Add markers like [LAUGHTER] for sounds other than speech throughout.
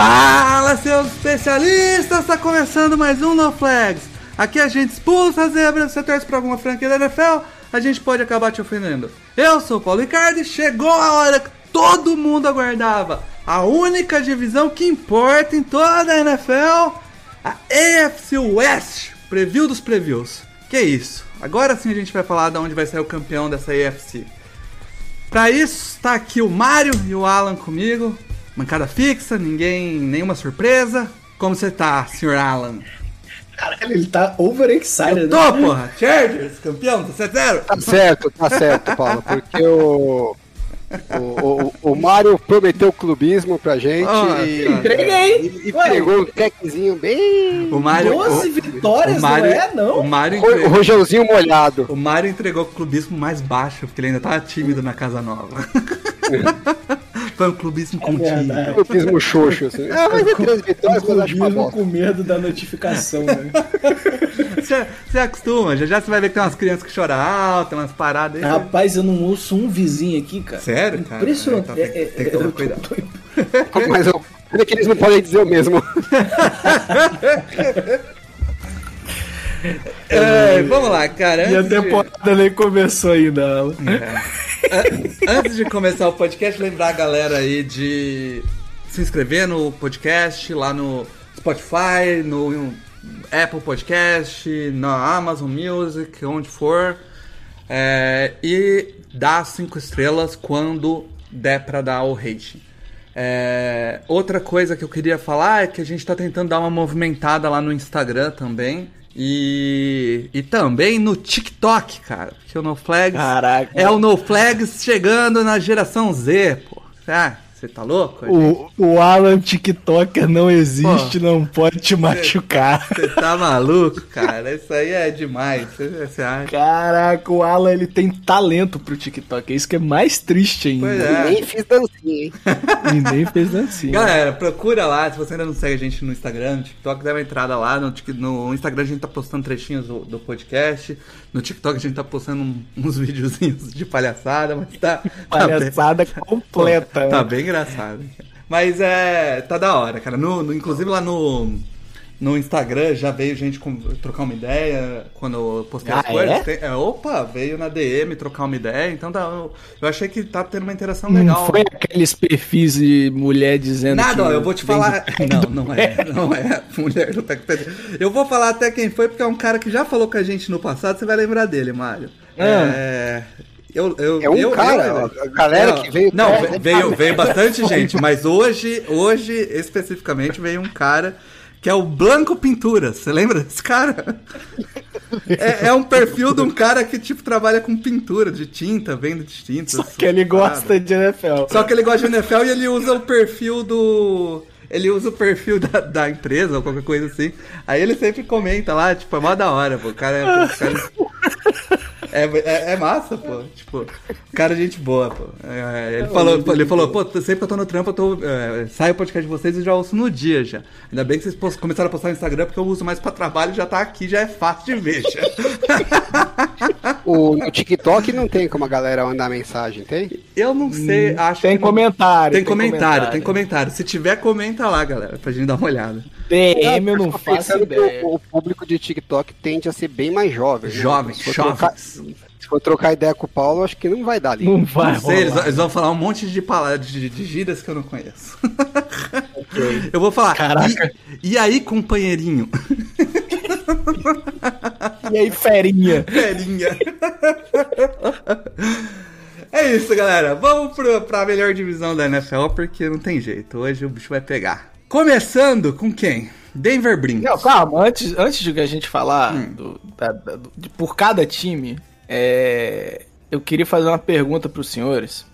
Fala, seus especialistas! Está começando mais um No Flags. Aqui a gente expulsa a zebra. Se você torce pra alguma franquia da NFL, a gente pode acabar te ofendendo. Eu sou o Paulo Ricardo e chegou a hora que todo mundo aguardava. A única divisão que importa em toda a NFL, a AFC West. Preview dos previews. Que isso? Agora sim a gente vai falar de onde vai sair o campeão dessa AFC. Pra isso, tá aqui o Mário e o Alan comigo. Mancada fixa, ninguém, nenhuma surpresa. Como você tá, Sr. Alan? Caralho, ele tá overexcited. Eu tô, porra! Chargers, campeão, tá 7-0. Tá certo, tá certo, Paulo, porque o. O, o, o Mário prometeu clubismo pra gente Ah, e. Entreguei! e Ué, pegou um techzinho bem. O Mário. 12 o- vitórias, o Mário, não é, não? O Mário, Ro- O entregou, rojãozinho molhado. o Mário entregou o clubismo mais baixo, porque ele ainda tava tímido na casa nova. [LAUGHS] Foi um clubismo contido. verdade. Clubismo xoxo, assim. Ah, mas é três vitórias, mas acho uma Clubismo bosta. com medo da notificação, né? [LAUGHS] Você, você acostuma, já já você vai ver que tem umas crianças que choram alto, tem umas paradas aí. Rapaz, eu não ouço um vizinho aqui, cara. Sério, cara? Impressionante. Então tem- tem que tomar eu tô- cuidado. tô- Mas eu, pena que eles não podem dizer o mesmo. [LAUGHS] É, vamos lá, cara. E a antes de- temporada nem começou ainda. An- Antes de começar o podcast, lembrar a galera aí de se inscrever no podcast lá no Spotify, no Apple Podcast, na Amazon Music, onde for. É, e dar cinco estrelas quando der pra dar o rating. É, outra coisa que eu queria falar é que a gente tá tentando dar uma movimentada lá no Instagram também. E, e também no TikTok, cara. Porque o No Flags Caraca. é o No Flags chegando na geração Z, pô. Ah, você tá louco? O, o Alan TikToker não existe, não pode te machucar. Você tá maluco, cara? Isso aí é demais. Você, você acha? Caraca, o Alan ele tem talento pro TikTok. É isso que é mais triste ainda. É. Nem fiz dancinha, hein? [LAUGHS] E nem fez dancinha. Galera, procura lá, se você ainda não segue a gente no Instagram, no TikTok, dá uma entrada lá. No, no Instagram a gente tá postando trechinhos do, do podcast. No TikTok a gente tá postando uns [LAUGHS] videozinhos de palhaçada, mas tá. tá bem- Palhaçada completa. [LAUGHS] Tá né? bem engraçado. Mas é. Tá da hora, cara. No, no- inclusive lá no. No Instagram já veio gente com- trocar uma ideia quando eu postei as Ah, coisas. é? Tem- é, opa, veio na DM trocar uma ideia. Então tá, eu, eu achei que tá tendo uma interação Não legal. foi aqueles perfis de mulher dizendo Nada, ó, eu vou te falar. [LAUGHS] Não, não é. Não é. [LAUGHS] Mulher do. Eu vou falar até quem foi, porque é um cara que já falou com a gente no passado, você vai lembrar dele, Mário. É. Eu, eu, É um eu- cara, eu- a galera Não, que veio- Não, é, veio, veio bastante gente, mas hoje, hoje, especificamente, veio um cara que é o Blanco Pinturas. Você lembra desse cara? É, é um perfil de um cara que, tipo, trabalha com pintura de tinta, venda de tinta. Só que ele gosta de NFL. Só que ele gosta de NFL e ele usa o perfil do. Ele usa o perfil da, da empresa ou qualquer coisa assim. Aí ele sempre comenta lá, tipo, é mó da hora, pô. O cara é. o cara- É, é, é massa, pô. Tipo, cara, gente boa, pô. É, ele, falou, ele falou, pô, sempre que eu tô no trampo, eu tô. É, sai o podcast de vocês e já ouço no dia já. Ainda bem que vocês post- começaram a postar no Instagram, porque eu uso mais pra trabalho e já tá aqui, já é fácil de ver. Já. O, no TikTok não tem como a galera mandar mensagem, tem? Eu não sei, acho Tem que comentário. Tem comentário, tem comentário. Se tiver, comenta lá, galera, pra gente dar uma olhada. DM eu não faço ideia. o, o público de TikTok tende a ser bem mais jovem. né? Jovens, Se for trocar- jovens. Se for trocar ideia com o Paulo, acho que não vai dar ali. Não vai Não sei, eles, eles vão falar um monte de palavras, de, de gírias que eu não conheço. [LAUGHS] Eu vou falar. Caraca. E, e aí, companheirinho? E aí, ferinha? [LAUGHS] Ferinha. É isso, galera. Vamos pro, pra melhor divisão da NFL, porque não tem jeito. Hoje o bicho vai pegar. Começando com quem? Denver Brincos. Não, calma, antes, antes de que a gente falar do- da- da- do- de- por cada time, é, eu queria fazer uma pergunta para os senhores.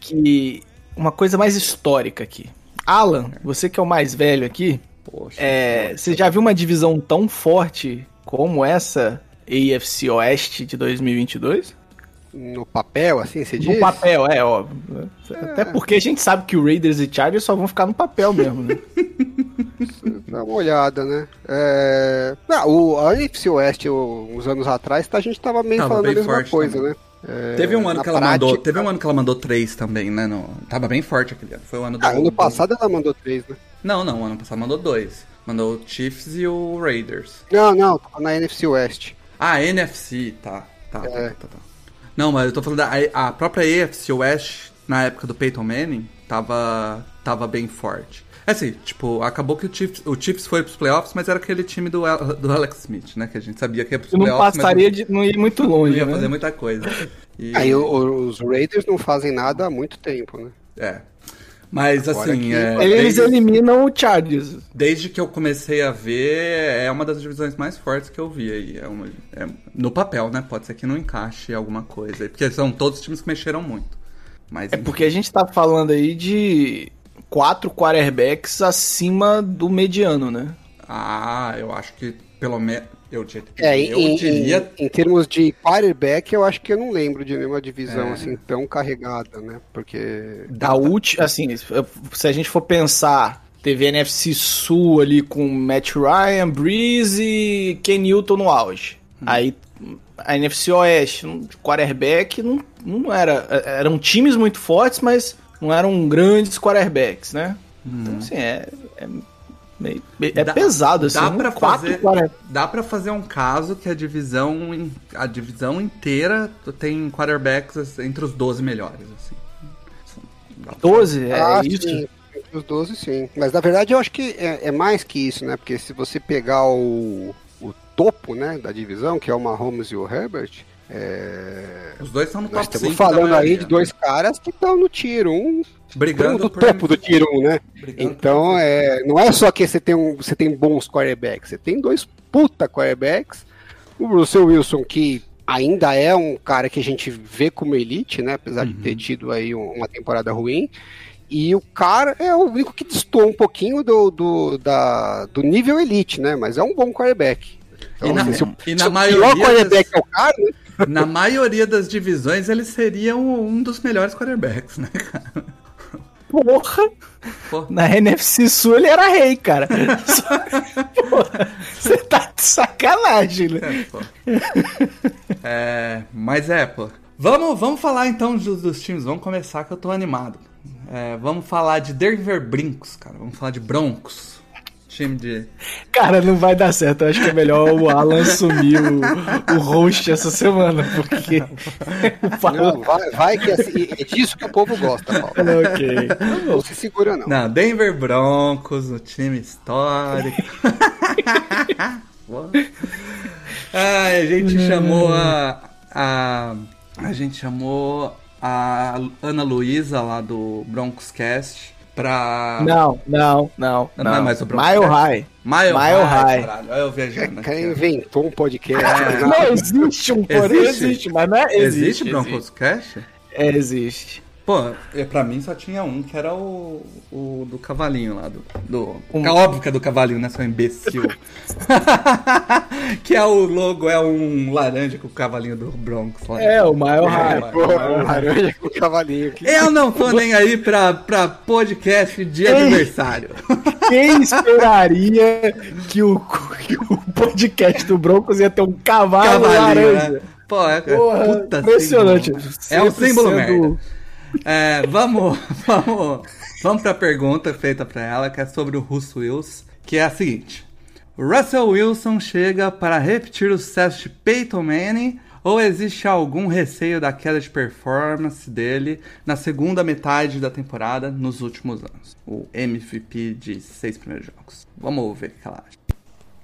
Que uma coisa mais histórica aqui. Alan, você que é o mais velho aqui, Poxa. é, você já viu uma divisão tão forte como essa AFC Oeste de 2022? No papel, assim, você diz? No papel, é, óbvio. Até porque a gente sabe que o Raiders e Chargers só vão ficar no papel mesmo, né? [LAUGHS] Dá uma olhada, né? É... Não, o, a NFC Oeste, o- uns anos atrás, tá, a gente tava meio Tava falando a mesma forte coisa, também. né? É, Teve um ano que ela prática- mandou. Teve um ano que ela mandou três também, né? No, tava bem forte aquele ano. Foi o ano do. Ah, ano do- passado ela mandou três, né? Não, não, o ano passado mandou dois. Mandou o Chiefs e o Raiders. Não, não, tava na NFC Oeste. Ah, NFC, tá. Tá, tá, É. tá, tá. Não, mas eu tô falando da a, própria AFC West, na época do Peyton Manning, tava, tava bem forte. É assim, tipo, acabou que o Chiefs, o Chiefs foi pros playoffs, mas era aquele time do, do Alex Smith, né? Que a gente sabia que ia pros Não playoffs, passaria mas de. não ia muito [LAUGHS] não longe, ia né? fazer muita coisa. E- Aí os Raiders não fazem nada há muito tempo, né? É. Mas Agora assim, é, Eles desde, eliminam o Chargers. desde que eu comecei a ver, é uma das divisões mais fortes que eu vi aí. É uma, é- no papel, né? Pode ser que não encaixe alguma coisa. Porque são todos times que mexeram muito. Mas É porque a gente tá falando aí de quatro quarterbacks acima do mediano, né? Ah, eu acho que pelo menos. Eu, di- É, eu em, diria. em, em termos de quarterback, eu acho que eu não lembro de nenhuma divisão É. assim tão carregada, né? Porque. Da última, assim, se a gente for pensar, teve NFC Sul ali com Matt Ryan, Breeze e Ken Newton no auge. Aí a NFC Oeste, quarterback, não, não era. Eram times muito fortes, mas não eram grandes quarterbacks, né? Então, assim, é. É, meio- é Dá- pesado, assim. dá um pra quatro fazer- quarter- Dá pra fazer um caso que a divisão, a divisão inteira tem quarterbacks assim, entre os 12 melhores, assim. Dá pra- 12, é Ah, isso? sim, entre os 12 sim. Mas na verdade eu acho que é, é mais que isso, né? Porque se você pegar o, o topo, né, da divisão, que é o Mahomes e o Herbert, é... Os dois estão no nós top estamos 5 da falando aí de dois caras que estão no tiro, um brigando do por topo do tiro, um, né? brigando Então, é, não é só que você tem, um, você tem bons quarterbacks, você tem dois puta quarterbacks. O Russell Wilson, que ainda é um cara que a gente vê como elite, né? Apesar de Uhum. ter tido aí um- uma temporada ruim. E o cara é o único que distou um pouquinho do, do, da, do nível elite, né? Mas é um bom quarterback. Então, E na- assim, se o, e na se o maioria pior quarterback das- é o cara, né? Na maioria das divisões, eles seriam um dos melhores quarterbacks, né, cara? Porra! Pô. Na NFC Sul ele era rei, cara. [LAUGHS] Só- Porra, Você tá de sacanagem, né? É. É, mas é, pô. Vamos, vamos falar então dos, dos times. Vamos começar que eu tô animado. É, vamos falar de Denver Brincos, cara. Vamos falar de Broncos. Time de. Cara, não vai dar certo. Eu acho que é melhor o Alan assumir o, o host essa semana, porque. [LAUGHS] o Paulo- Não, vai, vai que assim, é disso que o povo gosta, Paulo. ok. Não se segura, não. Não, Denver Broncos, o time histórico. [LAUGHS] Ai, a gente chamou a, a. A gente chamou a Ana Luísa lá do Broncos Cast pra. Não, não, não. Não, não. é mais o Broncos Mile. High. Mile, Mile High. High. Caralho, eu viajando O cara inventou um podcast. É. Não existe um porém, Existe? existe, mas não é. Existe, Existe, Broncos Cast? É, existe. Pô, é, pra mim só tinha um, que era o, o do cavalinho lá. Do, do, Um- É óbvio que é do cavalinho, né, seu imbecil? [LAUGHS] que é o logo, é um laranja com o cavalinho do Broncos lá. É, o Mile High. É, Pô, um laranja com cavalinho aqui. Eu não tô nem aí pra, pra podcast de Ei. aniversário. Quem esperaria que o, que o podcast do Broncos ia ter um cavalo Cavalinho, laranja? né? Pô, é, Porra, puta impressionante. símbolo. É um símbolo sendo- merda. É, vamos, vamos, vamos pra pergunta feita pra ela, que é sobre o Russell Wilson, que é a seguinte. Russell Wilson chega para repetir o sucesso de Peyton Manning ou existe algum receio da queda de performance dele na segunda metade da temporada nos últimos anos? O MVP de seis primeiros jogos. Vamos ver o que ela acha.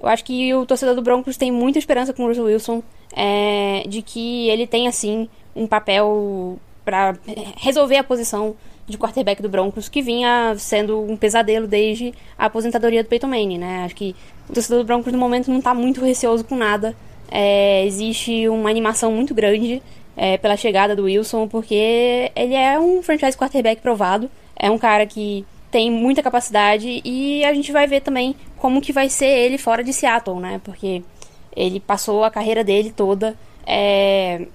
Eu acho que o torcedor do Broncos tem muita esperança com o Russell Wilson, é, de que ele tem, assim, um papel para resolver a posição de quarterback do Broncos, que vinha sendo um pesadelo desde a aposentadoria do Peyton Manning, né? Acho que o torcedor do Broncos, no momento, não tá muito receoso com nada. É, existe uma animação muito grande é, pela chegada do Wilson, porque ele é um franchise quarterback provado. É um cara que tem muita capacidade e a gente vai ver também como que vai ser ele fora de Seattle, né? Porque ele passou a carreira dele toda é,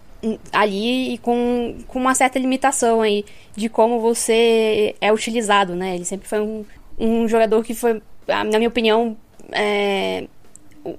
ali com, com uma certa limitação aí de como você é utilizado, né? Ele sempre foi um, um jogador que foi, na minha opinião, é,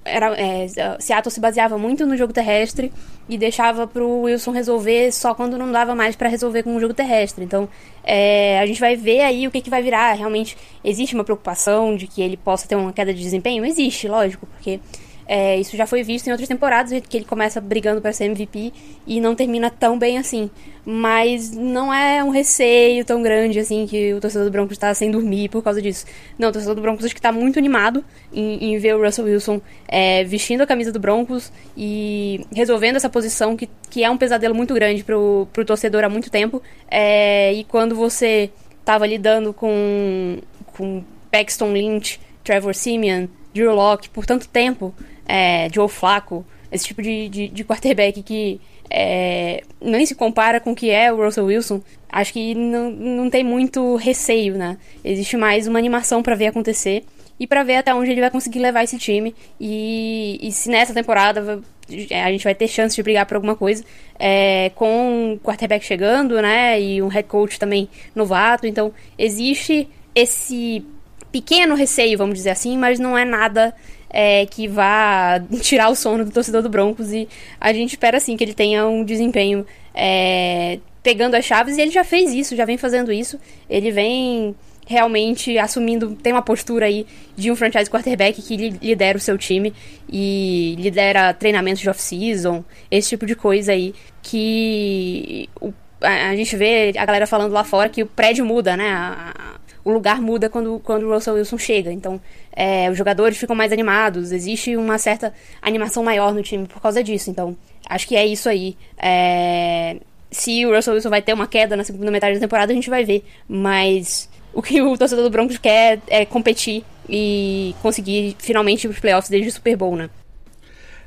era, é, Seattle se baseava muito no jogo terrestre e deixava pro Wilson resolver só quando não dava mais para resolver com o jogo terrestre. Então, é, a gente vai ver aí o que, que vai virar. Realmente, existe uma preocupação de que ele possa ter uma queda de desempenho? Existe, lógico, porque é, isso já foi visto em outras temporadas, que ele começa brigando para ser MVP e não termina tão bem assim. Mas não é um receio tão grande assim que o torcedor do Broncos está sem dormir por causa disso. Não, o torcedor do Broncos acho que está muito animado em, em, ver o Russell Wilson é, vestindo a camisa do Broncos e resolvendo essa posição que, que é um pesadelo muito grande pro, pro torcedor há muito tempo. É, e quando você estava lidando com, com Paxton Lynch, Trevor Simeon, Drew Locke por tanto tempo, é, Joe Flacco, esse tipo de, de, de quarterback que é, nem se compara com o que é o Russell Wilson, acho que não, não tem muito receio, né? Existe mais uma animação para ver acontecer e para ver até onde ele vai conseguir levar esse time. E, e se nessa temporada a gente vai ter chance de brigar por alguma coisa, é, com o quarterback chegando, né? E um head coach também novato, então existe esse pequeno receio, vamos dizer assim, mas não é nada é, que vá [LAUGHS] tirar o sono do torcedor do Broncos e a gente espera sim que ele tenha um desempenho é, pegando as chaves e ele já fez isso, já vem fazendo isso. Ele vem realmente assumindo, tem uma postura aí de um franchise quarterback que lidera o seu time e lidera treinamentos de off-season, esse tipo de coisa aí que o, a, a, gente vê a galera falando lá fora que o prédio muda, né? A, o lugar muda quando, quando o Russell Wilson chega. Então, é, os jogadores ficam mais animados, existe uma certa animação maior no time por causa disso. Então, acho que é isso aí. É, se o Russell Wilson vai ter uma queda na segunda metade da temporada, a gente vai ver. Mas o que o torcedor do Broncos quer é competir e conseguir finalmente os playoffs desde o Super Bowl, né?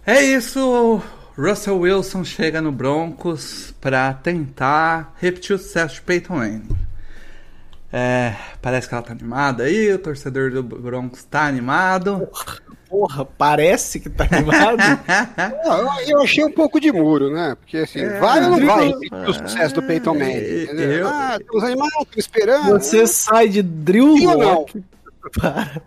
É isso. Russell Wilson chega no Broncos para tentar repetir o sucesso de Peyton Manning. É, parece que ela tá animada aí, o torcedor do Broncos tá animado. Porra, porra parece que tá animado. [LAUGHS] eu achei um pouco de muro, né? Porque assim, é, vai ou não vai o sucesso do Peyton Manning? Eu, ah, estamos animados, esperando. Você sai de Drew Locke [LAUGHS] para,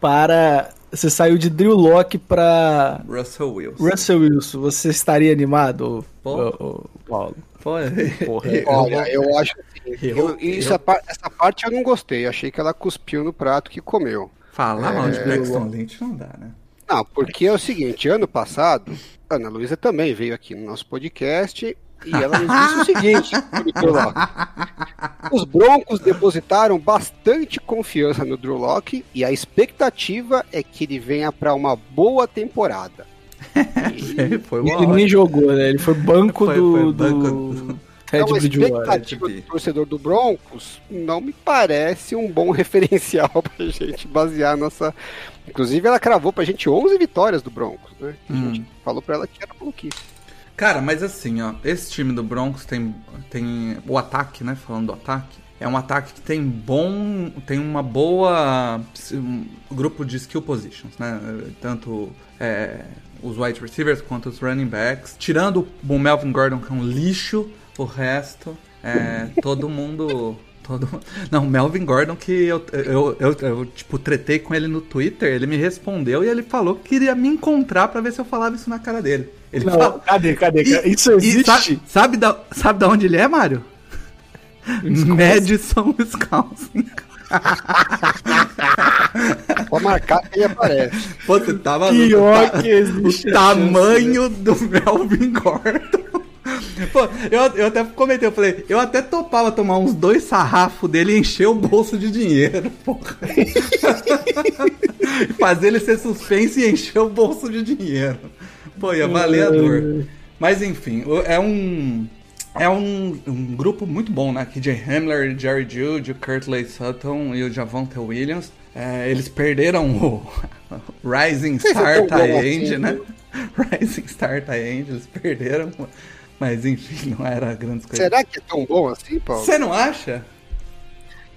para. Você saiu de Drew Locke para. Russell Wilson. Russell Wilson. Você estaria animado, Paulo? Porra, Olha, eu acho assim, eu, isso, essa parte eu não gostei. Achei que ela cuspiu no prato que comeu. Falar mal é, de Braxton Lynch não dá, né? Não, porque é o seguinte, ano passado, Ana Luísa também veio aqui no nosso podcast e ela nos disse o seguinte: os Broncos depositaram bastante confiança no Drew Locke e a expectativa é que ele venha para uma boa temporada. [LAUGHS] E... foi ele nem jogou, né? Ele foi banco foi, do. Foi banco do... do... Ted então, a expectativa do torcedor do Broncos não me parece um bom [LAUGHS] referencial pra gente basear nossa. Inclusive, ela cravou pra gente 11 vitórias do Broncos, né? A hum. gente falou pra ela que era maluquice. Cara, mas assim, ó, esse time do Broncos tem, tem o ataque, né? Falando do ataque, é um ataque que tem bom, tem uma boa um grupo de skill positions, né? Tanto é, os wide receivers quanto os running backs. Tirando o Melvin Gordon, que é um lixo, o resto, é, todo mundo. Todo... Não, Melvin Gordon, que eu, eu, eu, eu, tipo, tretei com ele no Twitter, ele me respondeu e ele falou que queria me encontrar para ver se eu falava isso na cara dele. Ele Não, fala... Cadê, cadê? E, isso existe? Sabe, sabe, da, sabe da onde ele é, Mário? Madison, Wisconsin. Pode marcar que ele aparece. Pô, você tava Pior no, que existe o tamanho do Melvin Gordon. Pô, eu, eu até comentei, eu falei, eu até topava tomar uns dois sarrafos dele e encher o bolso de dinheiro, porra. [LAUGHS] Fazer ele ser suspenso e encher o bolso de dinheiro. Pô, ia valer a dor. Mas enfim, é um é um, um, grupo muito bom, né? KJ Hamler, Jerry Jude, Curtley Sutton e o Javonte Williams. É, eles perderam o [LAUGHS] [LAUGHS] Rising Star End, né? Rising Star End, eles perderam. Mas enfim, não era grandes coisas. Será que é tão bom assim, Paulo? Você não acha?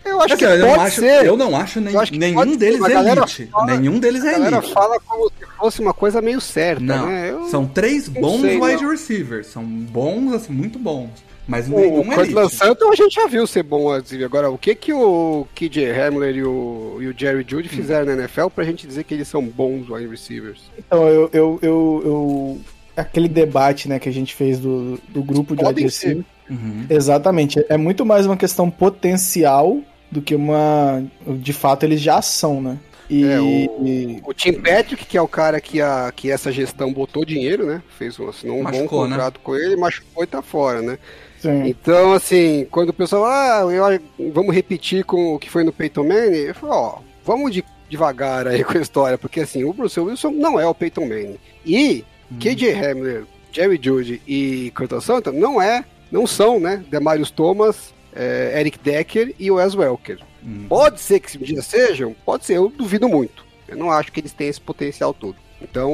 Eu acho assim, que eu não acho, ser. Eu não acho, nem, acho nenhum deles é elite. Fala, nenhum deles é elite. A fala como se fosse uma coisa meio certa, não, né? Eu são três bons sei, wide não. receivers. São bons, assim, muito bons. Mas o, nenhum o Cortland Sutton a gente já viu ser bom assim. Agora, o que que o KJ Hamler e o, e o Jerry Judy hum. fizeram hum. na NFL pra gente dizer que eles são bons wide receivers? Então, eu, eu, eu, eu aquele debate né, que a gente fez do, do grupo de wide receivers. Uhum. Exatamente. É muito mais uma questão potencial do que uma. De fato, eles já são, né? E... É, o, o, Tim Patrick, que é o cara que, a, que essa gestão botou dinheiro, né? Fez um, assinou um machucou, bom né? contrato né? com ele, machucou e tá fora, né? Sim. Então, assim, quando o pessoal, ah, eu, vamos repetir com o que foi no Peyton Manning, eu falo, ó, vamos de, devagar aí [LAUGHS] com a história, porque assim, o Bruce Wilson não é o Peyton Manning. E hum. KJ Hamler, Jerry Judy e Curtis Santa não é, não são, né, Demarius Thomas, é, Eric Decker e Wes Welker. Hum. Pode ser que um dia sejam, pode ser, eu duvido muito. Eu não acho que eles têm esse potencial todo. Então,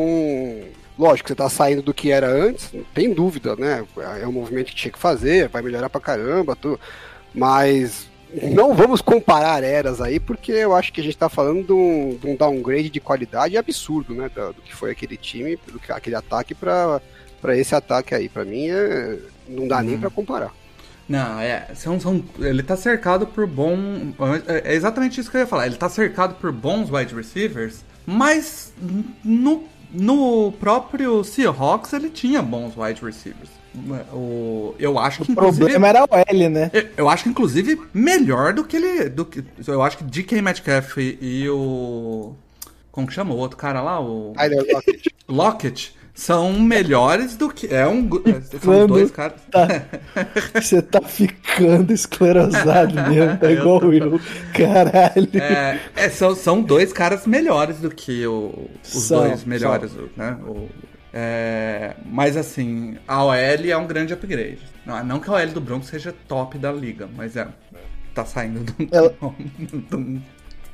lógico, você está saindo do que era antes, não tem dúvida, né? É um movimento que tinha que fazer, vai melhorar pra caramba, tudo. Mas não vamos comparar eras aí, porque eu acho que a gente está falando de um, de um, downgrade de qualidade absurdo, né? Do, do, que foi aquele time, do que, aquele ataque para esse ataque aí. Para mim, é, não dá nem uhum. para comparar. Não, é. São, são, ele tá cercado por bom. É exatamente isso que eu ia falar. Ele tá cercado por bons wide receivers, mas no, no próprio Seahawks ele tinha bons wide receivers. O, eu acho que. O problema era o L, né? Eu, eu, acho que, inclusive, melhor do que ele. Do que, eu acho que DK Metcalf e o. Como que chama o outro cara lá? O. Lockett. [LAUGHS] Lockett são melhores do que. É um. É, são dois caras. Tá, [LAUGHS] você tá ficando esclerosado [LAUGHS] mesmo, tá igual eu. Caralho. É, é, são, são dois caras melhores do que o, os são, dois melhores, são. né? O, é, mas assim, a OL é um grande upgrade. Não, não que a OL do Broncos seja top da liga, mas é. Tá saindo de um, Ela... [LAUGHS] de um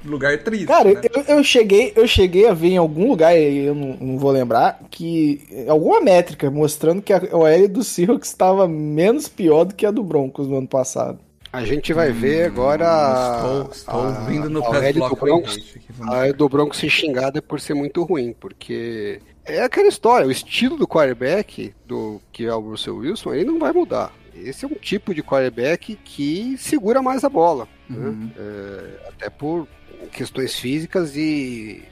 lugar triste. Cara, né? eu, eu, cheguei, eu cheguei a ver em algum lugar, eu não, não, vou lembrar, que alguma métrica mostrando que a OL do Seahawks estava menos pior do que a do Broncos no ano passado. A gente vai ver hum, agora. Estou, estou a, vindo no do Broncos, a do Broncos ser xingada por ser muito ruim, porque é aquela história, o estilo do quarterback, do que é o Russell Wilson, ele não vai mudar. Esse é um tipo de quarterback que segura mais a bola. Né? Uhum. Né? É, até por questões físicas e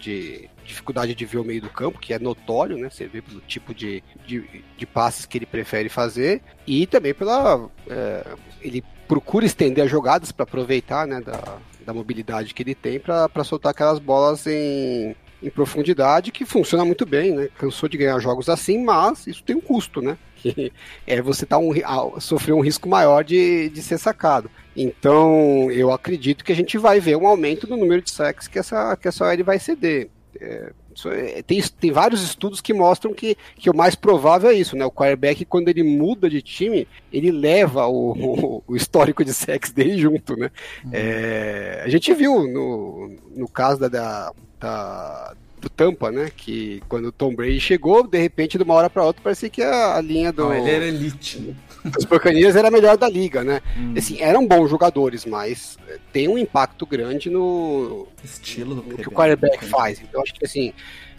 de dificuldade de ver o meio do campo, que é notório, né? Você vê pelo tipo de, de, de passes que ele prefere fazer e também pela. É, ele procura estender as jogadas para aproveitar né, da, da mobilidade que ele tem para soltar aquelas bolas em, em profundidade que funciona muito bem, né? Cansou de ganhar jogos assim, mas isso tem um custo, né? [LAUGHS] Que é você tá um, sofrer um risco maior de, de ser sacado. Então, eu acredito que a gente vai ver um aumento no número de sacks que essa, que essa OL vai ceder. É, é, tem, tem vários estudos que mostram que, que o mais provável é isso, né? O quarterback, quando ele muda de time, ele leva o, o, o histórico de sacks dele junto, né? Uhum. É, a gente viu no, no caso da, da, da do Tampa, né? Que quando o Tom Brady chegou, de repente, de uma hora para outra, parecia que a, a linha do. Não, ele era elite. Os Buccaneers era a melhor da liga, né? Hum. Assim, eram bons jogadores, mas eh, tem um impacto grande no estilo do que o quarterback faz. Então, acho que assim,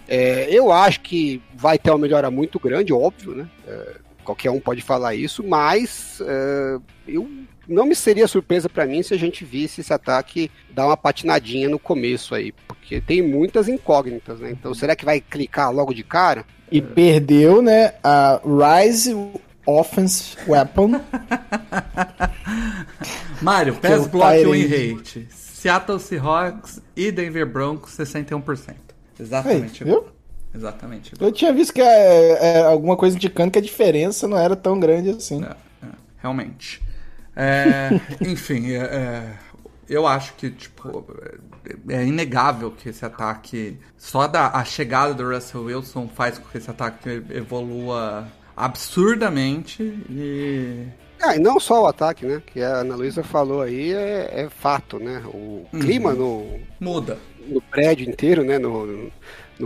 é, eu acho que vai ter uma melhora muito grande, óbvio, né? É, qualquer um pode falar isso, mas é, eu não me seria surpresa para mim se a gente visse esse ataque dar uma patinadinha no começo aí, porque tem muitas incógnitas, né? Então, será que vai clicar logo de cara? E perdeu, né, a Rise Offense Weapon. [LAUGHS] Mário, pass block win rate. Seattle Seahawks e Denver Broncos 61%. Exatamente. Aí, viu? Exatamente. Eu tinha visto que é, é, alguma coisa indicando que a diferença não era tão grande assim. É, é, realmente. É, [LAUGHS] enfim, é, é, eu acho que, tipo, é inegável que esse ataque. Só da, a chegada do Russell Wilson faz com que esse ataque evolua absurdamente e. Ah, e não só o ataque, né? Que a Ana Luísa falou aí é, é, fato, né? O uhum. clima no. Muda. No prédio inteiro, né? No, no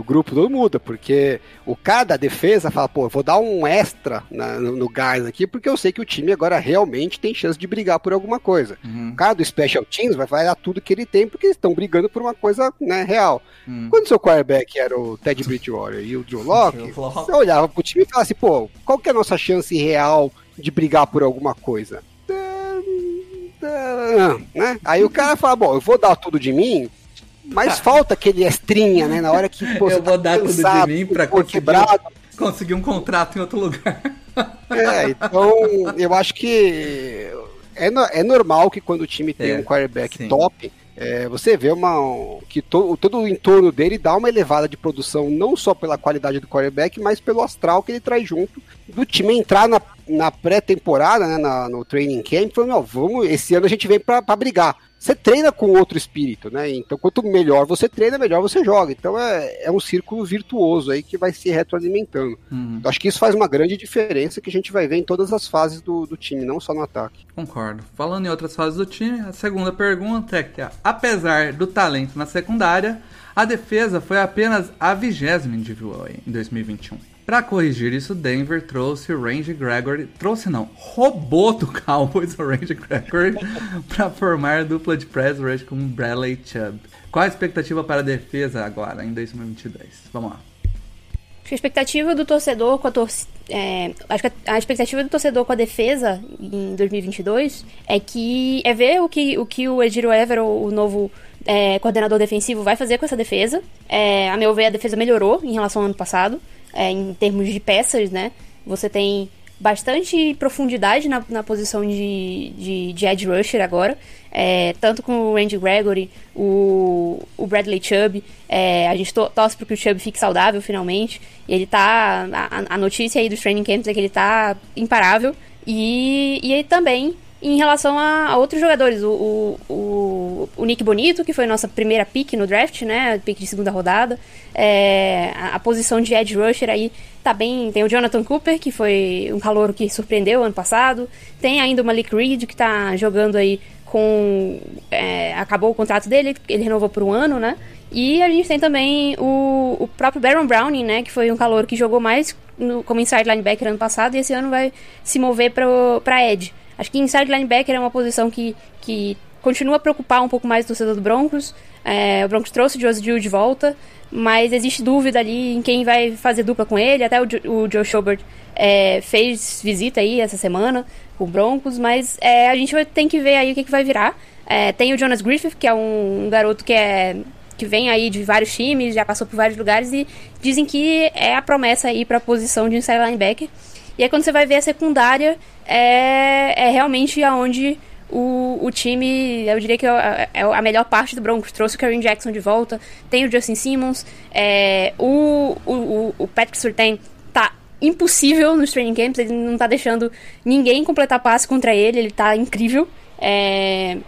grupo não muda, porque o cara da defesa fala, pô, eu vou dar um extra na, no, no, gás aqui, porque eu sei que o time agora realmente tem chance de brigar por alguma coisa. Uhum. O cara do Special Teams vai, vai dar tudo que ele tem, porque eles estão brigando por uma coisa né, real. Uhum. Quando seu quarterback era o Ted Bridgewater e o Drew [LAUGHS] Locke, você olhava pro time e falava assim, pô, qual que é a nossa chance real de brigar por alguma coisa? Né? Aí o cara fala, bom, eu vou dar tudo de mim, mas falta aquele estrinha, né? Na hora que pô, eu vou tá dar cansado, tudo de mim pra conseguir, quebrado. conseguir um contrato em outro lugar. É, então eu acho que é, é normal que quando o time tem é, um quarterback sim. top, é, você vê uma, que to, todo o entorno dele dá uma elevada de produção, não só pela qualidade do quarterback, mas pelo astral que ele traz junto do time entrar na, na pré-temporada, né, na, no training camp, falando, vamos, esse ano a gente vem para brigar você treina com outro espírito, né? Então, quanto melhor você treina, melhor você joga. Então, é, é um círculo virtuoso aí que vai se retroalimentando. Uhum. Acho que isso faz uma grande diferença que a gente vai ver em todas as fases do, do time, não só no ataque. Concordo. Falando em outras fases do time, a segunda pergunta é que, apesar do talento na secundária, a defesa foi apenas a vigésima individual em 2021. Para corrigir isso, Denver trouxe o Range Gregory, trouxe não, roubou do Cowboys o Range Gregory [LAUGHS] para formar dupla de press rush com Bradley Chubb. Qual a expectativa para a defesa agora em 2022? Vamos lá. A expectativa do torcedor com a torcida. É, acho que a expectativa do torcedor com a defesa em 2022 é que é ver o que o, que o Evero, o novo é, coordenador defensivo, vai fazer com essa defesa. É, a meu ver, a defesa melhorou em relação ao ano passado é, em termos de peças, né? Você tem bastante profundidade na, na posição de, de, de rusher agora, é, tanto com o Randy Gregory, o, o Bradley Chubb, é, a gente to, torce para que o Chubb fique saudável finalmente, e ele tá, a, a notícia aí dos training camps é que ele tá imparável, e, e ele também em relação a, a outros jogadores, o, o, o, Nick Bonito, que foi nossa primeira pick no draft, né? Pick de segunda rodada. É, a, a, posição de edge rusher aí tá bem. Tem o Jonathan Cooper, que foi um calor que surpreendeu ano passado. Tem ainda o Malik Reed, que tá jogando aí com. É, acabou o contrato dele, ele renovou por um ano, né? E a gente tem também o, o próprio Baron Browning, né? Que foi um calor que jogou mais no, como inside linebacker ano passado e esse ano vai se mover para edge. Acho que inside linebacker é uma posição que, que continua a preocupar um pouco mais o torcedor do Broncos. É, o Broncos trouxe o Joe Gill de volta, mas existe dúvida ali em quem vai fazer dupla com ele. Até o, o Joe Schobert é, fez visita aí essa semana com o Broncos, mas é, a gente vai, tem que ver aí o que, que vai virar. É, tem o Jonas Griffith, que é um, um garoto que é que vem aí de vários times, já passou por vários lugares e dizem que é a promessa aí para a posição de inside linebacker. E aí quando você vai ver a secundária, é, é realmente aonde o, o time, eu diria que é, é a melhor parte do Broncos. Trouxe o Karen Jackson de volta, tem o Justin Simmons, é, o, o, o Patrick Surtain tá impossível nos training camps, ele não tá deixando ninguém completar passe contra ele, ele tá incrível. É,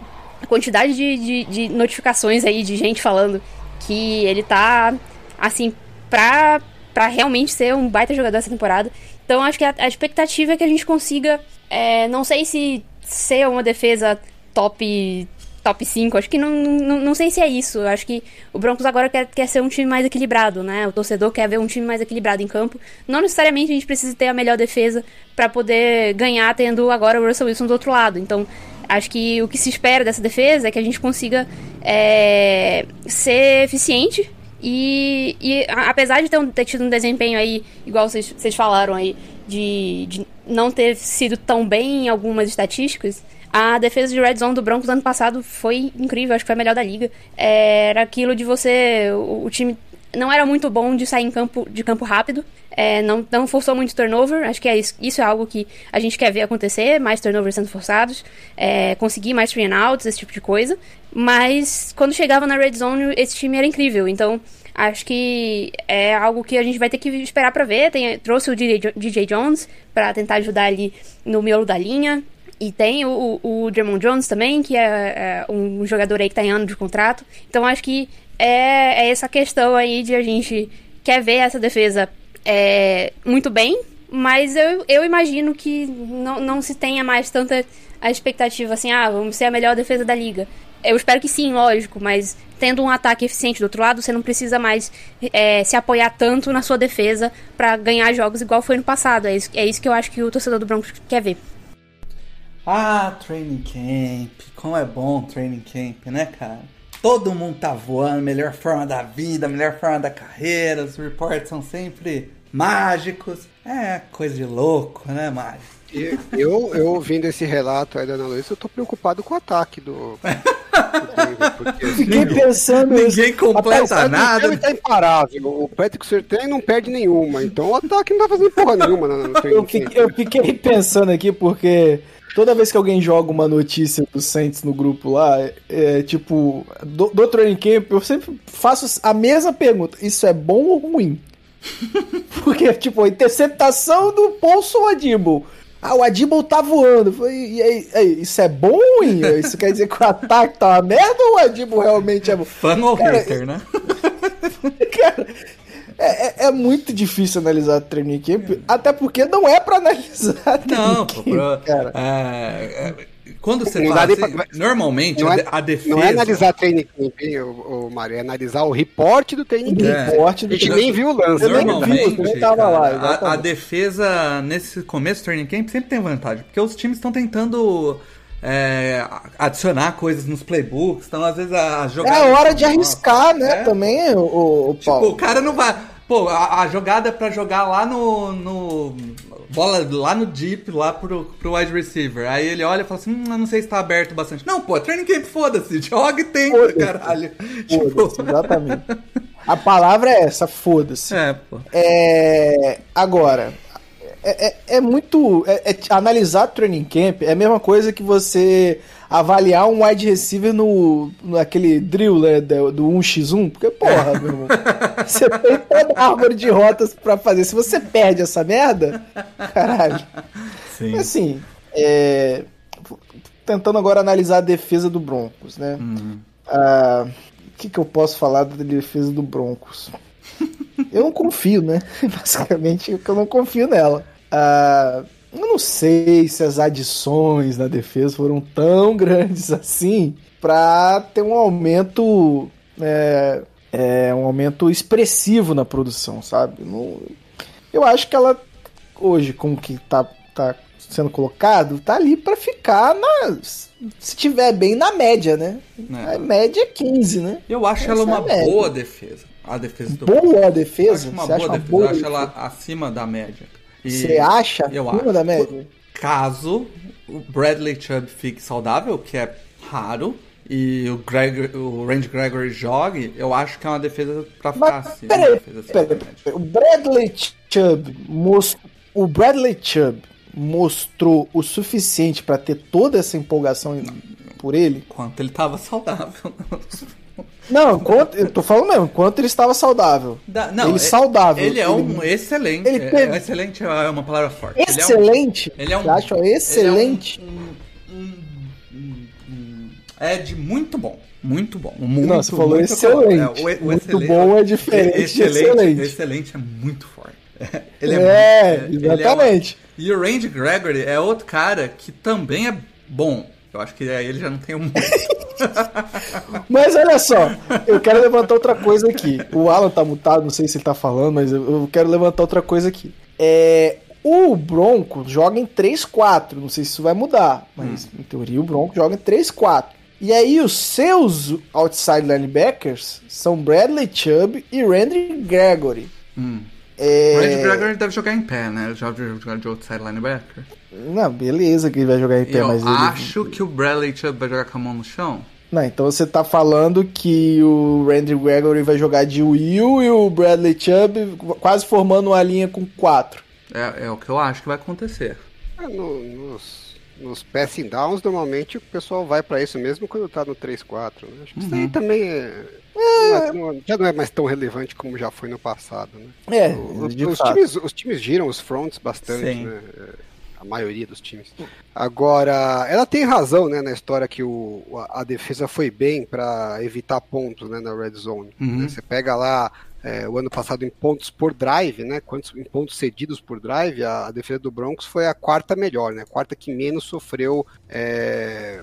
a quantidade de, de, de notificações aí de gente falando que ele tá, assim, pra, pra realmente ser um baita jogador essa temporada. Então acho que a, a expectativa é que a gente consiga, é, não sei se ser uma defesa top top 5, acho que não, não, não sei se é isso. Acho que o Broncos agora quer, quer ser um time mais equilibrado, né? O torcedor quer ver um time mais equilibrado em campo. Não necessariamente a gente precisa ter a melhor defesa para poder ganhar tendo agora o Russell Wilson do outro lado. Então, acho que o que se espera dessa defesa é que a gente consiga é, ser eficiente e, e apesar de ter, ter, tido um desempenho aí, igual vocês, falaram aí, de, de, não ter sido tão bem em algumas estatísticas, a defesa de Red Zone do Broncos ano passado foi incrível, acho que foi a melhor da liga. Era aquilo de você. O, o time não era muito bom de sair em campo, de campo rápido, é, não, não forçou muito turnover, acho que é isso, isso, é algo que a gente quer ver acontecer, mais turnovers sendo forçados, é, conseguir mais three and outs, esse tipo de coisa, mas quando chegava na red zone, esse time era incrível, então acho que é algo que a gente vai ter que esperar para ver, Tem, trouxe o DJ, Jones para tentar ajudar ali no miolo da linha, e tem o, o, o Jones também, que é, é, um jogador aí que tá em ano de contrato. Então acho que é, é essa questão aí de a gente quer ver essa defesa é, muito bem, Mas eu, eu imagino que não, não se tenha mais tanta a expectativa assim, ah, vamos ser a melhor defesa da liga. Eu espero que sim, lógico, mas tendo um ataque eficiente do outro lado, você não precisa mais é, se apoiar tanto na sua defesa para ganhar jogos igual foi no passado. É isso, é isso que eu acho que o torcedor do Broncos quer ver. Ah, training camp. Como é bom training camp, né, cara? Todo mundo tá voando, melhor forma da vida, melhor forma da carreira. Os reports são sempre mágicos. É coisa de louco, né, Mágico? Eu, eu ouvindo esse relato aí da Ana Luísa, eu tô preocupado com o ataque do. porque, assim, Fiquei pensando. Ninguém completa nada. Ele tá imparável. O Patrick Surtain não perde nenhuma. Então o ataque não tá fazendo porra nenhuma. No, no [LAUGHS] eu, fiquei, eu fiquei pensando aqui porque toda vez que alguém joga uma notícia do Saints no grupo lá, é, tipo, do, do training camp, eu sempre faço a mesma pergunta: isso é bom ou ruim? [LAUGHS] Porque, tipo, a interceptação do Paulson Adibo. Ah, o Adibo tá voando. E aí, aí, isso é bom ou ruim? Isso quer dizer que o ataque tá uma merda ou o Adibo realmente é bom? Fã ou hater, né? [LAUGHS] cara, é, é, é, muito difícil analisar training camp, até porque não é pra analisar Não, camp, pô, cara. É, é quando você não fala assim, pra... normalmente não é, a defesa... Não é analisar training camp, o, o Mário, é analisar o reporte do training camp. É. Report do a gente nem viu o lance. Normalmente, nem tava lá, a, a, defesa nesse começo do training camp sempre tem vantagem, porque os times estão tentando... É, adicionar coisas nos playbooks, então às vezes a jogada. É a hora de arriscar, né? É. Também, o, o Tipo, o cara não vai. Pô, a, a jogada é pra jogar lá no, no bola lá no deep, lá pro, pro wide receiver. Aí ele olha e fala assim: hum, não sei se tá aberto bastante. Não, pô, training camp, foda-se, [LAUGHS] joga e tem, foda caralho. Foda tipo... Exatamente. A palavra é essa, foda-se. É, pô. É, agora, é, é, é muito. É, é, analisar training camp é a mesma coisa que você avaliar um wide receiver no, naquele drill né, do, do 1x1, porque, porra, meu irmão, você tem toda a árvore de rotas para fazer. Se você perde essa merda, caralho. Sim. Assim, é, tentando agora analisar a defesa do Broncos, né? Uhum. Ah, o que, que eu posso falar da defesa do Broncos? Eu não confio, né? [LAUGHS] Basicamente, eu não confio nela. Ah, eu não sei se as adições na defesa foram tão [LAUGHS] grandes assim para ter um aumento. É, é, um aumento expressivo na produção, sabe? Não, eu acho que ela, hoje, com o que tá, tá sendo colocado, tá ali para ficar na. Se tiver bem na média, né? É. A média é 15, né? Eu acho Essa ela uma é boa defesa. A defesa do Boa defesa? Acho uma Você boa defesa. Boa eu acho ela acima da média. Você acha eu acho. da média? Caso o Bradley Chubb fique saudável, que é raro, e o, Greg, o Randy Gregory jogue, eu acho que é uma defesa pra ficar assim. Peraí, peraí, o Bradley Chubb mostrou. O Bradley Chubb mostrou o suficiente para ter toda essa empolgação por ele? Enquanto ele tava saudável. [LAUGHS] Não, enquanto, eu tô falando mesmo, enquanto ele estava saudável. Da, não, ele é, saudável. Ele é um excelente. Ele é, é, excelente é uma palavra forte. Excelente? Ele é um. Ele é um acho excelente. Ele é, um, um, é de muito bom. Muito bom. Muito, não, você falou muito excelente. É, o, o muito bom é diferente. Excelente, excelente. excelente é muito forte. [LAUGHS] Ele é, é exatamente. e o Randy Gregory é outro cara que também é bom. Eu acho que ele já não tem um. [LAUGHS] [LAUGHS] mas olha só, eu quero levantar outra coisa aqui. O Alan tá mutado, não sei se ele tá falando, mas eu quero levantar outra coisa aqui. É, o Bronco joga em 3-4. Não sei se isso vai mudar, mas hum. em teoria o Bronco joga em 3-4. E aí os seus outside linebackers são Bradley Chubb e Randy Gregory. Hum. É... O Randy Gregory deve jogar em pé, né? Ele joga de outside linebacker. Não, beleza que ele vai jogar em pé, eu mas Eu acho que o Bradley Chubb vai jogar com a mão no chão. Não, então você tá falando que o Randy Gregory vai jogar de Will e o Bradley Chubb quase formando uma linha com quatro. É, é o que eu acho que vai acontecer. É, no, nos, nos passing downs, normalmente o pessoal vai para isso mesmo quando tá no 3-4. Né? Acho que uhum. isso aí uhum. também é, é... Não, já não é mais tão relevante como já foi no passado, né? É, o, os, times, os times giram os fronts bastante, Sim. né? a maioria dos times. Agora, ela tem razão, né, na história que o, a, defesa foi bem para evitar pontos, né, na red zone. Uhum. Você pega lá é, o ano passado em pontos por drive, né? Quantos em pontos cedidos por drive, a, a defesa do Broncos foi a quarta melhor, né? A quarta que menos sofreu é,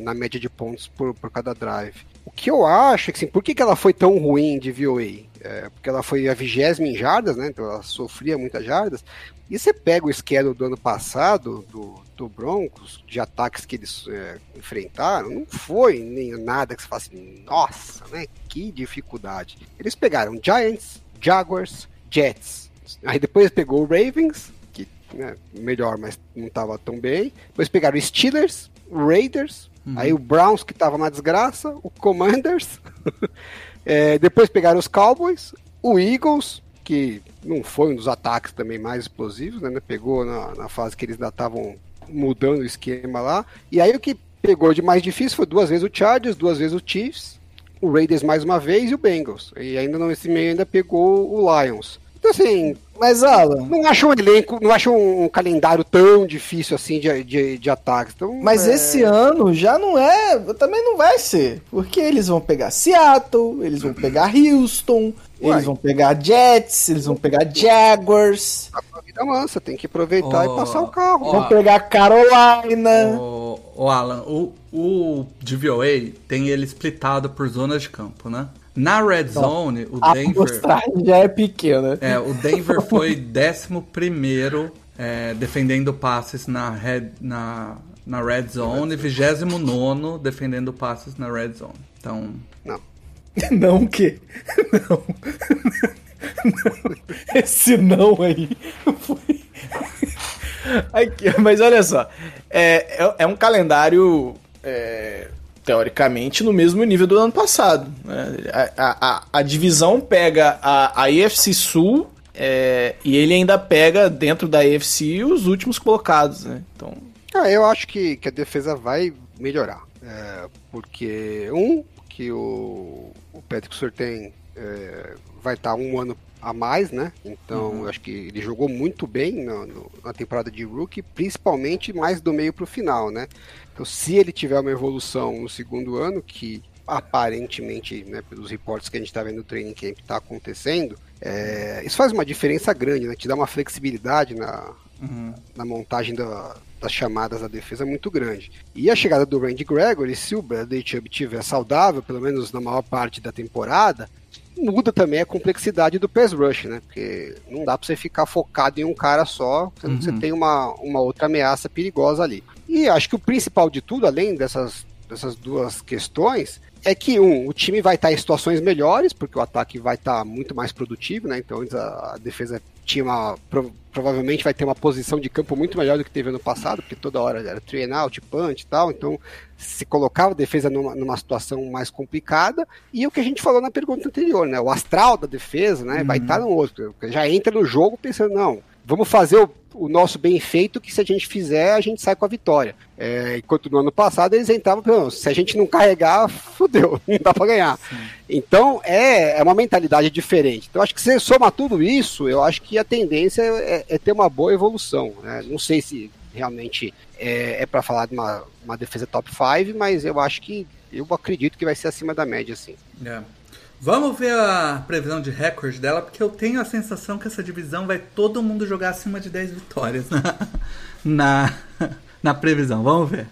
na média de pontos por, por cada drive. O que eu acho é que, assim, por que, que ela foi tão ruim de VOA? É, porque ela foi a vigésima em jardas, né? Então ela sofria muitas jardas. E você pega o schedule do ano passado, do, do Broncos, de ataques que eles é, enfrentaram, não foi nem nada que você fala assim, nossa, né? Que dificuldade. Eles pegaram Giants, Jaguars, Jets. Aí depois pegou o Ravens, que né, melhor, mas não estava tão bem. Depois pegaram Steelers, Raiders, uhum. aí o Browns, que estava uma desgraça, o Commanders. [LAUGHS] é, depois pegaram os Cowboys, o Eagles, que não foi um dos ataques também mais explosivos, né? Pegou na, na fase que eles ainda estavam mudando o esquema lá. E aí o que pegou de mais difícil foi duas vezes o Chargers, duas vezes o Chiefs, o Raiders mais uma vez e o Bengals. E ainda nesse meio ainda pegou o Lions. Então assim, mas Alan, não acho um elenco, não acho um calendário tão difícil assim de, de, de ataques. Então, mas é... esse ano já não é, também não vai ser, porque eles vão pegar Seattle, eles vão pegar Houston, Uai. eles vão pegar Jets, eles vão pegar Jaguars. A vida mansa, tem que aproveitar oh, e passar o carro. Oh, vão pegar Carolina. O oh, Alan, o, o DVOA tem ele splitado por zonas de campo, né? Na Red Zone, o a Denver. já é pequena. É, o Denver foi 11 é, defendendo passes na Red, na, na Red Zone e 29 defendendo passes na Red Zone. Então. Não. [LAUGHS] não o quê? Não. não. [LAUGHS] Esse não aí foi. [LAUGHS] Aqui, mas olha só. É, é, é um calendário. É, teoricamente, no mesmo nível do ano passado. Né? A, a, a, divisão pega a, a AFC Sul é, e ele ainda pega dentro da AFC os últimos colocados. Né? Então... Ah, eu acho que, que a defesa vai melhorar. É, porque, um, que o, o Patrick Surtain é, vai estar tá um ano a mais, né? Então, uhum. acho que ele jogou muito bem no, no, na temporada de rookie, principalmente mais do meio para o final, né? Então, se ele tiver uma evolução no segundo ano, que aparentemente, né, pelos reportes que a gente está vendo no training camp, está acontecendo, é, isso faz uma diferença grande, né? Te dá uma flexibilidade na, uhum. na montagem da, das chamadas da defesa muito grande. E a chegada do Randy Gregory, se o Bradley Chubb estiver saudável, pelo menos na maior parte da temporada, muda também a complexidade do pass rush, né? Porque não dá para você ficar focado em um cara só, uhum. você tem uma, uma outra ameaça perigosa ali. E acho que o principal de tudo, além dessas, dessas duas questões, é que, um, o time vai estar em situações melhores, porque o ataque vai estar muito mais produtivo, né? Então a, a defesa tinha uma. Pro, provavelmente vai ter uma posição de campo muito melhor do que teve ano passado, porque toda hora era three and out, punch e tal. Então se colocava a defesa numa, numa situação mais complicada. E o que a gente falou na pergunta anterior, né? O astral da defesa, né? Uhum. Vai estar no outro. Já entra no jogo pensando, não, vamos fazer o, o, nosso bem feito, que se a gente fizer, a gente sai com a vitória. É, enquanto no ano passado eles entravam, se a gente não carregar, fudeu, [LAUGHS] não dá para ganhar. Sim. Então é, é uma mentalidade diferente. Então acho que se você soma tudo isso, eu acho que a tendência é, é ter uma boa evolução. Né? Não sei se realmente é, é para falar de uma, uma defesa top 5, mas eu acho que eu acredito que vai ser acima da média, sim. Yeah. É. Vamos ver a previsão de recorde dela, porque eu tenho a sensação que essa divisão vai todo mundo jogar acima de 10 vitórias na, [LAUGHS] na, na previsão. Vamos ver.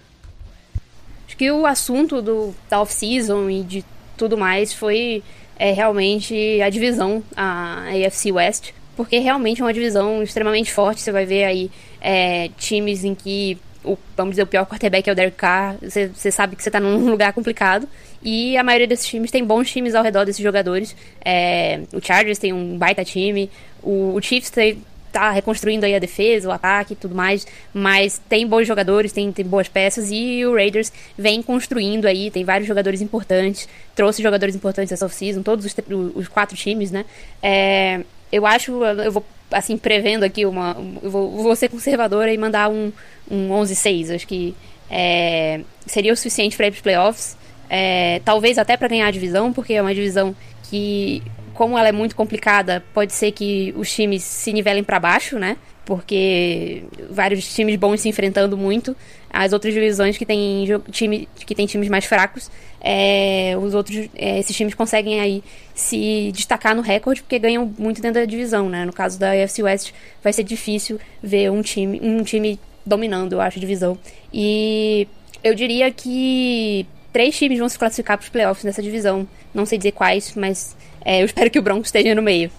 Acho que o assunto do, da off-season e de tudo mais foi é, realmente a divisão, a AFC West, porque realmente é uma divisão extremamente forte. Você vai ver aí é, times em que o, vamos dizer, o pior quarterback é o Derek Carr, você, você sabe que você está num [LAUGHS] lugar complicado. E a maioria desses times tem bons times ao redor desses jogadores. É, o Chargers tem um baita time, o, o Chiefs tem, tá reconstruindo aí a defesa, o ataque e tudo mais, mas tem bons jogadores, tem, tem boas peças e o Raiders vem construindo aí, tem vários jogadores importantes, trouxe jogadores importantes essa off-season, todos os, os, quatro times, né? É, eu acho, eu vou assim, prevendo aqui uma. Eu vou, vou ser conservadora e mandar um, um 11-6. Acho que é, seria o suficiente para ir para os playoffs. É, talvez até para ganhar a divisão, porque é uma divisão que como ela é muito complicada, pode ser que os times se nivelem para baixo, né? Porque vários times bons se enfrentando muito. As outras divisões que tem, time, que tem times mais fracos, é, os outros, é, esses times conseguem aí se destacar no recorde porque ganham muito dentro da divisão, né? No caso da AFC West, vai ser difícil ver um time, um time dominando, eu acho, a divisão. E eu diria que três times vão se classificar para os playoffs nessa divisão. Não sei dizer quais, mas é, eu [LAUGHS] espero que o Broncos esteja no meio.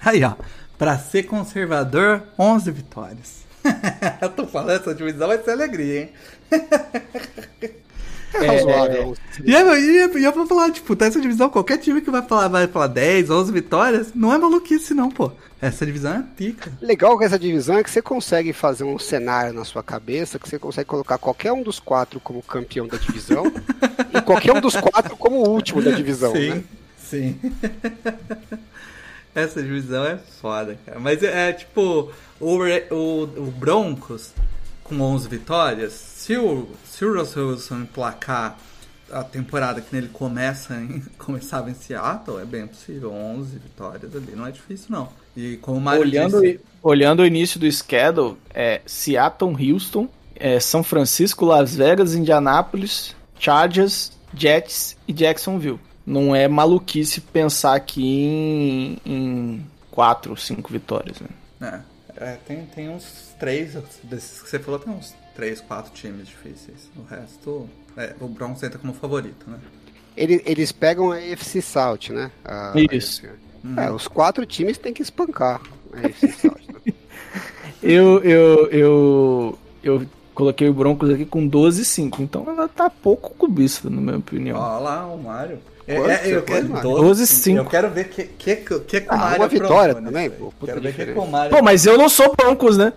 Aí, ó. Pra ser conservador, 11 vitórias. [LAUGHS] eu tô falando, essa divisão vai ser alegria, hein? [LAUGHS] [LAUGHS] É razoável. É, e, eu, e, eu, e eu vou falar, tipo, essa divisão, qualquer time que vai falar, vai falar 10, 11 vitórias, não é maluquice não, pô. Essa divisão é pica. Legal com essa divisão é que você consegue fazer um cenário na sua cabeça, que você consegue colocar qualquer um dos quatro como campeão da divisão [LAUGHS] e qualquer um dos quatro como o último da divisão, sim, né? Sim. [LAUGHS] essa divisão é foda, cara. Mas é, é tipo, o, o, o Broncos com 11 vitórias, se o, se o Russell Wilson emplacar a temporada que ele começa em, [LAUGHS] começava em Seattle, é bem possível. 11 vitórias ali, não é difícil não. E como o Mário olhando, disse... olhando o início do schedule, é Seattle, Houston, é São Francisco, Las Vegas, Indianápolis, Chargers, Jets e Jacksonville. Não é maluquice pensar aqui em, em quatro, cinco vitórias. Né? É, é, tem, tem uns três, desses que você falou, tem uns três, quatro times difíceis. O resto, é, o Broncos entra como favorito, né? Eles, eles pegam a FC South, né? A, Isso. A uhum. é, os quatro times têm que espancar a FC South. Né? [LAUGHS] eu, eu, eu, eu coloquei o Broncos aqui com 12,5, então ela tá pouco cubista, na minha opinião. Olha lá, o Mário. É, é, eu quero 12, 5. Eu quero ver que que que com ah, uma vitória também, pô. Quero ver que com Mário. Pô, mas eu não sou Broncos, né?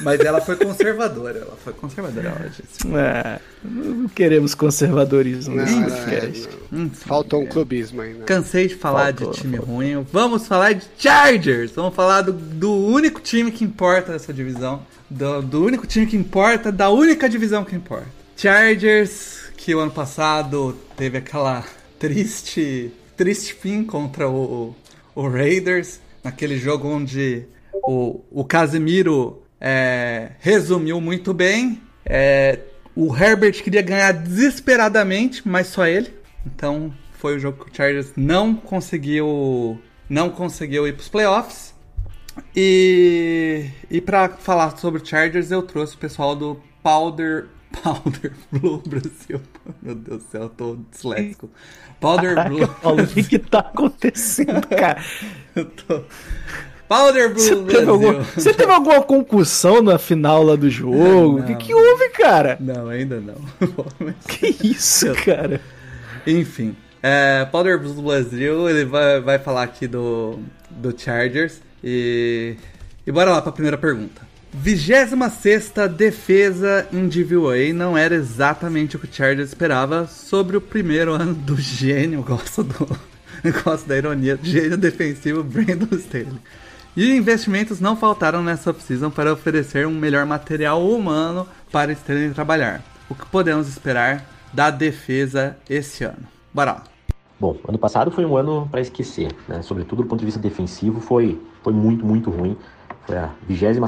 Mas ela foi conservadora, ela foi conservadora, ela disse. É, não queremos conservadorismo não, nesse podcast. Hum, Faltou um clubismo ainda. Cansei de falar Faltou, de time faltou. ruim. Vamos falar de Chargers. Vamos falar do, do único time que importa nessa divisão. Do, do único time que importa, da única divisão que importa. Chargers, que o ano passado teve aquela triste, triste fim contra o, o Raiders, naquele jogo onde o, o Casemiro é, resumiu muito bem. É, o Herbert queria ganhar desesperadamente, mas só ele. Então foi o jogo que o Chargers não conseguiu, não conseguiu ir para os playoffs. E, e para falar sobre o Chargers, eu trouxe o pessoal do Powder [LAUGHS] Powder Blue Brasil. [LAUGHS] Meu Deus do céu, eu tô disléxico. [LAUGHS] Powder Caraca, Blue. Paulo, o que que tá acontecendo, [LAUGHS] cara? eu tô. Powder Blue você. Teve alguma, você teve alguma concussão na final lá do jogo? O que, que houve, cara? Não, ainda não. que isso, cara? Enfim. É, Powder Blue Brasil, ele vai, vai falar aqui do, do Chargers. E, e bora lá pra primeira pergunta. 26 defesa em DVOA não era exatamente o que o Chargers esperava sobre o primeiro ano do gênio, [LAUGHS] gosto do gosto da ironia, gênio defensivo Brandon Staley. E investimentos não faltaram nessa off-season para oferecer um melhor material humano para Staley trabalhar. O que podemos esperar da defesa esse ano? Bora lá. Bom, ano passado foi um ano para esquecer, né? Sobretudo do ponto de vista defensivo, foi, foi muito, muito ruim. Foi a 26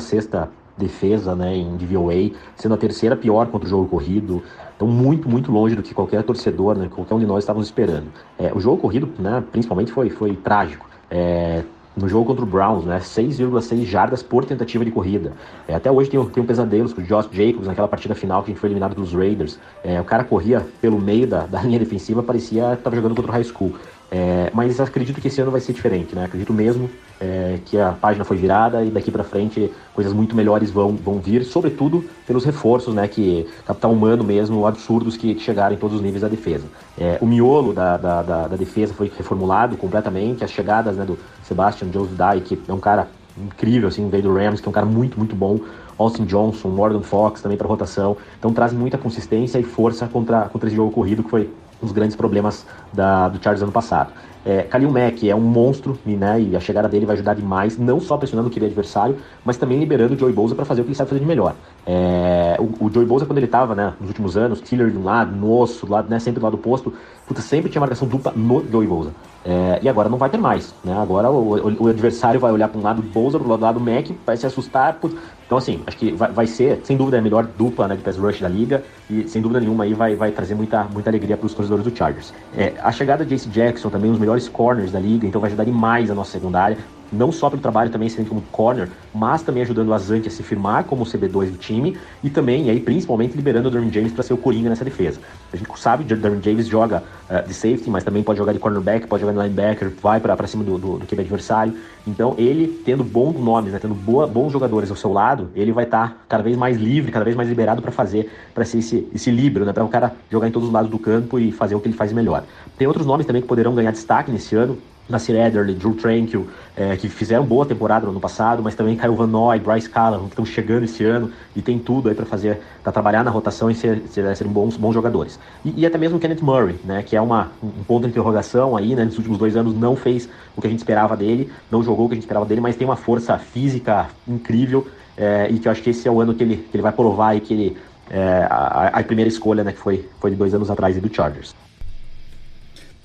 defesa né, em DVOA, sendo a terceira pior contra o jogo corrido. Então, muito, muito longe do que qualquer torcedor, né, qualquer um de nós estávamos esperando. É, o jogo corrido, né, principalmente, foi, foi trágico. É, no jogo contra o Browns, né? 6,6 jardas por tentativa de corrida. É, até hoje tem, tem um pesadelo com o Josh Jacobs naquela partida final que a gente foi eliminado dos Raiders. É, o cara corria pelo meio da, da [LAUGHS] linha defensiva, parecia estava jogando contra o high school. É, mas acredito que esse ano vai ser diferente, né? Acredito mesmo é, que a página foi virada e daqui para frente coisas muito melhores vão, vão vir, sobretudo pelos reforços, né? Que capital humano mesmo, absurdos que, chegaram em todos os níveis da defesa. É, o miolo da, da, da, da, defesa foi reformulado completamente, as chegadas né, do Sebastian Jones Dye, que é um cara incrível, assim, veio do Rams, que é um cara muito, muito bom. Austin Johnson, Morgan Fox também para rotação. Então trazem muita consistência e força contra, contra esse jogo corrido que foi dos grandes problemas da, do Chargers ano passado. É, Kalil Mack é um monstro, né? E a chegada dele vai ajudar demais, não só pressionando o QB adversário, mas também liberando o Joey Bosa para fazer o que ele sabe fazer de melhor. É, o, o Joey Bosa, quando ele estava né, nos últimos anos, killer de um lado, no osso, do lado, né, sempre do lado oposto, puta, sempre tinha marcação dupla no Joey Bosa. É, e agora não vai ter mais, né? Agora o, o, o adversário vai olhar para um lado do Bowser, pro lado do Mac, vai se assustar. Putz. Então, assim, acho que vai, vai, ser, sem dúvida, a melhor dupla né, de pass rush da liga e, sem dúvida nenhuma, aí vai, vai trazer muita, muita alegria para os torcedores do Chargers. É, a chegada de Jace Jackson, também um dos melhores corners da liga, então vai ajudar demais a nossa secundária não só pelo trabalho também sendo como corner, mas também ajudando o Azante a se firmar como CB2 do time e também, e aí, principalmente, liberando o Derwin James para ser o Coringa nessa defesa. A gente sabe que o Derwin James joga uh, de safety, mas também pode jogar de cornerback, pode jogar de linebacker, vai para cima do, do, do QB adversário. Então, ele tendo bons nomes, né, tendo boa, bons jogadores ao seu lado, ele vai estar tá cada vez mais livre, cada vez mais liberado para fazer, para ser esse, esse líbero, né, para o cara jogar em todos os lados do campo e fazer o que ele faz melhor. Tem outros nomes também que poderão ganhar destaque nesse ano, Nasir Ederle, Drew Tranquil, é, que fizeram boa temporada no ano passado, mas também Kyle Van Noy, Bryce Callahan, que estão chegando esse ano e tem tudo aí para fazer, para trabalhar na rotação e ser, ser, serem bons, bons jogadores. E, e, até mesmo Kenneth Murray, né, que é uma, um ponto de interrogação aí, né, nos últimos dois anos não fez o que a gente esperava dele, não jogou o que a gente esperava dele, mas tem uma força física incrível é, e que eu acho que esse é o ano que ele, que ele vai provar e que ele é, a, a, primeira escolha, né, que foi, foi de dois anos atrás do Chargers.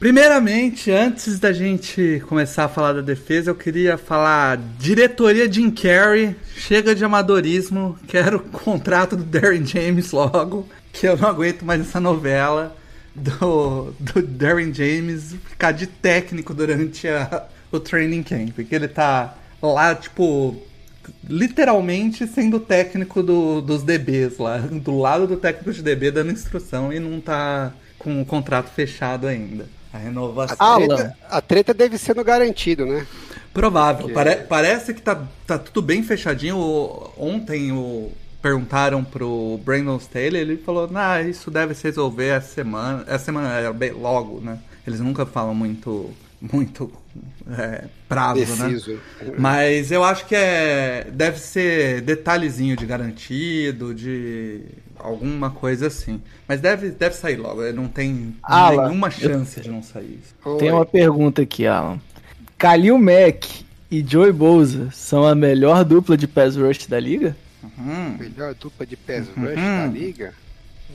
Primeiramente, antes da gente começar a falar da defesa, eu queria falar diretoria Jim Carrey, chega de amadorismo, quero o contrato do Darren James logo, que eu não aguento mais essa novela do, do Darren James ficar de técnico durante a, o training camp, porque ele tá lá, tipo, literalmente sendo técnico do, dos DBs lá, do lado do técnico de DB dando instrução e não tá com o contrato fechado ainda. A renovação. A treta, a treta deve ser no garantido, né? Provável. Porque... Pare, parece que tá, tá tudo bem fechadinho. Ontem o, perguntaram pro Brandon Staley, ele falou, nah, isso deve se resolver essa semana. Essa semana é bem, logo, né? Eles nunca falam muito muito é, prazo, né? Preciso. né? Mas eu acho que é deve ser detalhezinho de garantido, de alguma coisa assim. Mas deve, deve sair logo, não tem Alan, nenhuma chance eu... de não sair. Tem uma pergunta aqui, Alan. Kalil Mack e Joey Bosa são a melhor dupla de pass rush da liga? Uhum. Melhor dupla de pass uhum. rush da liga?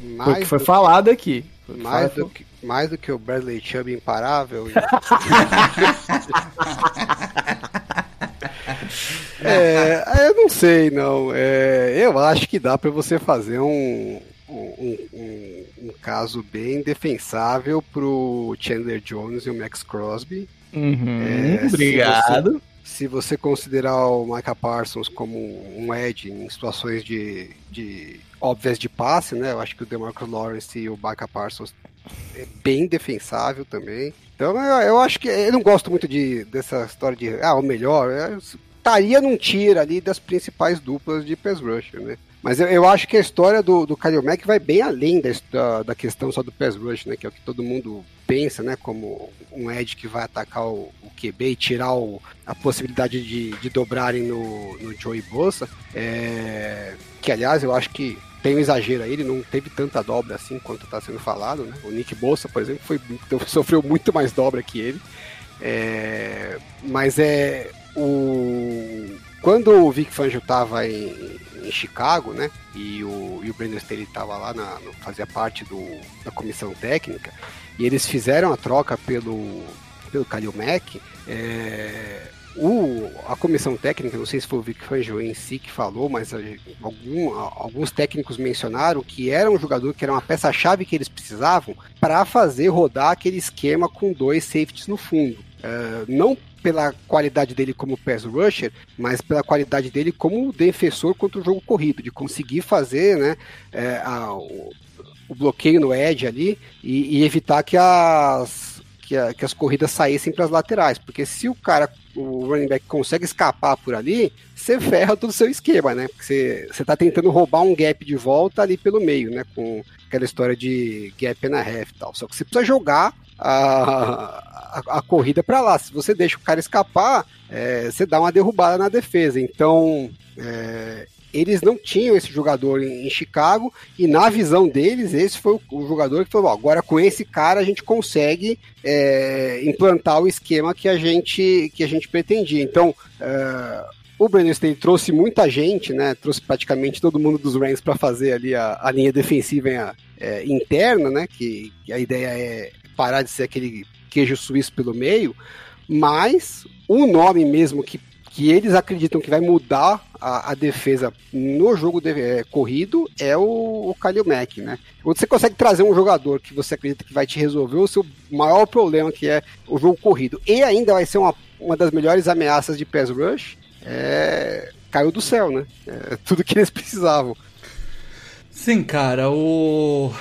Mais foi que foi falado aqui. mais, do que, mais do que o Bradley Chubb imparável. [LAUGHS] é, eu não sei, não. É, eu acho que dá para você fazer um, um, um, um, caso bem defensável pro Chandler Jones e o Max Crosby. Uhum, é, obrigado. Se você, se você, considerar o Micah Parsons como um edge em situações de, de óbvias de passe, né? Eu acho que o DeMarcus Lawrence e o Micah Parsons é bem defensável também. Então eu, eu, acho que eu não gosto muito de, dessa história de ah, o melhor. Eu, estaria num tier ali das principais duplas de pass rusher, né? Mas eu, eu, acho que a história do, do Khalil Mack vai bem além da, da questão só do pass rush, né? Que é o que todo mundo pensa, né? Como um edge que vai atacar o, o QB e tirar o, a possibilidade de, de dobrarem no, no Joey Bosa. É, que, aliás, eu acho que tem um exagero aí, ele não teve tanta dobra assim quanto está sendo falado, né? O Nick Bossa, por exemplo, foi, [LAUGHS] sofreu muito mais dobra que ele. É, mas é o quando o Vic Fangio estava em, em, Chicago, né, e o, e o Brandon Staley estava lá, na, fazia parte do, da comissão técnica, e eles fizeram a troca pelo, pelo Kalil Mack, é, o, a comissão técnica, não sei se foi o Vic Fangio em si que falou, mas algum, alguns técnicos mencionaram que era um jogador que era uma peça-chave que eles precisavam para fazer rodar aquele esquema com dois safeties no fundo. Uh, não pela qualidade dele como pass rusher, mas pela qualidade dele como defensor contra o jogo corrido, de conseguir fazer né, a, o, o, bloqueio no edge ali e, e evitar que as, que, a, que as corridas saíssem para as laterais, porque se o cara, o running back consegue escapar por ali, você ferra todo o seu esquema, né? Porque você, você tá tentando roubar um gap de volta ali pelo meio, né? Com aquela história de gap and a half e tal. Só que você precisa jogar a, a, a corrida para lá. Se você deixa o cara escapar, é, você dá uma derrubada na defesa. Então, é, eles não tinham esse jogador em, Chicago e na visão deles esse foi o, jogador que falou agora com esse cara a gente consegue é, implantar o esquema que a gente que a gente pretendia então uh, o Brandon Staley trouxe muita gente, né? Trouxe praticamente todo mundo dos Rams para fazer ali a, a, linha defensiva é, interna, né? Que, que, a ideia é parar de ser aquele queijo suíço pelo meio. Mas o nome mesmo que que eles acreditam que vai mudar a, a defesa no jogo de, é, corrido é o, o Kalil Mack, né? Quando você consegue trazer um jogador que você acredita que vai te resolver o seu maior problema, que é o jogo corrido, e ainda vai ser uma, uma das melhores ameaças de pass rush, é, caiu do céu, né? É tudo que eles precisavam. Sim, cara, o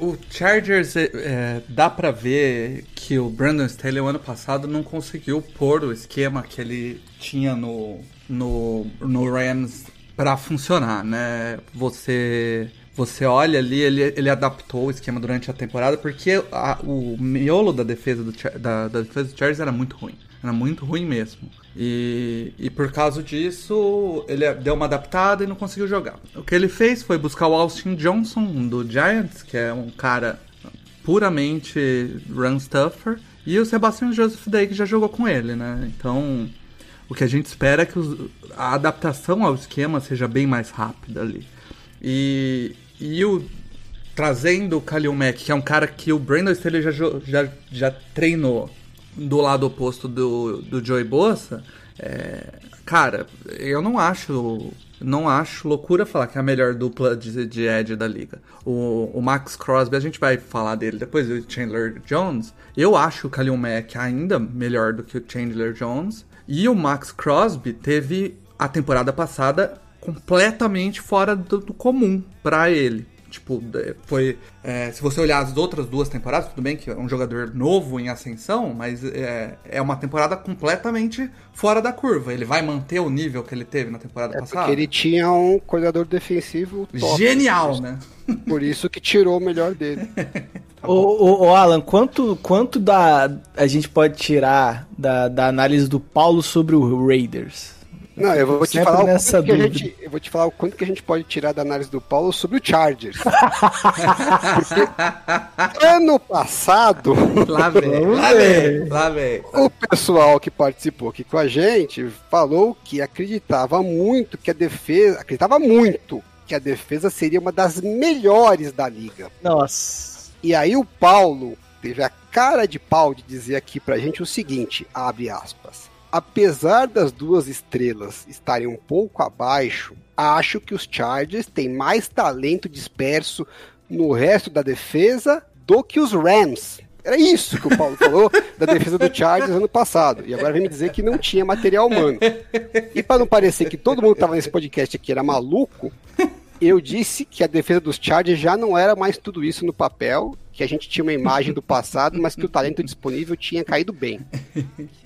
o Chargers, é, é, dá para ver que o Brandon Staley, ano passado, não conseguiu pôr o esquema que ele tinha no, no, no Rams para funcionar, né? Você você olha ali, ele, ele adaptou o esquema durante a temporada, porque a, o miolo da defesa do, da, da defesa do Chargers era muito ruim. Era muito ruim mesmo. E, e por causa disso, ele deu uma adaptada e não conseguiu jogar. O que ele fez foi buscar o Austin Johnson do Giants, que é um cara puramente run stuffer, e o Sebastian Joseph Day, que já jogou com ele, né? Então, o que a gente espera é que os, a adaptação ao esquema seja bem mais rápida ali. E, e o trazendo o Kalil Mack, que é um cara que o Brandon Staley já, já, já treinou do lado oposto do, do Joey Bossa, é, cara, eu não acho não acho loucura falar que é a melhor dupla de, de Edge da liga. O, o, Max Crosby, a gente vai falar dele depois, o Chandler Jones. Eu acho o Kalil Mack ainda melhor do que o Chandler Jones. E o Max Crosby teve a temporada passada completamente fora do, do comum para ele. Tipo, foi. É, se você olhar as outras duas temporadas, tudo bem que é um jogador novo em ascensão, mas é, é uma temporada completamente fora da curva. Ele vai manter o nível que ele teve na temporada é passada. Porque ele tinha um coordenador defensivo top, Genial, né? [LAUGHS] Por isso que tirou o melhor dele. [LAUGHS] tá ô, ô, Alan, quanto, quanto da, a gente pode tirar da, da análise do Paulo sobre o Raiders? Não, eu vou te falar nessa o que a gente, eu vou te falar o quanto que a gente pode tirar da análise do Paulo sobre o Chargers. [LAUGHS] Porque ano passado, [LAUGHS] lá vem, lá vem, lá vem. O pessoal que participou aqui com a gente falou que acreditava muito que a defesa, acreditava muito que a defesa seria uma das melhores da liga. Nossa. E aí o Paulo teve a cara de pau de dizer aqui pra gente o seguinte, abre aspas apesar das duas estrelas estarem um pouco abaixo, acho que os Chargers têm mais talento disperso no resto da defesa do que os Rams. Era isso que o Paulo [LAUGHS] falou da defesa do Chargers ano passado. E agora vem me dizer que não tinha material humano. E para não parecer que todo mundo estava nesse podcast aqui era maluco, eu disse que a defesa dos Chargers já não era mais tudo isso no papel, que a gente tinha uma imagem do passado, mas que o talento disponível tinha caído bem.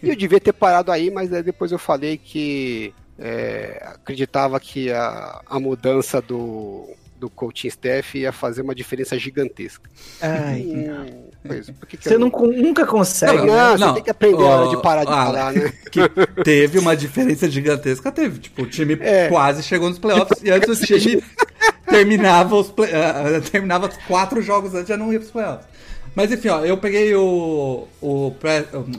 E eu devia ter parado aí, mas depois eu falei que é, acreditava que a, a mudança do, do coaching staff ia fazer uma diferença gigantesca. Ai, hum, pois, que que você eu... não, nunca consegue. Não, né? não, você tem que aprender oh, de parar de ah, falar, né? [LAUGHS] Que teve uma diferença gigantesca, teve. Tipo, o time é. quase chegou nos playoffs e antes o time [LAUGHS] terminava os play, uh, terminava quatro jogos antes já não ia pros playoffs. Mas enfim, ó, eu peguei o, o,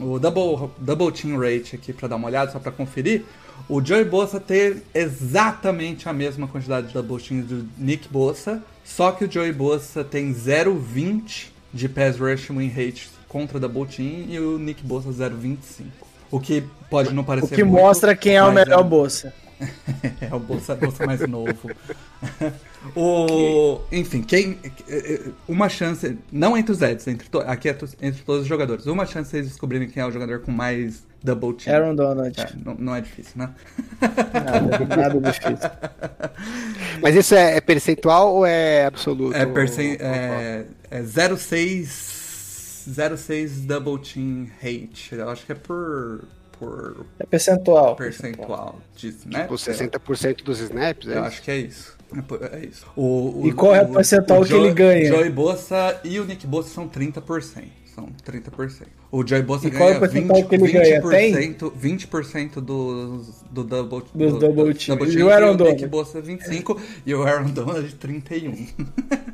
o double, double Team Rate aqui pra dar uma olhada, só pra conferir. O Joey Bossa ter exatamente a mesma quantidade de double do Nick Bossa, só que o Joey Bossa tem 0,20 de pass rush win rate contra double team e o Nick Bossa 0,25. O que pode não parecer O que muito, mostra quem é o melhor é... Bossa. [LAUGHS] é o Bolsa, Bolsa mais novo. [LAUGHS] o, enfim, quem. Uma chance. Não entre os Eds, entre to, aqui é entre todos os jogadores. Uma chance de vocês descobrirem quem é o jogador com mais double team. Aaron Donald. É, não, não, é difícil, né? Nada, nada [LAUGHS] difícil. Mas isso é, é, percentual ou é absoluto? É, percent, é, é 0,6. 0,6 double team hate. Eu acho que é por por. É percentual. Percentual de snaps. Tipo 60% dos snaps, é Eu isso? acho que é isso. É, é isso. O, o, e qual é o percentual que ele ganha? O Joey Bossa e o Nick Bossa são 30%. São 30%. O Joey Bossa e ganha qual é o 20%, que ele 20%, ganha? 20% do, do double, do, do double team. Double team. E o Aaron Donald? O Bossa 25% e o Aaron Donald 31%.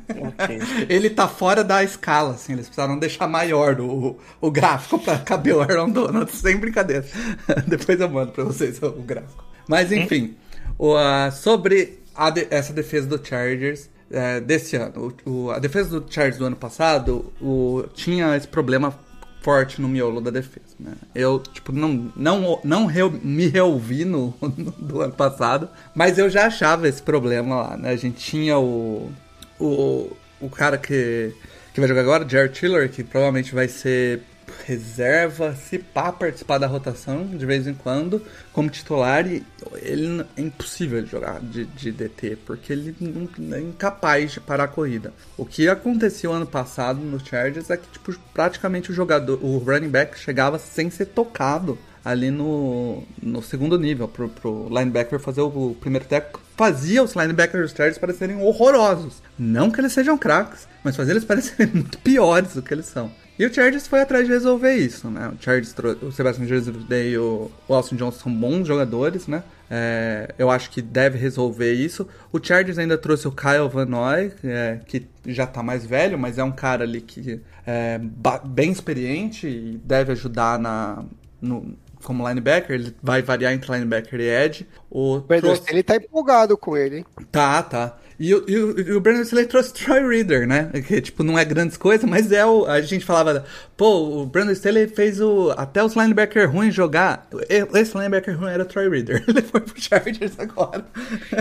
Okay. [LAUGHS] ele tá fora da escala, assim. Eles precisaram deixar maior o, o gráfico pra caber o Aaron Donald, [LAUGHS] sem brincadeira. [LAUGHS] Depois eu mando pra vocês o gráfico. Mas enfim, o, uh, sobre de, essa defesa do Chargers é, desse ano. O, o, a defesa do Chargers do ano passado o, tinha esse problema forte no miolo da defesa. Né? Eu, tipo, não, não, não me reouvi no, no, [LAUGHS] do ano passado, mas eu já achava esse problema lá, né? A gente tinha o, o, o cara que, que vai jogar agora, Jared Tiller, que provavelmente vai ser reserva, se pá, participar da rotação de vez em quando, como titular, e ele é impossível jogar de, de DT, porque ele não, é incapaz de parar a corrida. O que aconteceu ano passado no Chargers é que, tipo, praticamente o jogador, o running back chegava sem ser tocado ali no, no segundo nível, pro, pro linebacker fazer o, o primeiro teco. Fazia os linebackers dos Chargers parecerem horrorosos. Não que eles sejam craques, mas fazia eles [LAUGHS] parecerem muito piores do que eles são. E o Chargers foi atrás de resolver isso, né? O Chargers, o Sebastian Joseph e o Austin Johnson são bons jogadores, né? É, eu acho que deve resolver isso. O Chargers ainda trouxe o Kyle Van Noy, é, que já tá mais velho, mas é um cara ali que é bem experiente e deve ajudar na, no, como linebacker, ele vai variar entre linebacker e edge. O trouxe... ele tá empolgado com ele, hein? Tá, tá. E, o, e, o, e o Brandon Staley trouxe Troy Reader, né? Que, tipo, não é grandes coisas, mas é o... A gente falava, pô, o Brandon Staley fez o... Até os linebackers ruins jogar. Esse linebacker ruim era o Troy Reader. [LAUGHS] Ele foi pro Chargers agora.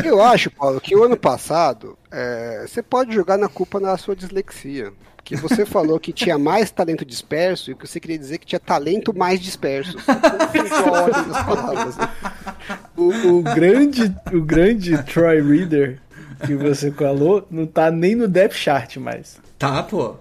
Eu acho, Paulo, que o ano passado, é, você pode jogar na culpa na sua dislexia que você falou que tinha mais talento disperso e que você queria dizer que tinha talento mais disperso. o, o, grande, o grande Troy Reader que você falou não tá nem no depth chart mais. Tá, pô.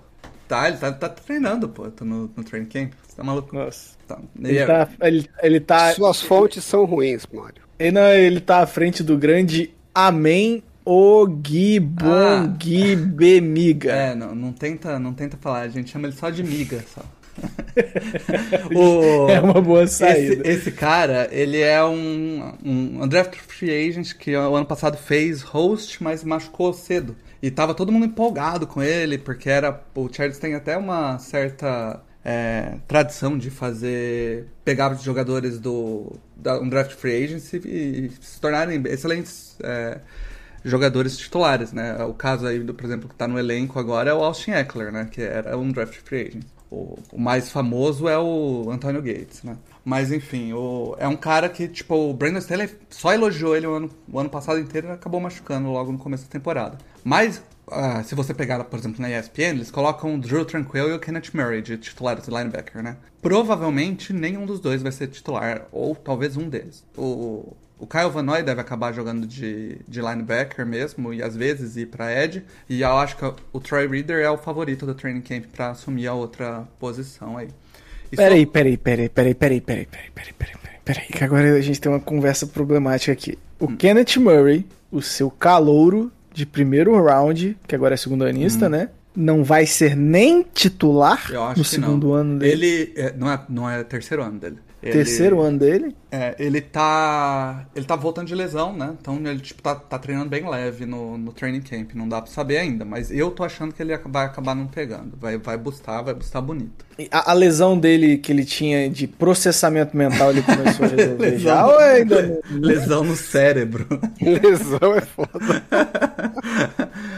Tá, ele tá, tá treinando, pô. Tô no, no training camp. Você tá maluco? Nossa. Tá. Ele, ele, tá, ele, ele tá. Suas fontes são ruins, Mário. Ele, não, ele tá à frente do grande Amém Ogibongibemiga. Ah. É, não, não, tenta, não tenta falar, a gente chama ele só de miga, só. [LAUGHS] o, é uma boa saída. Esse, esse, cara, ele é um, um, um draft free agent que o ano passado fez host, mas machucou cedo. E tava todo mundo empolgado com ele, porque era. O Charles tem até uma certa é, tradição de fazer. pegar jogadores do. Da, um draft free agency e, e se tornarem excelentes. É, jogadores titulares, né? O caso aí, do, por exemplo, que tá no elenco agora é o Austin Eckler, né? Que era um draft free agent. O, o mais famoso é o Antonio Gates, né? Mas enfim, o, é um cara que, tipo, o Brandon Staley só elogiou ele o ano, o ano passado inteiro e acabou machucando logo no começo da temporada. Mas, uh, se você pegar, por exemplo, na ESPN, eles colocam o Drew Tranquil e o Kenneth Murray de titulares de linebacker, né? Provavelmente nenhum dos dois vai ser titular, ou talvez um deles. O, o Kyle Van Noy deve acabar jogando de, de linebacker mesmo, e às vezes ir para Ed. E eu acho que o Troy Reader é o favorito do training camp para assumir a outra posição aí. E peraí, só... peraí, peraí, peraí, peraí, peraí, peraí, peraí, peraí, peraí, peraí, que agora a gente tem uma conversa problemática aqui. O hum. Kenneth Murray, o seu calouro de primeiro round, que agora é segundo anista, hum. né? Não vai ser nem titular no segundo não. ano dele. Ele é, não, é, não é terceiro ano dele. Ele, Terceiro ano dele? É, ele tá. Ele tá voltando de lesão, né? Então ele tipo, tá, tá treinando bem leve no, no training camp. Não dá pra saber ainda, mas eu tô achando que ele vai acabar não pegando. Vai, vai bustar, vai bustar bonito. A, a, lesão dele que ele tinha de processamento mental, ele começou a [LAUGHS] resolver já ou ainda? [LAUGHS] lesão no cérebro. [LAUGHS] lesão é foda.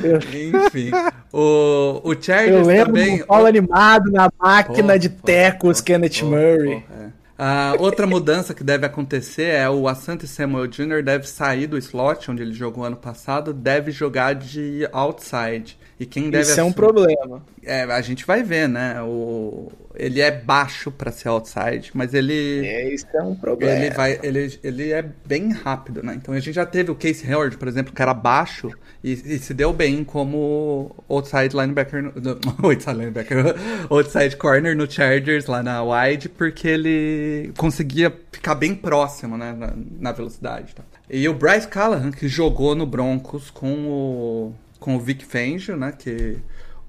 Enfim. O, o Chargers eu lembro também. Um o... animado na máquina de tecos, Kenneth Murray. é. Uh, outra mudança que deve acontecer é o Asante Samuel Jr. deve sair do slot onde ele jogou ano passado, deve jogar de outside. E quem deve Isso é um problema. É, a gente vai ver, né? O... Ele é baixo para ser outside, mas ele. É, isso é um problema. Ele, vai, ele, ele é bem rápido, né? Então a gente já teve o Case Howard, por exemplo, que era baixo e, e se deu bem como outside linebacker. No, [LAUGHS] outside linebacker. [LAUGHS] outside corner no Chargers lá na wide, porque ele conseguia ficar bem próximo, né? Na, na velocidade. Tá? E o Bryce Callahan, que jogou no Broncos com o, com o Vic Fangio, né? Que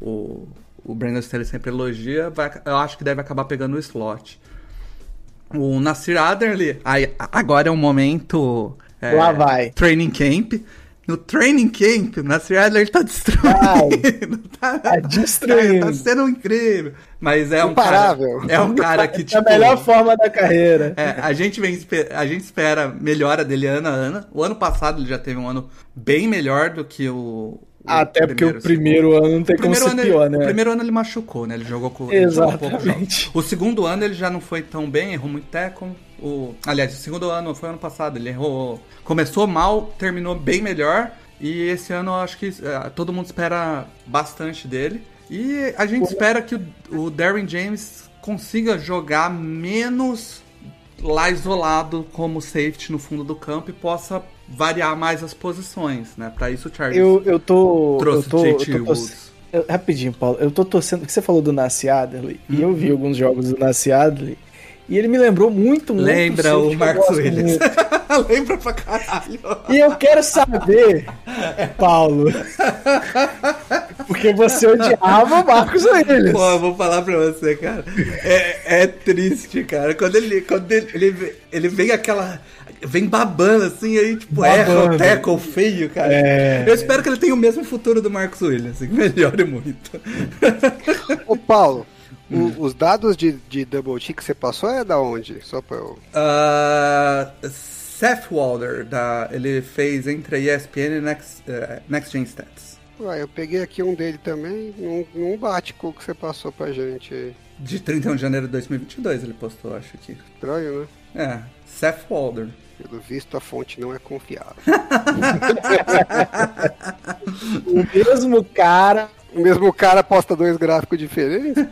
o, o Brandon Staley sempre elogia, vai, eu acho que deve acabar pegando o slot. O Nasir Adderley, aí, agora é um momento... É, Lá vai. Training Camp. No training camp, o Nasir Adler tá destruindo. [LAUGHS] tá, tá destruindo. Tá, sendo incrível. Mas é um Imparável. cara. É um cara que, tipo. [LAUGHS] É a melhor forma da carreira. É, a gente, vem, a gente espera melhora dele ano a ano. O ano passado ele já teve um ano bem melhor do que o. Até porque o primeiro ano não tem como ser ano pior, ele, né? O primeiro ano ele machucou, né? Ele jogou com. Exatamente. o segundo ano ele já não foi tão bem, errou muito tackle. O, aliás, o segundo ano foi ano passado, ele errou. Começou mal, terminou bem melhor. E esse ano eu acho que é, todo mundo espera bastante dele. E a gente espera que o, o Darren James consiga jogar menos lá isolado como safety no fundo do campo e possa variar mais as posições, né? Pra isso o Charles Eu, eu tô. trouxe eu tô, JT eu tô Woods. eu- rapidinho, Paulo. Eu tô torcendo. Porque você falou do Nassi Adderley. E eu vi alguns jogos do Nassi Adderley. E ele me lembrou muito, muito. Lembra o que Marcos Williams. [LAUGHS] Lembra pra caralho. E eu quero saber, Paulo. Porque você odiava o Marcos Williams. Pô, eu vou falar pra você, cara. É, é triste, cara. Quando ele, quando ele, ele, ele vem aquela. Vem babando assim, aí, tipo, erra o tackle feio, cara. É. Eu espero que ele tenha o mesmo futuro do Marcos Williams, assim, que melhore muito. [LAUGHS] Ô, Paulo, o- os dados de, de double check que você passou é da onde? Só pra eu. Ah, Seth Walder, da, ele fez entre a ESPN e Next, eh, Next Gen Stats. Ué, eu peguei aqui um dele também, não, não bate com o que você passou pra gente aí. De 31 de janeiro de 2022 ele postou, acho que. Estranho, né? É, Seth Walder. Pelo visto, a fonte não é confiável. [LAUGHS] O mesmo cara. o mesmo cara posta dois gráficos diferentes?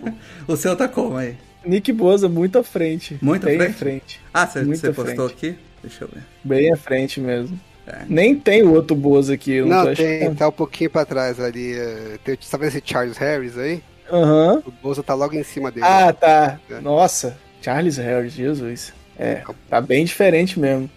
O seu tá como aí? Nick Boza muito à frente. Muito à Bem frente? à frente. Ah, você, Muito você postou frente. aqui? Deixa eu ver. Bem à frente mesmo. É. Nem tem o outro Boza aqui. Eu não, Não, tô tem, achando. tá um pouquinho pra trás ali. é, Tem, tá vendo esse Charles Harris aí? Aham. O Bolsa tá logo em cima dele. Ah, tá. É. Nossa. Charles Harris, Jesus. É, tá bem diferente mesmo.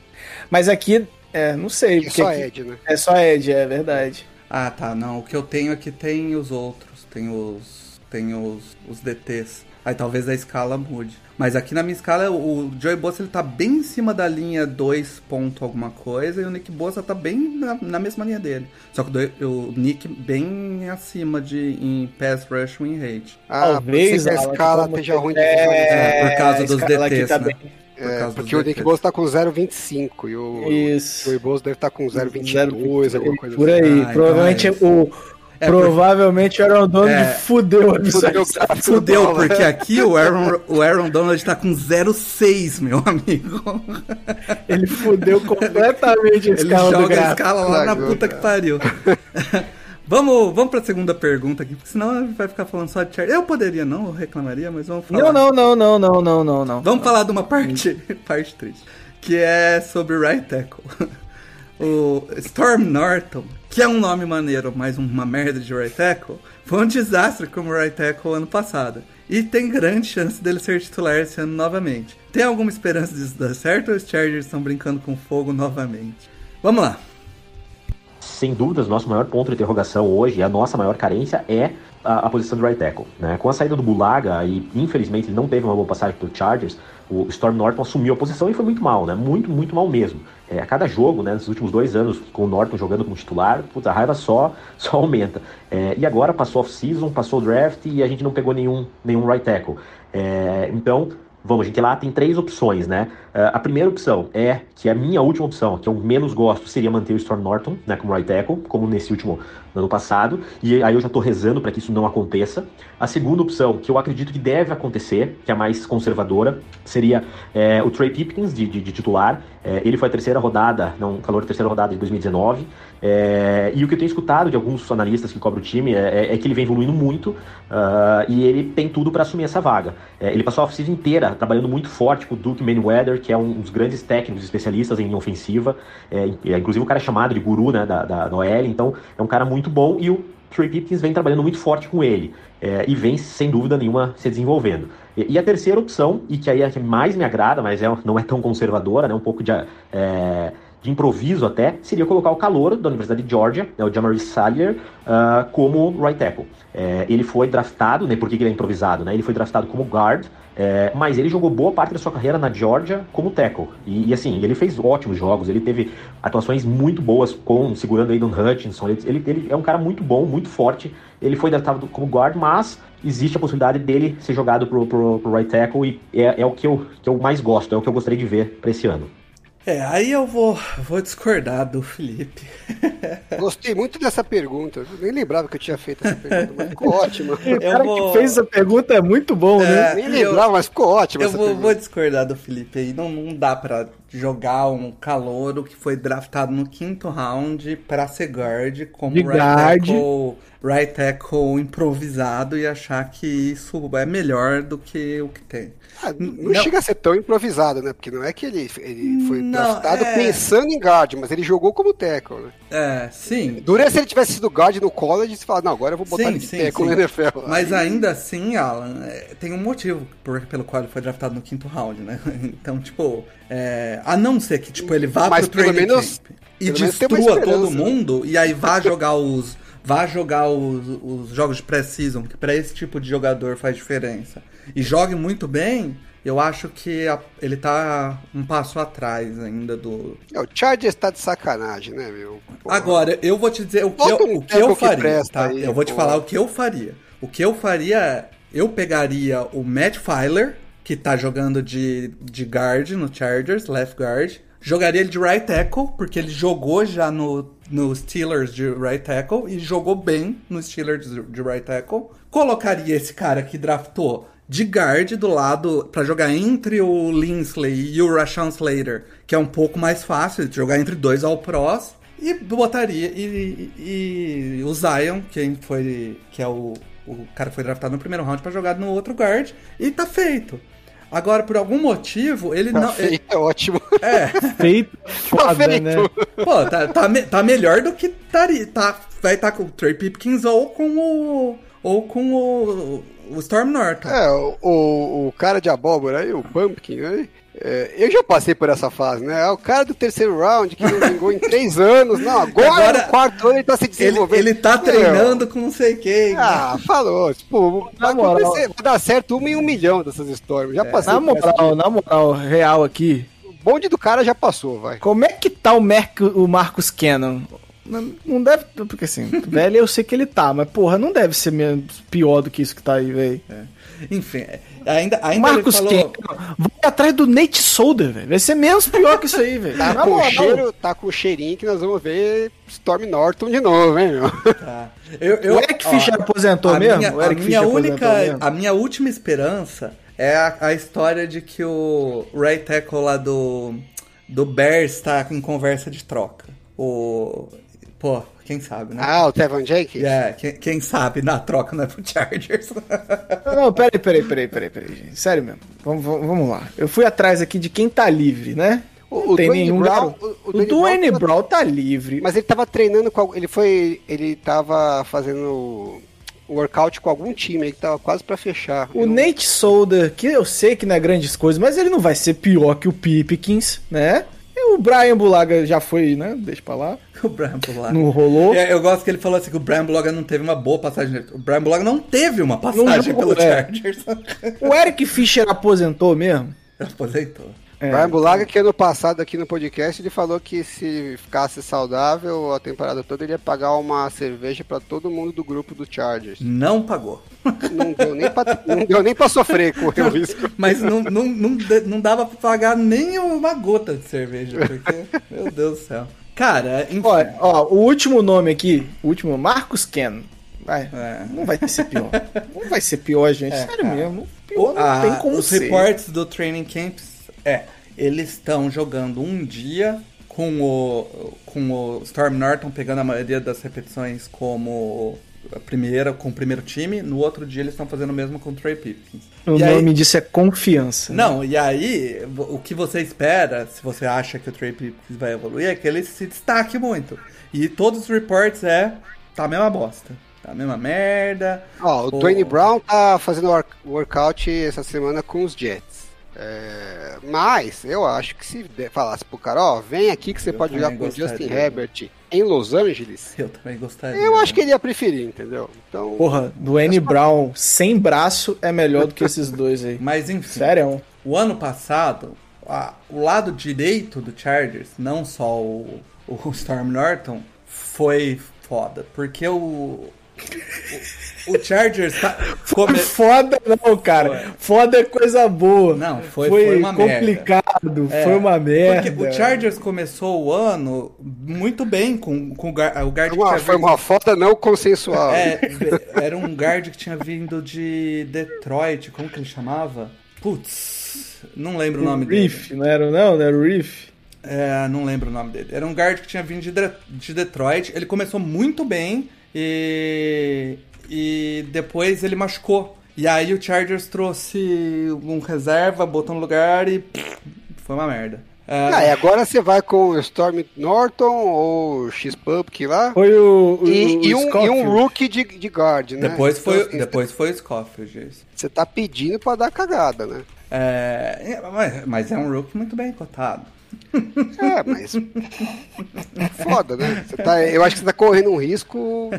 Mas aqui, é, não sei. é porque só aqui- Ed, né? É só Ed, é verdade. Ah, tá. Não, o que eu tenho aqui tem os outros. Tem os. Tem os, os DTs. Aí talvez a escala mude. Mas aqui na minha escala, o Joey Bosa ele tá bem em cima da linha 2 ponto alguma coisa e o Nick Bosa tá bem na, na mesma linha dele. Só que o, do- o Nick bem acima de em pass rush win rate. Ah, Talvez a escala esteja ruim de é, visualizar. É, por causa dos DTs, tá né? bem- Por É, porque o Nick. Bosa tá com 0,25 e o Isso. Joey Bosa deve estar com 0,22, alguma coisa Por assim. aí. Ah, então provavelmente é isso. o. É, provavelmente o Aaron Donald É. fudeu a Fudeu do Fudeu, Bola. porque aqui o Aaron, o Aaron Donald tá com 0,6, meu amigo. Ele fudeu completamente a Ele escala do joga a gráfico. escala lá na puta que pariu. [LAUGHS] vamos, vamos pra segunda pergunta aqui, porque senão vai ficar falando só de Charlie. Eu poderia não, eu reclamaria, mas vamos falar. Não, não, não, não, não, não, não, não. Vamos falar de uma parte, [LAUGHS] parte triste, que é sobre o right tackle. [LAUGHS] O Storm Norton, que é um nome maneiro, mas uma merda de right tackle, foi um desastre como right tackle ano passado. E tem grande chance dele ser titular esse ano novamente. Tem alguma esperança disso dar certo ou os Chargers estão brincando com fogo novamente? Vamos lá. sem dúvidas, nosso maior ponto de interrogação hoje, a nossa maior carência é a, a posição do right tackle. Né? Com a saída do Bulaga, e infelizmente ele não teve uma boa passagem pelo Chargers, o Storm Norton assumiu a posição e foi muito mal, né? Muito, muito mal mesmo. É, a cada jogo, né, nos últimos dois anos, com o Norton jogando como titular, puta, a raiva só, [LAUGHS] só aumenta. É, e agora passou off-season, passou o draft e a gente não pegou nenhum, nenhum right tackle. É, então, Vamos, a gente lá tem três opções, né? Uh, a primeira opção é, que é a minha última opção, que eu menos gosto, seria manter o Storm Norton, né, como right tackle, como nesse último ano passado, e aí eu já tô rezando para que isso não aconteça. A segunda opção, que eu acredito que deve acontecer, que é a mais conservadora, seria é, o Trey Pipkins de, de, de titular. É, ele foi a terceira rodada, não, calor terceira rodada de 2019. É, e o que eu tenho escutado de alguns analistas que cobram o time é, é, é que ele vem evoluindo muito uh, e ele tem tudo para assumir essa vaga. Ele passou a oficina inteira trabalhando muito forte com o Duke Manyweather, que é um dos grandes técnicos especialistas em ofensiva. Inclusive o cara é chamado de guru né, da, da, da OL, então é um cara muito bom e o Trey Pipkins vem trabalhando muito forte com ele é, e vem, sem dúvida nenhuma, se desenvolvendo. E, e, a terceira opção, e que aí é a que mais me agrada, mas é, não é tão conservadora, né, um pouco de, é, de improviso até, seria colocar o calor da Universidade de Georgia, né, o Jamari Salyer, uh, como right tackle. É, ele foi draftado, né, por que ele é improvisado? Né, ele foi draftado como guard, é, mas ele jogou boa parte da sua carreira na Georgia como tackle. E, e, assim, ele fez ótimos jogos, ele teve atuações muito boas com segurando Aiden Hutchinson. Ele, ele, ele, é um cara muito bom, muito forte. Ele foi draftado como guard, mas existe a possibilidade dele ser jogado pro, pro, pro right tackle e é, é o que eu, que eu mais gosto, é o que eu gostaria de ver para esse ano. É, aí eu vou, vou discordar do Felipe. [LAUGHS] Gostei muito dessa pergunta. Eu nem lembrava que eu tinha feito essa pergunta, mas ficou [LAUGHS] ótima. O cara vou... que fez essa pergunta é muito bom, né? é, né? Nem lembrava, eu, mas ficou ótimo. Eu vou, vou, discordar do Felipe aí. Não, não dá pra jogar um calouro que foi draftado no quinto round pra ser guard como right guard. tackle, right tackle improvisado e achar que isso é melhor do que o que tem. Ah, não, não, chega a ser tão improvisado, né? Porque não é que ele, ele foi não, draftado é... pensando em guard, mas ele jogou como tackle, né? É, sim. Dura se ele tivesse sido guard no college, você fala, não, agora eu vou botar sim, ele de sim, tackle sim. no NFL. Mas Aí... ainda assim, Alan, é, tem um motivo por, pelo qual ele foi draftado no quinto round, né? [LAUGHS] Então, tipo, é, a não ser que tipo, ele vá mas pro training menos, camp e destrua todo mundo, e aí vá jogar os vá jogar os, os jogos de pré-season, que para esse tipo de jogador faz diferença, e jogue muito bem, eu acho que a, ele tá um passo atrás ainda do. É, o Chargers tá de sacanagem, né, meu? Porra. Agora, eu vou te dizer o que eu, o que eu faria, que tá? Aí, eu vou te falar o que eu faria. O que eu faria é, eu pegaria o Matt Filer, que tá jogando de, de guard no Chargers, left guard, jogaria ele de right tackle, porque ele jogou já no, no Steelers de right tackle e jogou bem no Steelers de right tackle. Colocaria esse cara que draftou de guard do lado para jogar entre o Linsley e o Rashawn Slater, que é um pouco mais fácil de jogar entre dois All Pros. E botaria e, e, e o Zion, quem foi que é o, o cara foi draftado no primeiro round para jogar no outro guard e tá feito. Agora, por algum motivo, ele tá não. Feito ele... é ótimo. É. [LAUGHS] Feito. Foda, tá feito. né? Pô, tá, tá, tá melhor do que estaria. Tá, vai estar tá com o Trey Pipkins ou com o. Ou com o. O Storm Norton. É, o, o, o cara de abóbora aí, o Pumpkin, né? É, eu já passei por essa fase, né? É o cara do terceiro round que não vingou em três anos. Não, agora, agora no quarto ano ele tá se desenvolvendo. Ele, ele tá treinando com não sei quem. Ah, né? falou. Tipo, vai, vai dar certo uma em um milhão dessas histórias. Já é, passei Na moral, na moral, real aqui. O bonde do cara já passou, vai. Como é que tá o, Merc, o Marcos Cannon? Não, não deve. Porque assim, [LAUGHS] velho, eu sei que ele tá, mas porra, não deve ser pior do que isso que tá aí, velho. É. Enfim, ainda, ainda Marcos falou... Ken, vai atrás do Nate Solder, velho. Vai ser menos pior que isso aí, velho. Tá, com o cheiro, tá com o cheirinho que nós vamos ver Storm Norton de novo, hein, meu? Tá. Eu, eu, o Eric Fischer aposentou mesmo? Minha, o Eric a minha única, mesmo? A minha última esperança é a, a história de que o right tackle lá do, do Bears tá em conversa de troca. O Pô, quem sabe, né? Ah, o Tevon Jenkins? É, quem, quem, sabe na troca não é pro Chargers. não, peraí, peraí, peraí, peraí, peraí, gente. Sério mesmo. Vamos, vamos lá. Eu fui atrás aqui de quem tá livre, né? O, o tem Dwayne nenhum Brown, o, o, o Dwayne Brown, Brown tá livre. Mas ele tava treinando com. Ele foi. Ele tava fazendo workout com algum time aí que tava quase para fechar. O eu... Nate Solder, que eu sei que não é grandes coisas, mas ele não vai ser pior que o Pipkins, né? O Brian Bulaga já foi, né? Deixa pra lá. [LAUGHS] O Brian Bulaga. Não rolou. É, eu gosto que ele falou assim que o Brian Bulaga não teve uma boa passagem. O Brian Bulaga não teve uma passagem não, pelo é. Chargers. O Eric Fischer aposentou mesmo? Aposentou. É. Brian Bulaga, que ano passado aqui no podcast, ele falou que se ficasse saudável a temporada toda, ele ia pagar uma cerveja para todo mundo do grupo do Chargers. Não pagou. Não deu nem pra, não deu nem pra sofrer com o [LAUGHS] risco. Mas não, não, não, não dava pra pagar nem uma gota de cerveja, porque, meu Deus do céu. Cara, enfim. Ó, ó, o último nome aqui, o último, Marcos Ken. Vai, é. Não vai ser pior. não vai ser pior, gente. É, Sério cara. mesmo. Pior, não tem como os ser. Os reportes do Training Camps é, eles estão jogando um dia com o, com o Storm Norton pegando a maioria das repetições como a primeira, com o primeiro time, no outro dia eles estão fazendo o mesmo com o Trey Pipkins. O e nome aí, disso é confiança. Né? Não, e aí o que você espera, se você acha que o Trey Pipkins vai evoluir, é que ele se destaque muito. E todos os reports é tá a mesma bosta. Tá a mesma merda. Ó, o ou... Dwayne Brown tá fazendo workout essa semana com os Jets. É, mas eu acho que se falasse pro cara, ó, vem aqui que você eu pode jogar com o Justin Herbert em Los Angeles. Eu também gostaria. Eu acho que ele ia preferir, entendeu? Então, Porra, do N Brown sem braço é melhor do que esses [LAUGHS] dois aí. Mas enfim. Sério? O ano passado, a, o lado direito do Chargers, não só o, o Storm Norton, foi foda. Porque o, o Chargers tá. Come... Foda não, cara. Foi. Foda é coisa boa. Não, foi, foi, foi uma complicado, é. foi uma merda. Porque o Chargers começou o ano muito bem com, com o guard foi uma, Foi vindo... uma foda não consensual. É, era um guard que tinha vindo de Detroit, como que ele chamava? Putz, não lembro o, o nome Riff, dele. não era não? Não era o Riff? É, não lembro o nome dele. Era um guard que tinha vindo de, de Detroit. Ele começou muito bem e, e depois ele machucou. E aí o Chargers trouxe um reserva, botou no lugar e pff, foi uma merda. É... Ah, e agora você vai com o Storm Norton ou X-Pumpkin lá? Foi o, o, e, o e, um, e, um, rookie de, de guard, né? Depois foi, então, assim, depois foi o Scofield. Você tá pedindo pra dar cagada, né? É, mas, mas é um rookie muito bem cotado. É, mas. Foda, né? Tá, eu acho que você tá correndo um risco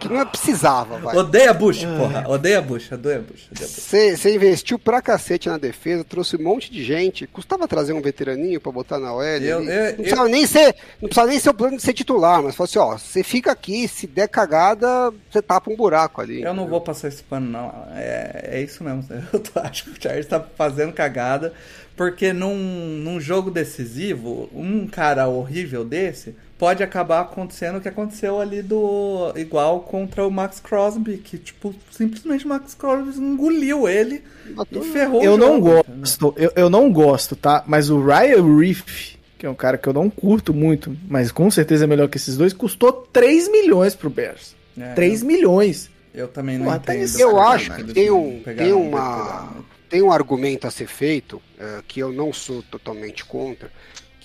que não precisava, vai. Odeia Bush, porra. Odeia Bush, odeia Bush. Você investiu pra cacete na defesa, trouxe um monte de gente. Custava trazer um veteraninho pra botar na OL. Eu, eu, não, precisava eu... nem ser, não precisava nem ser o plano de ser titular, mas falou assim: ó, você fica aqui, se der cagada, você tapa um buraco ali. Eu não vou passar esse pano, não. É, é isso mesmo. [LAUGHS] Eu acho que o Charles tá fazendo cagada porque num, num jogo decisivo, um cara horrível desse pode acabar acontecendo o que aconteceu ali do. igual contra o Max Crosby, que, tipo, simplesmente o Max Crosby engoliu ele e ferrou Eu não gosto, eu, eu não gosto, tá? Mas o Ryan Reef, que é um cara que eu não curto muito, mas com certeza é melhor que esses dois, custou 3 milhões pro Bears. É, 3 milhões. Eu também não Pô, entendo. Eu acho que tem, um, tem uma tem um argumento a ser feito, uh, que eu não sou totalmente contra,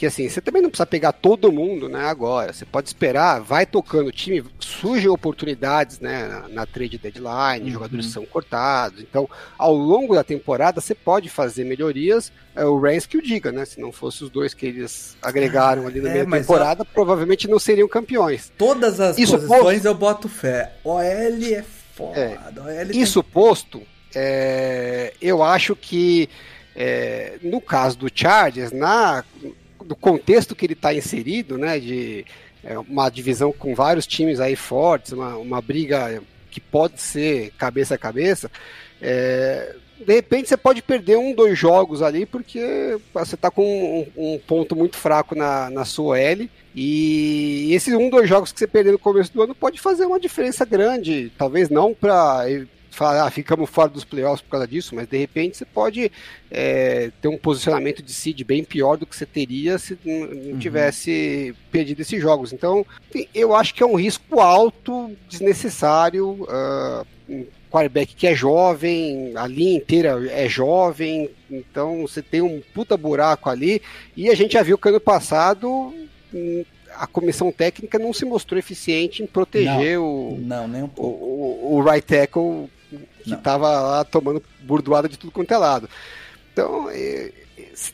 que assim, você também não precisa pegar todo mundo, né, agora. Você pode esperar, vai tocando o time, surgem oportunidades, né, na, na trade deadline, uhum. jogadores são cortados. Então, ao longo da temporada, você pode fazer melhorias. É o Rams que o diga, né? Se não fosse os dois que eles agregaram ali na é, meia temporada, provavelmente não seriam campeões. Todas as Isso posições posto... eu boto fé. OL é foda. É. OL Isso tem... posto, é, eu acho que é, no caso do Chargers, na, no contexto que ele está inserido, né, de é, uma divisão com vários times aí fortes, uma, uma briga que pode ser cabeça a cabeça, é, de repente você pode perder um, dois jogos ali, porque você está com um, um, ponto muito fraco na, na sua L. E esses um, dois jogos que você perder no começo do ano pode fazer uma diferença grande. Talvez não para falar, ah, ficamos fora dos playoffs por causa disso, mas de repente você pode é, ter um posicionamento de seed bem pior do que você teria se não uhum. tivesse perdido esses jogos. Então, eu acho que é um risco alto, desnecessário. Uh, um quarterback que é jovem, a linha inteira é jovem, então você tem um puta buraco ali. E a gente já viu que ano passado hum, a comissão técnica não se mostrou eficiente em proteger não, o, não, nem um o, o, o right tackle que estava lá tomando burdoada de tudo quanto é lado. Então, é,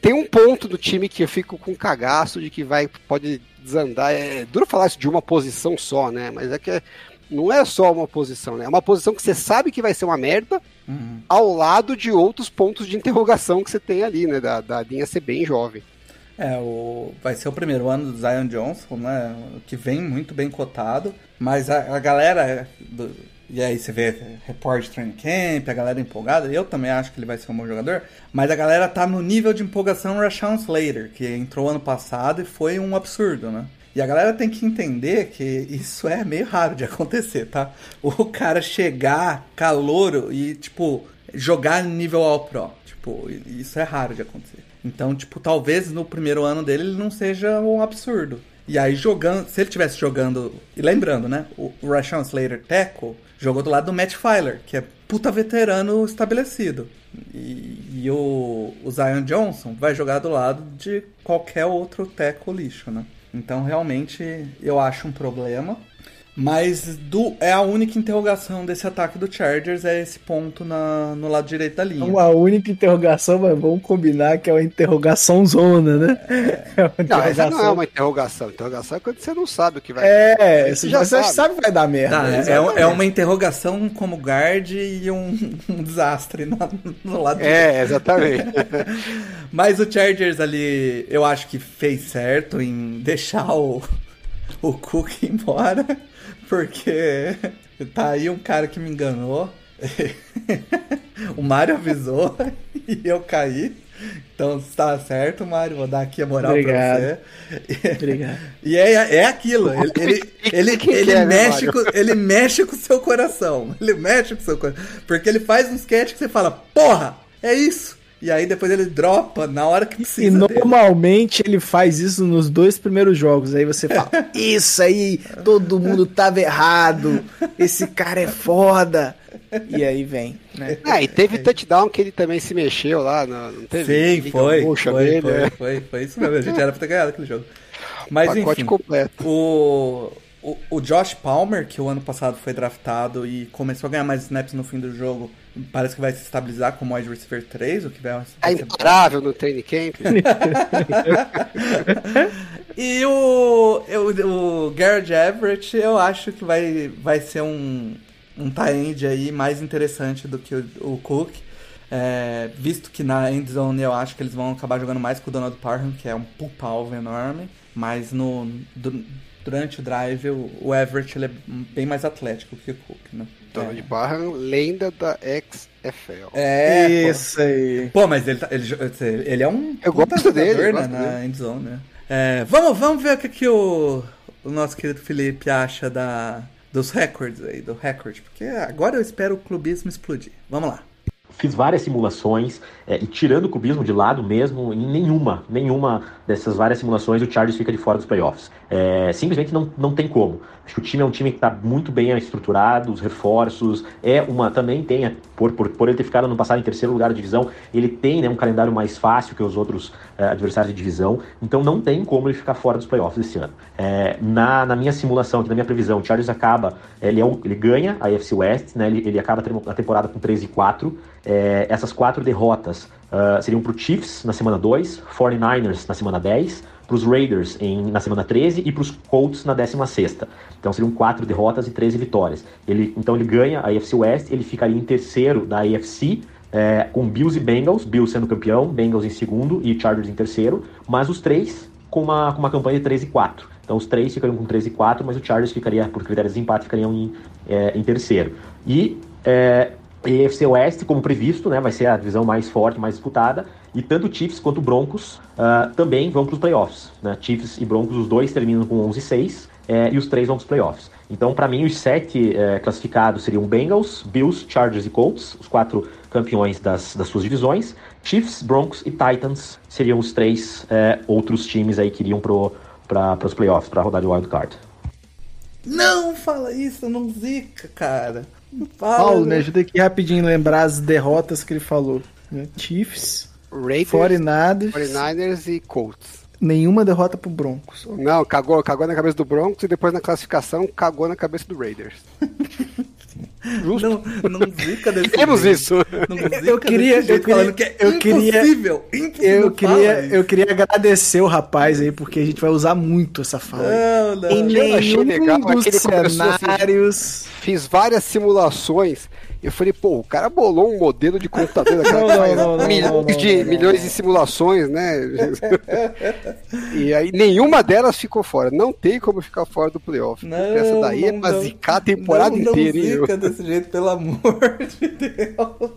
tem um ponto do time que eu fico com cagaço de que vai pode desandar. É duro falar isso de uma posição só, né? Mas é que não é só uma posição, né? É uma posição que você sabe que vai ser uma merda, uhum. ao lado de outros pontos de interrogação que você tem ali, né? Da, da linha ser bem jovem. É, o, vai ser o primeiro ano do Zion Johnson, né? Que vem muito bem cotado. Mas a, a galera. Do, e aí você vê repórter training camp, a galera empolgada. Eu também acho que ele vai ser um bom jogador. Mas a galera tá no nível de empolgação Rashawn Slater, que entrou ano passado e foi um absurdo, né? E a galera tem que entender que isso é meio raro de [LAUGHS] acontecer, tá? O cara chegar calouro e, tipo, jogar nível All Pro. Tipo, isso é raro de acontecer. Então, tipo, talvez no primeiro ano dele ele não seja um absurdo. E aí jogando, se ele tivesse jogando, e lembrando, né, o Rashawn Slater Teco jogou do lado do Matt Filer, que é puta veterano estabelecido. E, e o, o, Zion Johnson vai jogar do lado de qualquer outro Teco lixo, né? Então realmente eu acho um problema. Mas do, é a única interrogação desse ataque do Chargers é esse ponto na, no lado direito da linha. Uma única interrogação, mas vamos combinar que é uma interrogação zona, né? É, é não, essa não é uma interrogação. Interrogação é quando você não sabe o que vai É, você já sabe. sabe que vai dar merda. Tá, é, é, uma interrogação como guard e um, [LAUGHS] um desastre no, no lado É, direito. exatamente. [LAUGHS] mas o Chargers ali, eu acho que fez certo em deixar o, o Cook [LAUGHS] embora. Porque [LAUGHS] tá aí um cara que me enganou. [LAUGHS] o Mário avisou [LAUGHS] e eu caí. Então está certo, Mário. Vou dar aqui a moral Obrigado. pra você. Obrigado. E é, é aquilo. Ele, ele, ele, ele, é, mexe com, ele mexe com o seu coração. Ele mexe com o seu coração. Porque ele faz um sketch que você fala, porra, é isso. E aí depois ele dropa na hora que precisa. E normalmente dele. ele faz isso nos dois primeiros jogos. Aí você fala: [LAUGHS] Isso aí, todo mundo tava errado. Esse cara é foda. E aí vem, né? Ah, e teve é. touchdown que ele também se mexeu lá, não teve? Sim, foi. Foi, dele, foi, né? foi, foi, isso mesmo. A gente era pra ter ganhado aquele jogo. Mas enfim, completo. O, o, o Josh Palmer, que o ano passado foi draftado e começou a ganhar mais snaps no fim do jogo, parece que vai se estabilizar como wide receiver 3, o que vai, É imparável no training camp. [LAUGHS] e o, o, o Garrett Everett, eu acho que vai, vai ser um, um tie-end aí mais interessante do que o, o Cook. É, visto que na end zone eu acho que eles vão acabar jogando mais com o Donald Parham, que é um alvo enorme, mas no, durante o drive o, Everett ele é bem mais atlético que o Cook, né? Donald é. Barham, lenda da XFL. É, isso aí. Pô, mas ele, tá, ele, ele é um. Eu gosto dele. Eu né, gosto na endzone, né? É, vamos, vamos ver o que, que o, o nosso querido Felipe acha da, dos recordes aí, do recorde. Porque agora eu espero o clubismo explodir. Vamos lá fiz várias simulações é, e tirando o cubismo de lado mesmo, em nenhuma, nenhuma dessas várias simulações o Chargers fica de fora dos playoffs. É, simplesmente não, não tem como. Acho que o time é um time que está muito bem estruturado, os reforços, é uma também tem, por, por, por ele ter ficado no passado em terceiro lugar da divisão, ele tem né, um calendário mais fácil que os outros é, adversários de divisão, então não tem como ele ficar fora dos playoffs esse ano. É, na, na minha simulação, aqui na minha previsão, o Chargers acaba, ele, é um, ele ganha a AFC West, né, ele, ele acaba a temporada com 3 e 4, é, essas quatro derrotas uh, seriam para o Chiefs na semana 2, 49ers na semana 10, para os Raiders em, na semana 13 e para os Colts na 16. Então seriam quatro derrotas e 13 vitórias. Ele, então ele ganha a AFC West, ele ficaria em terceiro da AFC, é, com Bills e Bengals, Bills sendo campeão, Bengals em segundo e Chargers em terceiro, mas os três com uma, com uma campanha de 13 e 4. Então os três ficariam com 13 e 4, mas o Chargers ficaria, por critérios de empate, ficariam em, é, em terceiro. E é, e AFC Oeste, como previsto, né, vai ser a divisão mais forte, mais disputada. E tanto Chiefs quanto Broncos uh, também vão para os playoffs. Né? Chiefs e Broncos, os dois terminam com 11 e 6, é, e os três vão para os playoffs. Então, para mim, os sete é, classificados seriam Bengals, Bills, Chargers e Colts, os quatro campeões das, das suas divisões. Chiefs, Broncos e Titans seriam os três é, outros times aí que iriam para os playoffs, para rodar de wild card. Não fala isso, não zica, cara. Fala, Paulo, me ajuda aqui rapidinho a lembrar as derrotas que ele falou. Né? Chiefs, Raiders, 49ers, 49ers e Colts. Nenhuma derrota pro Broncos. Não, cagou, cagou na cabeça do Broncos e depois na classificação cagou na cabeça do Raiders. [LAUGHS] Justo. Não, não zica desse Temos isso. Não eu queria, eu queria, que é eu queria, impossível, impossível eu queria, eu queria agradecer o rapaz aí porque a gente vai usar muito essa fala. Não, não. Em nenhum legal, dos cenários. Assim, fiz várias simulações Eu falei, pô, o cara bolou um modelo de computador [LAUGHS] daquela não, não, não, não, milhões, de, milhões de simulações, né? e aí nenhuma delas ficou fora. Não tem como ficar fora do playoff. Não, essa daí é pra zicar a temporada não, inteira. Não zica desse jeito, pelo amor [LAUGHS] de Deus.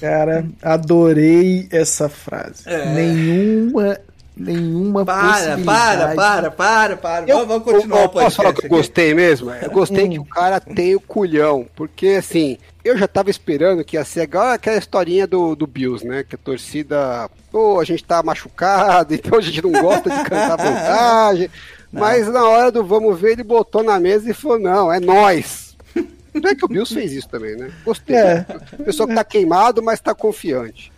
Cara, adorei essa frase. É. Nenhuma nenhuma para, possibilidade. Para, para, para, para. Eu, vamos continuar eu, eu, Posso falar que eu gostei mesmo? Eu gostei hum. que o cara tem o culhão, porque assim, eu já tava esperando que ia ser igual aquela historinha do, do Bills, né? Que a torcida, pô, a gente tá machucado, [LAUGHS] então a gente não gosta de cantar vantagem. Mas na hora do vamos ver, ele botou na mesa e falou: não, é nós. Não é que o Bills fez isso também, né? Gostei. É. Pessoa que tá queimado, mas tá confiante.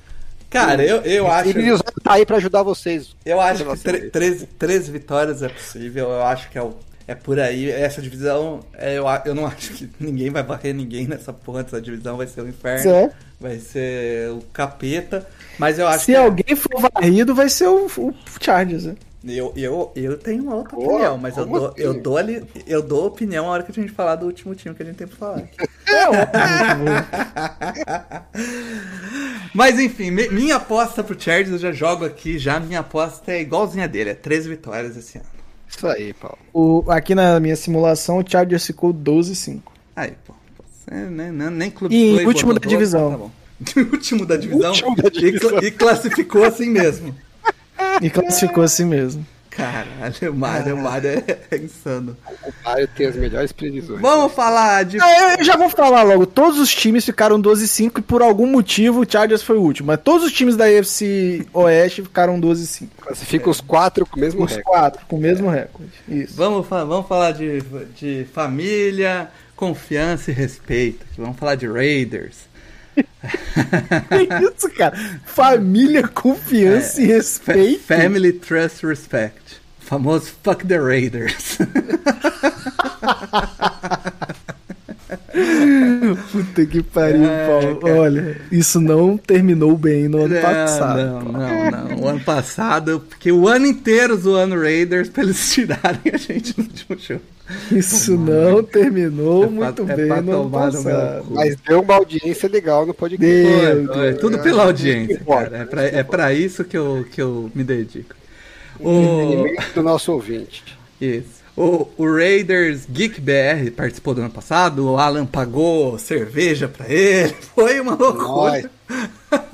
Cara, eu, eu acho. Ele tá aí pra ajudar vocês. Eu acho que três, três vitórias é possível. Eu acho que é, o, é por aí. Essa divisão, é, eu, eu não [LAUGHS] acho que ninguém vai varrer ninguém nessa porra dessa divisão. Vai ser o inferno. É. Vai ser o capeta. Mas eu acho Se que. Se alguém for varrido, vai ser o, o Chargers, né? Eu, eu, eu tenho uma outra Boa, opinião, mas eu dou, assim? eu, dou ali, eu dou opinião na hora que a gente falar do último time que a gente tem pra falar. [LAUGHS] [LAUGHS] mas enfim, minha aposta pro Chargers, eu já jogo aqui, já minha aposta é igualzinha dele, é 13 vitórias esse ano. Isso aí, Paulo. O, aqui na minha simulação, o Chargers ficou 12-5. Aí, pô. Você, nem, nem, nem clube E último da divisão. Tá bom. [LAUGHS] último da divisão. Último da divisão. E, e classificou assim mesmo. E classificou assim mesmo. Caralho, o Mario, o Mario é, é insano. O Mario tem as melhores previsões. Vamos falar de. eu já vou falar logo. Todos os times ficaram 12-5 e por algum motivo o Chargers foi o último. Mas todos os times da AFC Oeste ficaram 12-5. Classifica é. os quatro com o mesmo os recorde. Os quatro com o mesmo recorde. Isso. Vamos, vamos falar de, de família, confiança e respeito. Vamos falar de Raiders [LAUGHS] isso, cara? Família, confiança é, e respeito. Family, trust, respect. O famoso fuck the Raiders. [LAUGHS] Puta que pariu, é, Paulo. Cara. Olha, isso não terminou bem no ano não, passado. Não, não, não. O ano passado, porque o ano inteiro zoando Raiders pra eles tirarem a gente no último jogo. Isso não terminou é muito pra, é bem no passado. Mas deu uma audiência legal no podcast. Deu, deu, é tudo pela audiência, cara. É pra, é pra isso que eu, que eu me dedico. O do nosso ouvinte. Isso. O, o, Raiders Geek BR participou do ano passado, o Alan pagou cerveja pra ele, [LAUGHS] foi uma loucura.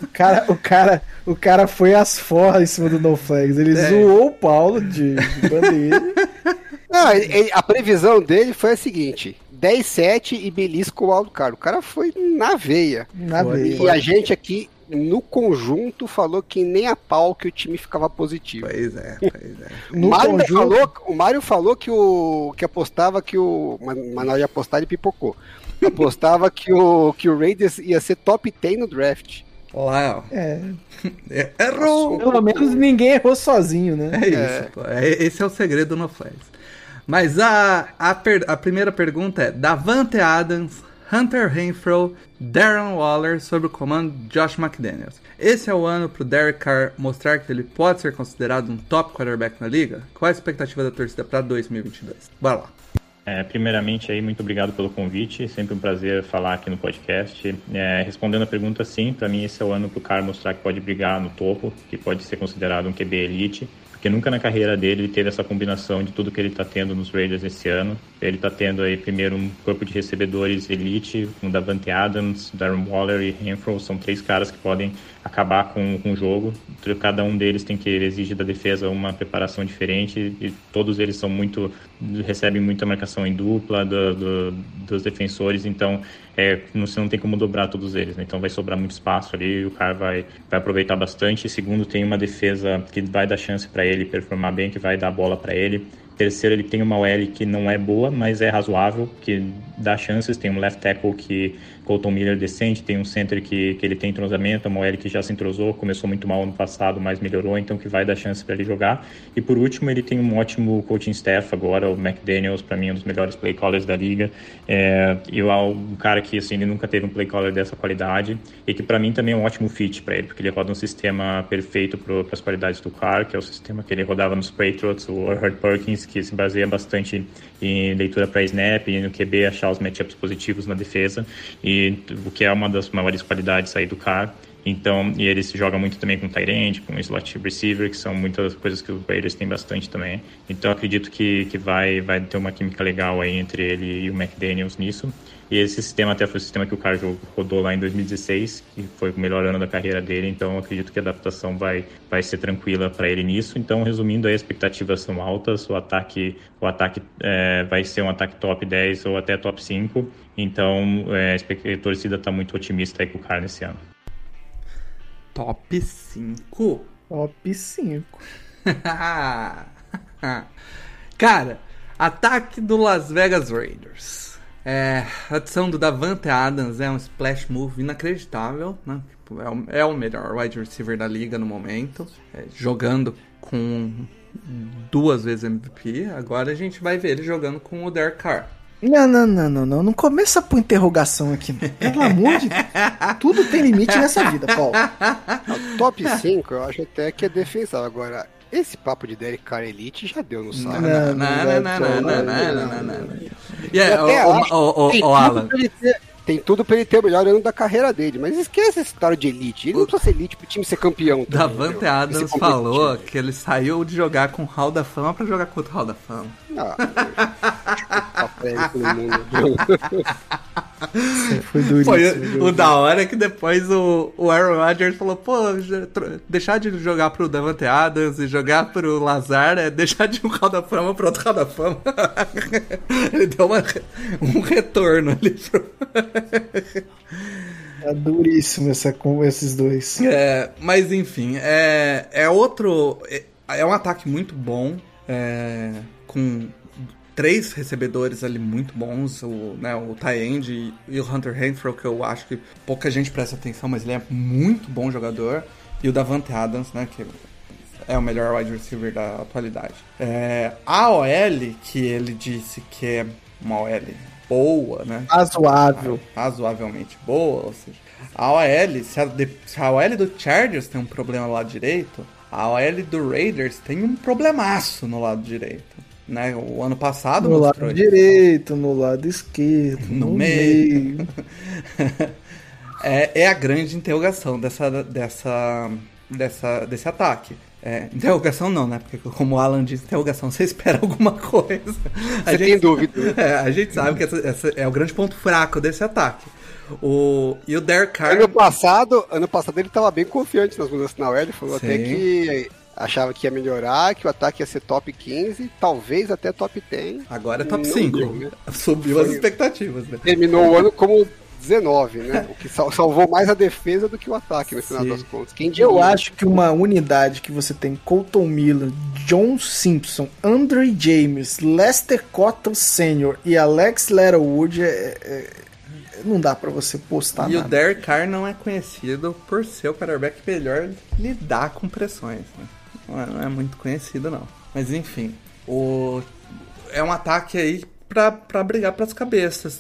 O cara, o cara, o cara foi às forras em cima do No Flags. Ele é. zoou o Paulo de, de bandeira. [LAUGHS] Não, ele, a previsão dele foi a seguinte: 10-7 e belisco o Wildcard. O cara foi na veia. Na veia. E a gente aqui, no conjunto, falou que nem a pau que o time ficava positivo. Pois é, pois é. [LAUGHS] o, Mário conjunto... falou, o Mário falou que, o, que apostava que o. Mas na hora de apostar ele pipocou. Apostava que o, que o Raiders ia ser top 10 no draft. Uau. É. [LAUGHS] Errou! Pelo menos ninguém errou sozinho, né? É isso, é. Pô. É, esse é o segredo no Flags. Mas a, a, per, a primeira pergunta é: Davante Adams, Hunter Renfro, Darren Waller sob o comando de Josh McDaniels. Esse é o ano para o Derek Carr mostrar que ele pode ser considerado um top quarterback na liga? Qual a expectativa da torcida para 2022? Bora lá. É, primeiramente, aí, muito obrigado pelo convite. Sempre um prazer falar aqui no podcast. É, respondendo a pergunta, sim, para mim esse é o ano para o Carr mostrar que pode brigar no topo, que pode ser considerado um QB elite porque nunca na carreira dele ele teve essa combinação de tudo que ele está tendo nos Raiders esse ano. Ele está tendo aí primeiro um corpo de recebedores elite, com Davante Adams, Darren Waller e Renfro, são três caras que podem acabar com, com o jogo. Cada um deles tem que exigir da defesa uma preparação diferente e todos eles são muito recebem muita marcação em dupla do, do, dos defensores, então é, você não tem como dobrar todos eles, né? então vai sobrar muito espaço ali, o cara vai, vai aproveitar bastante. Segundo, tem uma defesa que vai dar chance para ele performar bem, que vai dar bola para ele. Terceiro, ele tem uma OL que não é boa, mas é razoável, que dá chances. Tem um left tackle que Colton Miller decente, tem um center que, que ele tem entrosamento, a Moelle que já se entrosou, começou muito mal ano passado, mas melhorou, então que vai dar chance para ele jogar. E por último, ele tem um ótimo coaching staff agora, o McDaniels, para mim, um dos melhores play callers da liga. É, e é um cara que, assim, ele nunca teve um play caller dessa qualidade e que para mim também é um ótimo fit para ele, porque ele roda um sistema perfeito para as qualidades do Carr, que é o sistema que ele rodava nos Patriots, o Hurt Perkins, que se baseia bastante em leitura para snap no QB achar os matchups positivos na defesa, e o que é uma das maiores qualidades aí do Carr. Então, e ele se joga muito também com end, com slot receiver, que são muitas coisas que os Raiders têm bastante também. Então, acredito que, que vai, vai ter uma química legal aí entre ele e o McDaniels nisso. E esse sistema até foi o sistema que o Carlos rodou lá em 2016, que foi o melhor ano da carreira dele, então acredito que a adaptação vai, vai ser tranquila para ele nisso. Então, resumindo, as expectativas são altas, o ataque, o ataque é, vai ser um ataque top 10 ou até top 5, então é, a torcida está muito otimista aí com o Carlos nesse ano. Top 5? Top 5. [LAUGHS] Cara, ataque do Las Vegas Raiders. É, a adição do Davante Adams é um splash move inacreditável, né? Tipo, é o, é o melhor wide receiver da liga no momento, é, jogando com duas vezes MVP. Agora a gente vai ver ele jogando com o Derek Carr. Não, não, não, não, não. Não começa por interrogação aqui. Pelo amor de Deus. Tudo tem limite nessa vida, Paulo. [LAUGHS] top 5 eu acho até que é defensável. Agora, esse papo de Derek Carr Elite já deu no saco. Não, não, não, não, não, não, não, não. E aí, o Alan. Tem tudo pra ele ter o melhor ano da carreira dele, mas esquece essa história de elite. Ele não precisa ser elite pro time ser campeão. Davante Adams falou que ele saiu de jogar com o Hall da Fama pra jogar contra o Hall da Fama. Ah, foi duríssimo. Foi o da hora é que depois o, o Aaron Rodgers falou, pô, deixar de jogar pro Davante Adams e jogar pro Lazar é deixar de um Hall da Fama pro outro Hall da Fama. [LAUGHS] Ele deu uma, um retorno ali pro... É duríssimo essa, com esses dois. É, mas enfim, é, é outro. É, é um ataque muito bom. É, com três recebedores ali muito bons, o, né, o Ty e o Hunter Renfro, que eu acho que pouca gente presta atenção, mas ele é muito bom jogador, e o Davante Adams, né, que é o melhor wide receiver da atualidade. É, a OL, que ele disse que é uma OL boa, né? Razoável. Razoavelmente boa, ou seja, a OL, se a, se a OL do Chargers tem um problema lá direito, a OL do Raiders tem um problemaço no lado direito. Né? O ano passado no lado isso. direito, no lado esquerdo, no, no meio. meio. [LAUGHS] é, é a grande interrogação dessa, dessa, dessa, desse ataque. É, interrogação não, né? Porque como o Alan disse, interrogação, você espera alguma coisa. A você gente, tem dúvida. [LAUGHS] É, a gente sabe que essa, essa é o grande ponto fraco desse ataque. O, e o Derek Carr... Ano passado, ano passado ele estava bem confiante nas mudanças na OL, ele falou Sim. até que achava que ia melhorar, que o ataque ia ser top 15, talvez até top 10. Agora é top 5. Deu, né? Subiu Foi, as expectativas, né? Terminou o ano como 19, né? O que salvou mais a defesa do que o ataque, no final Sim. das contas. Quem Eu acho que uma unidade que você tem Colton Miller, John Simpson, Andre James, Lester Cotton Sr. e Alex Leatherwood é, é, não dá para você postar e nada. E o Derek Carr não é conhecido por ser o quarterback melhor lidar com pressões. Né? Não, é, não é muito conhecido, não. Mas enfim, o... é um ataque aí para brigar para as cabeças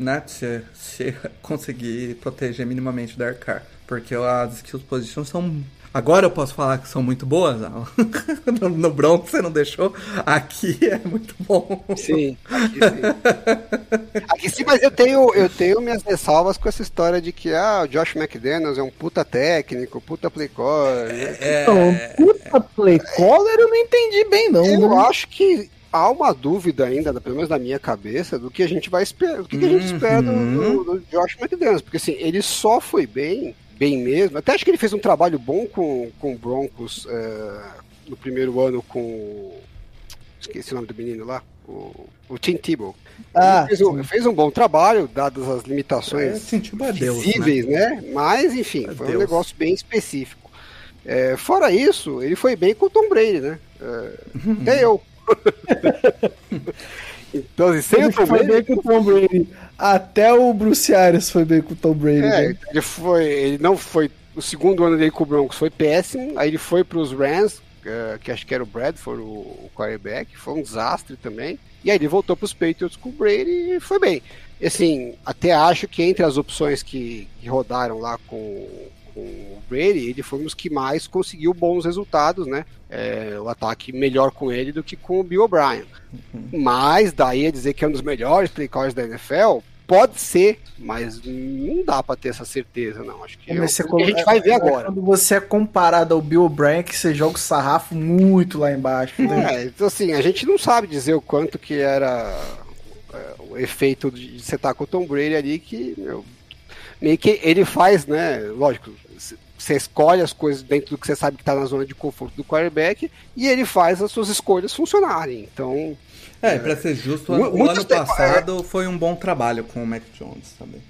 né? Se, se conseguir proteger minimamente o Dark Car. Porque as skills positions são. Agora eu posso falar que são muito boas. [LAUGHS] no, no Bronx você não deixou. Aqui é muito bom. Sim, aqui sim. [LAUGHS] aqui sim, mas eu tenho, eu tenho minhas ressalvas com essa história de que ah, o Josh McDaniels é um puta técnico, puta play caller. É, então, puta play caller eu não entendi bem, não. Eu né? acho que há uma dúvida ainda, pelo menos na minha cabeça, do que a gente vai esperar, do que, uhum. que a gente espera do, do, do Josh McDaniels, porque assim, ele só foi bem, bem mesmo, até acho que ele fez um trabalho bom com, com o Broncos é, no primeiro ano com, esqueci o nome do menino lá, o, o Tim Tebow. Ah, fez um, fez, um, bom trabalho, dadas as limitações é, visíveis, né? né? Mas, enfim, foi Deus. um negócio bem específico. É, fora isso, ele foi bem com o Tom Brady, né? É, uhum. Até eu então, assim, sem o Tom Brady. Bem com o Tom Brady. Até o Bruce Arias foi bem com o Tom Brady. É, né? ele foi. Ele não foi. O segundo ano dele com o Broncos foi péssimo. Aí ele foi para os Rams, uh, que acho que era o Bradford, o, o quarterback. Foi um desastre também. E aí ele voltou para os Patriots com o Brady e foi bem. Assim, até acho que entre as opções que, que rodaram lá com, com o Brady, ele foi um dos que mais conseguiu bons resultados, né? É, o ataque melhor com ele do que com o Bill O'Brien. Uhum. Mas daí a dizer que é um dos melhores play callers da NFL, pode ser, mas não dá para ter essa certeza, não. Acho que, é que a gente vai ver agora. Quando você é comparado ao Bill O'Brien, que você joga o sarrafo muito lá embaixo. Né? É, então assim, a gente não sabe dizer o quanto que era é, o efeito de você estar com o Tom Brady ali, que meu, meio que ele faz, né? Lógico, você escolhe as coisas dentro do que você sabe que está na zona de conforto do quarterback e ele faz as suas escolhas funcionarem. Então. É, é para ser justo, o, ano passado é... foi um bom trabalho com o Mac Jones também.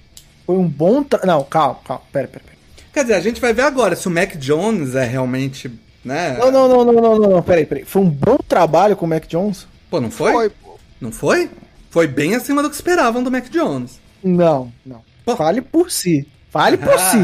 Foi um bom. Tra... Não, calma, calma, pera, pera, pera. Quer dizer, a gente vai ver agora se o Mac Jones é realmente. Né? Não, não, não, não, não, não, não, peraí, peraí. Foi um bom trabalho com o Mac Jones? Pô, não foi? Foi, pô. Não foi? Foi bem acima do que esperavam do Mac Jones. Não, não. Fale por si. Fale por si.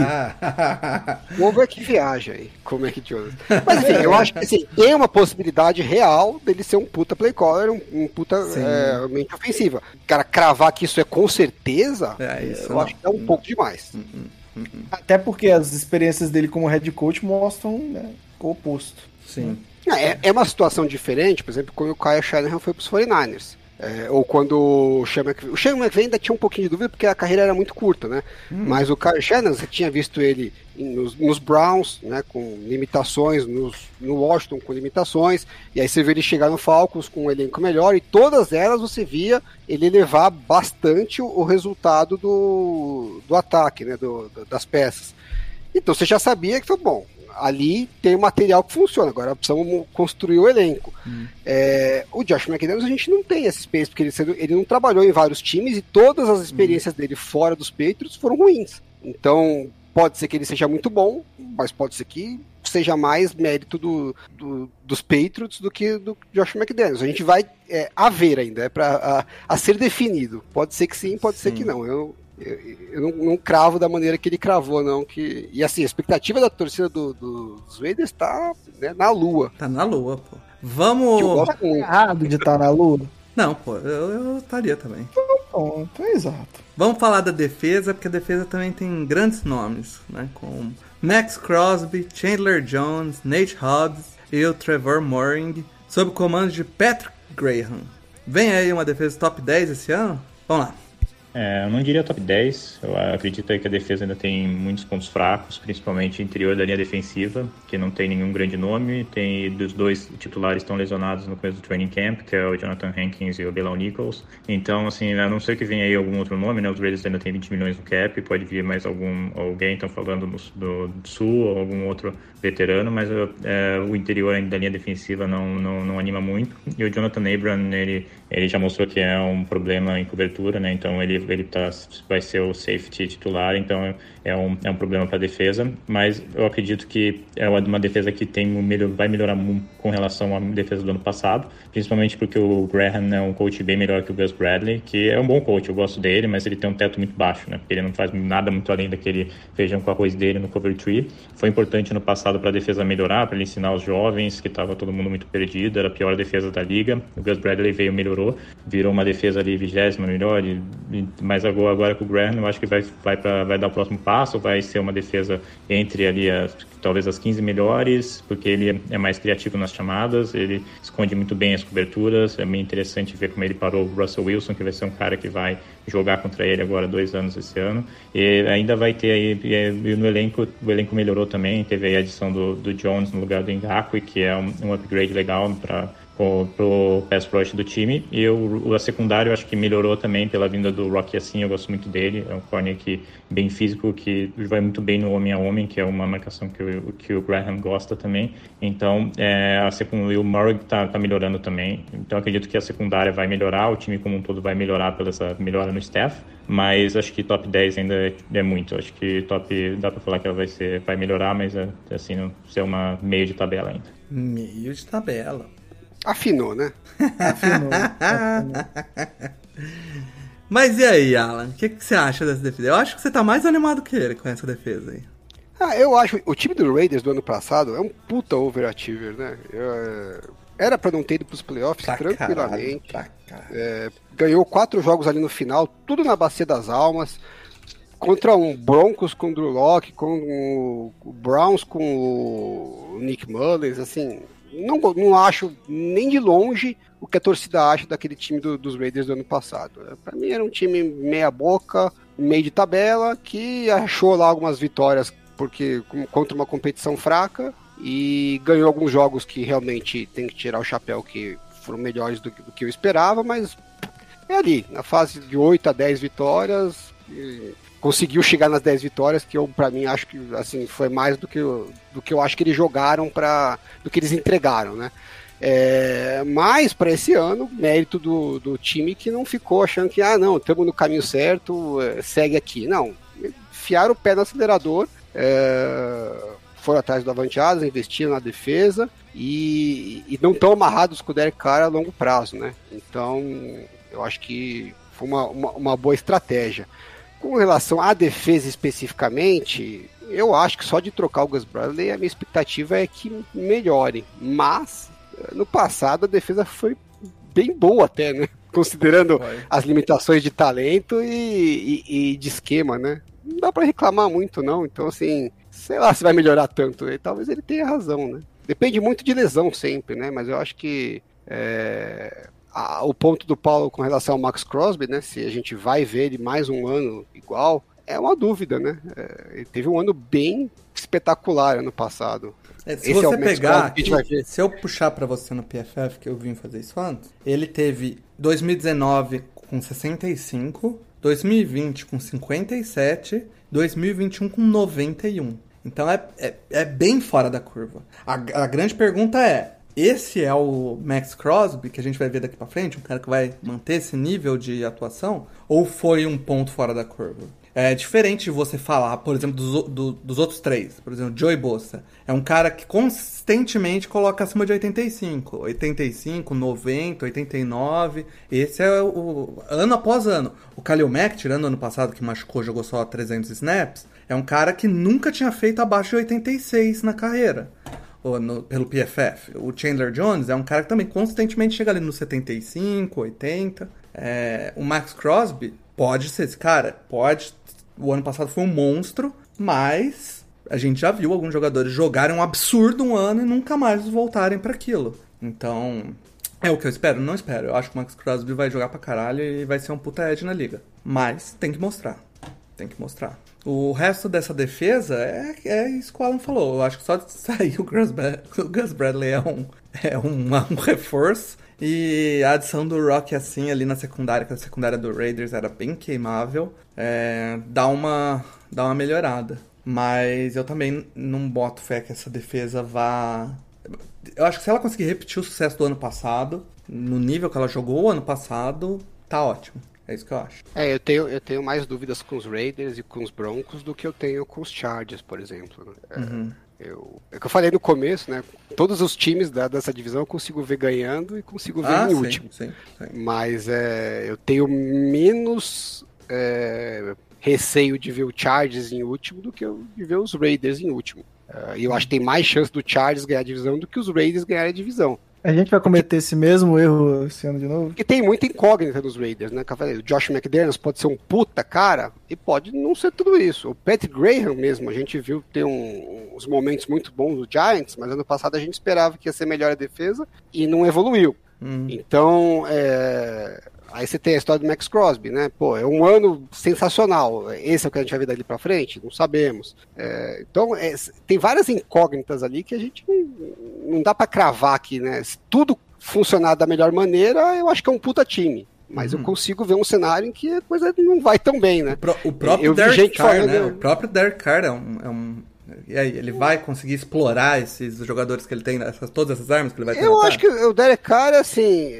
[LAUGHS] o ovo é que viaja aí, como é que Jones. Mas enfim, eu acho que assim, tem uma possibilidade real dele ser um puta play caller, um, um puta é, mente ofensiva. Cara, cravar que isso é com certeza, é, isso eu não. acho que é um pouco demais. Hum, hum, hum, Até porque as experiências dele como head coach mostram né, o oposto. Sim. É, é uma situação diferente, por exemplo, quando o Kyle Shanahan foi para os 49ers. É, ou quando o Sean McVay, o Sean McVay ainda tinha um pouquinho de dúvida porque a carreira era muito curta, né? Hum. Mas o Kyle Shannon, você tinha visto ele nos, nos, Browns, né, com limitações, nos, no Washington com limitações, e aí você vê ele chegar no Falcons com um elenco melhor, e todas elas você via ele levar bastante o, o resultado do, do ataque, né, do, do, das peças. Então você já sabia que foi bom ali tem o material que funciona, agora precisamos construir o elenco. Hum. É, o Josh McDaniels a gente não tem essa experiência, porque ele, ele não trabalhou em vários times e todas as experiências hum. dele fora dos Patriots foram ruins. Então, pode ser que ele seja muito bom, mas pode ser que seja mais mérito do, do, dos Patriots do que do Josh McDaniels. A gente vai é, a ver ainda, é para a, a, ser definido. Pode ser que sim, pode sim. ser que não. Eu, eu, eu não, não, cravo da maneira que ele cravou, não. Que, e assim, a expectativa da torcida do, do, dos Raiders tá né, na lua. Tá na lua, pô. Vamos. Tá errado de estar tá na lua? Não, pô, eu, eu estaria também. Então, então, exato. Vamos falar da defesa, porque a defesa também tem grandes nomes, né? Como Max Crosby, Chandler Jones, Nate Hobbs e o Trevor Moring, sob o comando de Patrick Graham. Vem aí uma defesa top 10 esse ano? Vamos lá. É, eu não diria top 10. Eu acredito aí que a defesa ainda tem muitos pontos fracos, principalmente interior da linha defensiva, que não tem nenhum grande nome. Tem dos dois titulares estão lesionados no começo do training camp, que é o Jonathan Hankins e o Belão Nichols. Então, assim, a não ser que venha aí algum outro nome, né? Os Raiders ainda tem 20 milhões no cap, pode vir mais algum alguém, estão falando do, do, Sul ou algum outro veterano, mas é, o interior da linha defensiva não, não, não anima muito. E o Jonathan Abram, ele, ele já mostrou que é um problema em cobertura, né? Então ele ele tá, vai ser o safety titular, então é um, é um problema para a defesa, mas eu acredito que é uma defesa que tem vai melhorar com relação à defesa do ano passado, principalmente porque o Graham é um coach bem melhor que o Gus Bradley, que é um bom coach, eu gosto dele, mas ele tem um teto muito baixo, né? Ele não faz nada muito além daquele feijão com arroz dele no cover tree. Foi importante no passado para a defesa melhorar, para ele ensinar os jovens, que estava todo mundo muito perdido, era a pior defesa da liga. O Gus Bradley veio melhorou, virou uma defesa ali vigésima melhor, e, mas agora, agora com o Graham eu acho que vai, vai, pra, vai dar o próximo passo, vai ser uma defesa entre ali as, talvez as 15 melhores, porque ele é mais criativo nas chamadas, ele esconde muito bem as coberturas, é bem interessante ver como ele parou o Russell Wilson, que vai ser um cara que vai jogar contra ele agora dois anos esse ano, e ainda vai ter aí, e no elenco, o elenco melhorou também, teve aí a adição do, do Jones no lugar do Ngakwe, que é um, um upgrade legal para pro pass rush do time. E o, a secundária eu acho que melhorou também pela vinda do Rocky assim, eu gosto muito dele. É um corner que, bem físico, que vai muito bem no homem a homem, que é uma marcação que o, que o Graham gosta também. Então, é, a secundária, o Murray tá, tá melhorando também. Então, acredito que a secundária vai melhorar, o time como um todo vai melhorar pela essa melhora no staff. Mas acho que top 10 ainda é, é muito. Acho que top dá para falar que ela vai ser vai melhorar, mas é, assim não ser uma meio de tabela ainda. Meio de tabela. Afinou, né? [LAUGHS] Afinou. Mas e aí, Alan? O que, que, você acha dessa defesa? Eu acho que você tá mais animado que ele com essa defesa aí. Ah, eu acho. O time do Raiders do ano passado é um puta overachiever, né? Eu, era pra não ter ido pros playoffs pra tranquilamente. Caralho, é, ganhou quatro jogos ali no final, tudo na bacia das almas. contra um Broncos com o Drew Locke, com o Browns com o Nick Mullins, assim, não, não acho nem de longe o que a torcida acha daquele time do, dos Raiders do ano passado. Para mim era um time meia boca, meio de tabela, que achou lá algumas vitórias porque contra uma competição fraca e ganhou alguns jogos que realmente tem que tirar o chapéu que foram melhores do, do que eu esperava, mas é ali, na fase de 8 a 10 vitórias, conseguiu chegar nas 10 vitórias, que eu, para mim, acho que assim, foi mais do que, eu, do que eu acho que eles jogaram para do que eles entregaram, né? É, mas para esse ano, mérito do, do time que não ficou achando que, ah, não, estamos no caminho certo, é, segue aqui. Não, enfiaram o pé no acelerador, é, foram atrás do Avanteadas, investiram na defesa e, e não estão amarrados com o Derek Carr a longo prazo, né? Então, eu acho que foi uma, uma, uma boa estratégia. Com relação à defesa especificamente, eu acho que só de trocar o Gus Bradley, a minha expectativa é que melhore. Mas, no passado, a defesa foi bem boa até, né? [LAUGHS] Considerando Vai. as limitações de talento e, e, e, de esquema, né? Não dá para reclamar muito, não. Então, assim, sei lá se vai melhorar tanto. E talvez ele tenha razão, né? Depende muito de lesão sempre, né? Mas eu acho que é, a, o ponto do Paulo com relação ao Max Crosby, né? Se a gente vai ver ele mais um ano igual, é uma dúvida, né? É, ele teve um ano bem espetacular ano passado. É, se Esse você é pegar, se eu puxar para você no PFF, que eu vim fazer isso antes, ele teve 2019 com 65, 2020 com 57, 2021 com 91. Então é, é, é bem fora da curva. A, a grande pergunta é: esse é o Max Crosby, que a gente vai ver daqui para frente, um cara que vai manter esse nível de atuação, ou foi um ponto fora da curva? É diferente de você falar, por exemplo, dos, do, dos outros três. Por exemplo, Joey Bossa. É um cara que consistentemente coloca acima de 85. 85, 90, 89. Esse é o, ano após ano. O Kalil Mack, tirando ano passado que machucou, jogou só 300 snaps, é um cara que nunca tinha feito abaixo de 86 na carreira no, pelo PFF. O Chandler Jones é um cara que também constantemente chega ali no 75, 80. É, o Max Crosby pode ser esse cara, pode. O ano passado foi um monstro, mas a gente já viu alguns jogadores jogarem um absurdo um ano e nunca mais voltarem para aquilo. Então, é o que eu espero? Não espero. Eu acho que o Max Crosby vai jogar pra caralho e vai ser um puta edge na liga. Mas tem que mostrar. Tem que mostrar. O resto dessa defesa é, é isso que o Alan falou. Eu acho que só de [LAUGHS] sair o Gus, o Gus Bradley é um, é um, [LAUGHS] um reforço. E a adição do Rock assim ali na secundária, que a secundária do Raiders era bem queimável, é, dá, uma, dá uma melhorada. Mas eu também não boto fé que essa defesa vá. Eu acho que se ela conseguir repetir o sucesso do ano passado, no nível que ela jogou o ano passado, tá ótimo. É isso que eu acho. É, eu tenho, eu tenho mais dúvidas com os Raiders e com os Broncos do que eu tenho com os Chargers, por exemplo. Né? É, uhum. Eu, é que eu falei no começo, né? Todos os times da, dessa divisão eu consigo ver ganhando e consigo ver ah, em sim, último. Sim, sim. Mas é, eu tenho menos é, receio de ver o Chargers em último do que eu, de ver os Raiders em último. Uh, e eu acho que tem mais chance do Chargers ganhar a divisão do que os Raiders ganharem a divisão. A gente vai cometer esse mesmo erro esse ano de novo? Porque tem muita incógnita nos Raiders, né? O Josh McDaniels pode ser um puta cara e pode não ser tudo isso. O Pat Graham mesmo, a gente viu ter um, uns momentos muito bons do Giants, mas ano passado a gente esperava que ia ser melhor a defesa e não evoluiu. Hum. Então, é, Aí você tem a história do Max Crosby, né? Pô, é um ano sensacional. Esse é o que a gente vai ver dali para frente? Não sabemos. É, então, é, tem várias incógnitas ali que a gente não, não dá para cravar aqui, né? Se tudo funcionar da melhor maneira, eu acho que é um puta time. Mas uhum. eu consigo ver um cenário em que a coisa não vai tão bem, né? O, pro, o próprio eu Derek Carr, né? O próprio Derek Carr é um, é um... E aí, ele vai conseguir explorar esses jogadores que ele tem, essas, todas essas armas que ele vai ter? Eu acho que o Derek Carr, assim,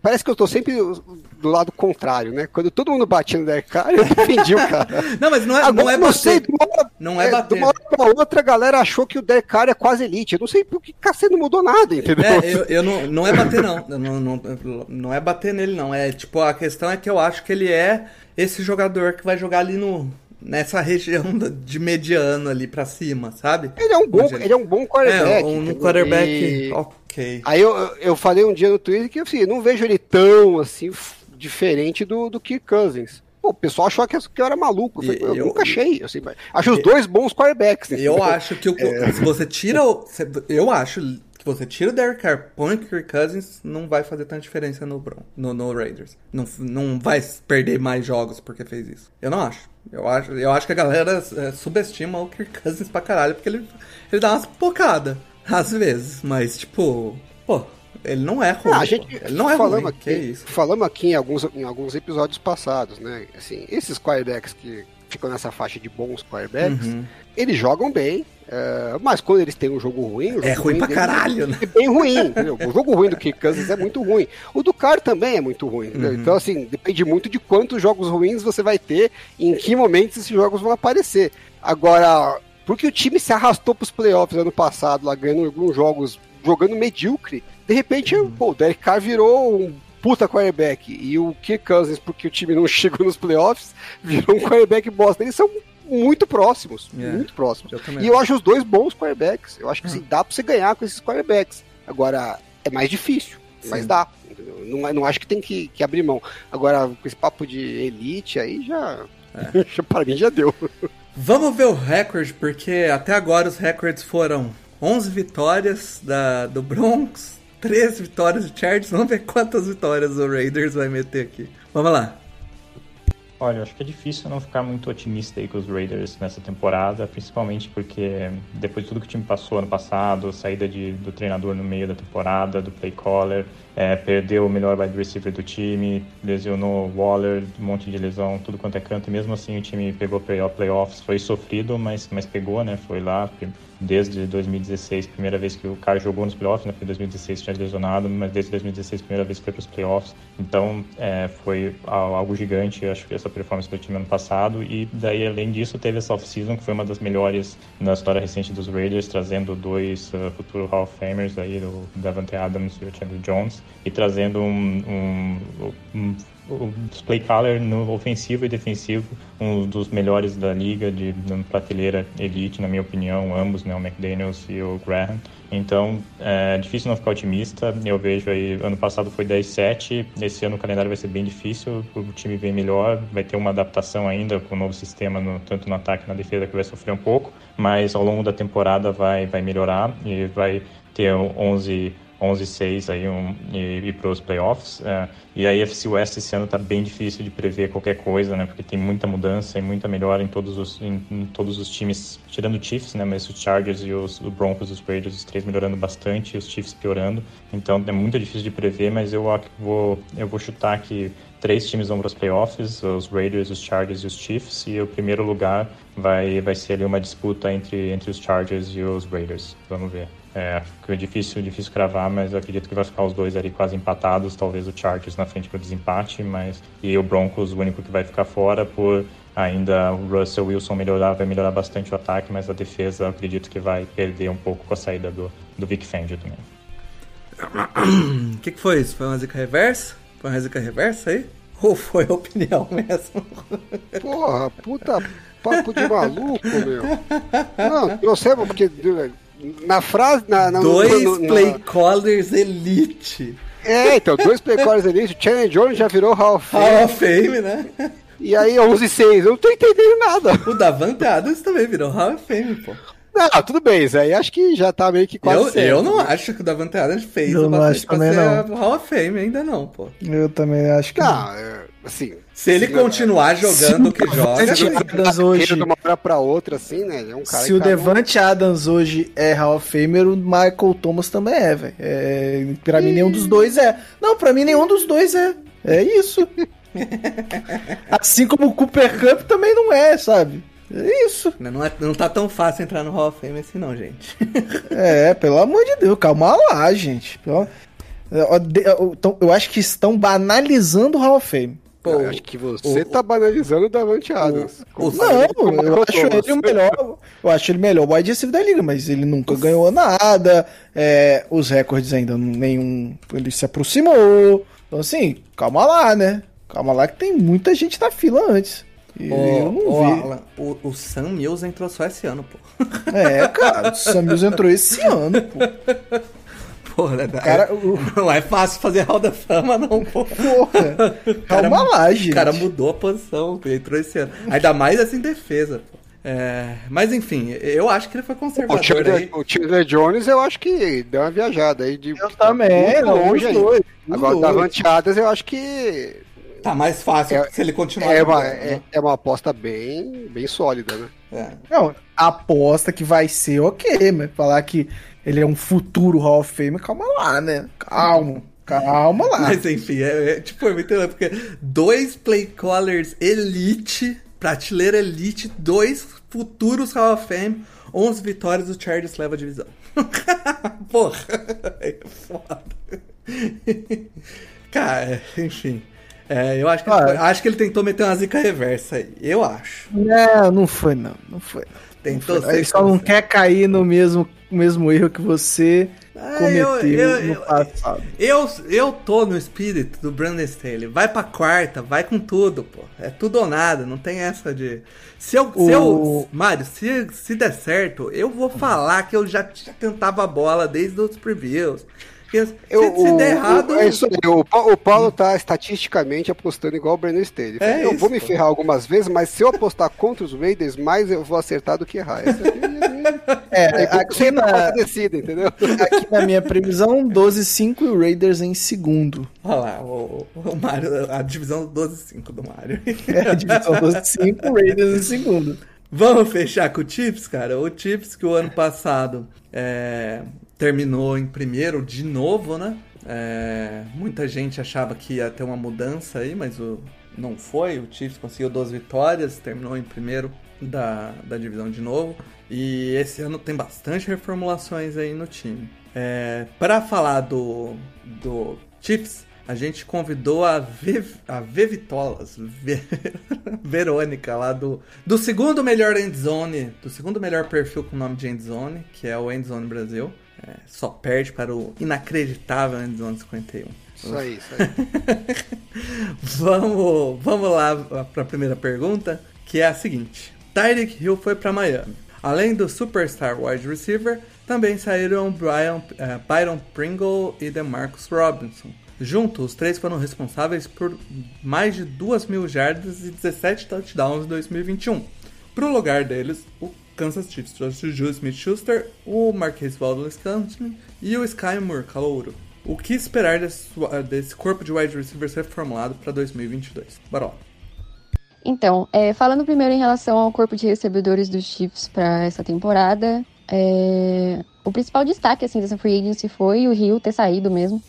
parece que eu tô sempre do lado contrário, né? Quando todo mundo batia no Derek Carr, eu defendi o cara. [LAUGHS] não, mas não é, Agora, não é não bater. Sei, uma, não é, é bater. De uma hora pra outra, a galera achou que o Derek Carr é quase elite. Eu não sei porque cacete não mudou nada, entendeu? É, eu, eu não, não é bater, não. não, não. Não é bater nele, não. É tipo, a questão é que eu acho que ele é esse jogador que vai jogar ali no nessa região de mediano ali para cima, sabe? Ele é um bom, ele... é um bom quarterback. É, um quarterback, e... ok. Aí eu, eu falei um dia no Twitter que assim, não vejo ele tão assim diferente do, do Kirk Cousins. Pô, o pessoal achou que eu era maluco. Eu, eu, eu nunca achei. Assim, acho os dois bons quarterbacks. Eu acho que o, é. se você tira o. Eu acho que você tira o Derek Carr, põe o Kirk Cousins, não vai fazer tanta diferença no, no, no Raiders. Não, não vai perder mais jogos porque fez isso. Eu não acho. Eu acho, eu acho que a galera é, subestima o Kirk Cousins pra caralho, porque ele, ele dá umas pocadas, às vezes. Mas, tipo, pô, ele não é ruim. Ah, a gente, ele não é falamos ruim. Aqui, que isso? Falamos aqui em alguns, em alguns episódios passados, né? Assim, esses quarterbacks que ficam nessa faixa de bons quarterbacks, uhum. eles jogam bem, uh, mas quando eles têm um jogo ruim... é ruim pra caralho, né? É bem ruim, entendeu? O jogo ruim do Kirk Cousins é muito ruim. O do Carr também é muito ruim, uhum. Então, assim, depende muito de quantos jogos ruins você vai ter e em que momentos esses jogos vão aparecer. Agora, porque o time se arrastou pros playoffs ano passado, lá ganhando alguns jogos, jogando medíocre, de repente, uhum. pô, o Derek Carr virou um puta quarterback. E o Kirk Cousins, porque o time não [LAUGHS] chegou nos playoffs, virou um quarterback bosta. Eles são muito próximos. Yeah. É, muito próximos. Eu e eu acho os dois bons quarterbacks. Eu acho que uhum. dá pra você ganhar com esses quarterbacks. Agora, é mais difícil, Sim. mas dá. Não, não acho que tem que, que abrir mão. Agora, com esse papo de elite aí já. É. [LAUGHS] pra mim já deu. Vamos ver o recorde, porque até agora os recordes foram 11 vitórias da, do Broncos, três vitórias de Chargers. Vamos ver quantas vitórias o Raiders vai meter aqui. Vamos lá. Olha, acho que é difícil não ficar muito otimista aí com os Raiders nessa temporada, principalmente porque depois de tudo que o time passou ano passado, saída de, do treinador no meio da temporada, do play caller, é, perdeu o melhor wide receiver do time, lesionou Waller, um monte de lesão, tudo quanto é canto, e mesmo assim o time pegou playoffs, foi sofrido, mas, mas pegou, né? Foi lá, desde 2016, primeira vez que o cara jogou nos playoffs, né? Foi 2016 tinha lesionado, mas desde 2016, primeira vez que foi para os playoffs. Então, é, foi algo gigante, acho que essa performance do time ano passado. E daí, além disso, teve essa off-season, que foi uma das melhores na história recente dos Raiders, trazendo dois uh, futuros Hall of Famers aí, o Davante Adams e o Chandler Jones, e trazendo um, um, um o display color no ofensivo e defensivo, um dos melhores da liga, de, de prateleira elite, na minha opinião, ambos, né, o McDaniels e o Graham. Então, é difícil não ficar otimista. Eu vejo aí, ano passado foi 10-7, esse ano o calendário vai ser bem difícil, o time vem melhor, vai ter uma adaptação ainda com o novo sistema, no, tanto no ataque na defesa, que vai sofrer um pouco, mas ao longo da temporada vai, vai melhorar e vai ter 11 11-6 aí um, e, e para os playoffs. É, e a AFC West esse ano está bem difícil de prever qualquer coisa, né? Porque tem muita mudança e muita melhora em todos os, em, em todos os times, tirando o Chiefs, né? Mas os Chargers e os, os Broncos, os Raiders, os três melhorando bastante, os Chiefs piorando. Então é muito difícil de prever, mas eu vou, eu vou chutar que três times vão para os playoffs, os Raiders, os Chargers e os Chiefs, e o primeiro lugar vai, vai ser ali uma disputa entre, entre os Chargers e os Raiders. Vamos ver. É, é difícil, difícil cravar, mas eu acredito que vai ficar os dois ali quase empatados, talvez o Chargers na frente para desempate, mas e o Broncos o único que vai ficar fora por ainda o Russell Wilson melhorar, vai melhorar bastante o ataque, mas a defesa eu acredito que vai perder um pouco com a saída do, do Vic Fangio também. O [COUGHS] que, que foi isso? Foi uma zica reversa? Foi uma zica reversa aí? Ou foi a opinião [LAUGHS] mesmo? Porra, puta papo de maluco, meu. Não, eu sei, porque na frase. Na, na, dois no, no, play callers elite. É, então, dois play callers elite. O Chandler Jones já virou Hall of Fame. Hall of Fame, né? E aí 11 e 6, eu não tô entendendo nada. O Davante Adams também virou Hall of Fame, pô. Não, tudo bem, isso aí acho que já tá meio que quase Eu, certo, eu não né? acho que o Davante Adams fez eu não acho também não. Hall of Fame ainda não, pô. Eu também acho que não. não. É, assim, se ele continuar jogando o que joga, Adams hoje de uma hora para outra assim, né? É um cara Se o Devante não... Adams hoje é Hall of Famer, o Michael Thomas também é, velho. É, para mim nenhum dos dois é. Não, para mim nenhum dos dois é. É isso. [LAUGHS] assim como o Cooper Cup também não é, sabe? É isso. Não, é, não tá tão fácil entrar no Hall of Fame assim, não, gente. [LAUGHS] é, pelo amor de Deus, calma lá, gente. Então, eu acho que estão banalizando o Hall of Fame. Pô, eu acho que você o, tá banalizando o Davante Adams. O, não, eu acho ele o melhor. Eu acho ele melhor wide receiver da liga, mas ele nunca ganhou nada. É, os recordes ainda nenhum. Ele se aproximou. Então, assim, calma lá, né? Calma lá que tem muita gente na fila antes. E eu não vi. Alan, o, o Sam Mills entrou só esse ano, pô. É, cara, o Sam Mills entrou esse [LAUGHS] ano, pô. Porra, né? cara, o- [LAUGHS] Não é fácil fazer Hall da Fama, não. Porra, cara- calma lá, gente. O cara mudou a posição, ele entrou esse ano. Ainda mais assim defesa, pô. É, mas enfim, eu acho que ele foi O conservador Chandler, o Chandler Jones, eu acho que deu uma viajada aí de. Eu também, longe os aí. dois, os Agora, dois. da Davante Adams, eu acho que Tá mais fácil É- se ele continuar. é uma, jogando, é, né? é uma aposta bem, bem sólida, né? É. Não, aposta que vai ser ok, mas falar que ele é um futuro Hall of Fame, calma lá, né? Calma, calma lá. Mas enfim, é, é, tipo, é muito louco, porque dois play callers elite, prateleira elite, dois futuros Hall of Fame, 11 vitórias, o Chargers leva a divisão. [LAUGHS] Porra, é foda. Cara, enfim. É, eu acho que, ele Ah, foi- acho que ele tentou meter uma zica reversa aí. Eu acho. Não, não foi não, não foi. não. Tentou Ele só não quer cair no mesmo, mesmo erro que você Ah, cometeu eu- eu- no passado. Eu, eu tô no espírito do Brandon Staley. Vai pra quarta, vai com tudo, pô. É tudo ou nada, não tem essa de. Se eu. Se eu O- Mário, se, se der certo, eu vou falar que eu já, já cantava a bola desde os previews. Porque se, Eu, se o- der o- errado. é isso aí, o, o Paulo tá estatisticamente apostando igual o Brandon Staley. É eu isso, vou me pô. ferrar algumas vezes, mas se eu apostar contra os Raiders, mais eu vou acertar do que errar. Essa é, É, é, aqui, na, decida, entendeu? aqui na minha previsão, 12-5 e o Raiders em segundo. Olha lá, o, o Mário, a divisão 12-5 do Mário. É, a divisão 12-5, o Raiders em segundo. Vamos fechar com o Chips, cara? O Chips que o ano passado é, terminou em primeiro de novo, né? É, muita gente achava que ia ter uma mudança aí, mas o, não foi. O Chiefs conseguiu duas vitórias, terminou em primeiro da, da divisão de novo. E esse ano tem bastante reformulações aí no time. É, para falar do, do Chiefs, a gente convidou a V, a v Vitolas, V- [LAUGHS] Verônica, lá do, do segundo melhor endzone, do segundo melhor perfil com o nome de endzone, que é o Endzone Brasil. É, só perde para o inacreditável Endzone 51. Isso aí, isso aí. [LAUGHS] Vamos, vamos lá para a primeira pergunta, que é a seguinte: Tyreek Hill foi para Miami. Além do superstar wide receiver, também saíram Brian, eh, Byron Pringle e DeMarcus Robinson. Juntos, os três foram responsáveis por mais de 2 mil jardas e 17 touchdowns em 2021. Para o lugar deles, o Kansas Chiefs trouxe o Juju Smith-Schuster, o Marquês Valdez-Scantling e o Sky Moore, calouro. O que esperar desse, desse corpo de wide receivers reformulado para 2022? Bora lá. Então, é, falando primeiro em relação ao corpo de recebedores dos Chiefs para essa temporada, é, o principal destaque assim dessa free agency foi o Rio ter saído mesmo.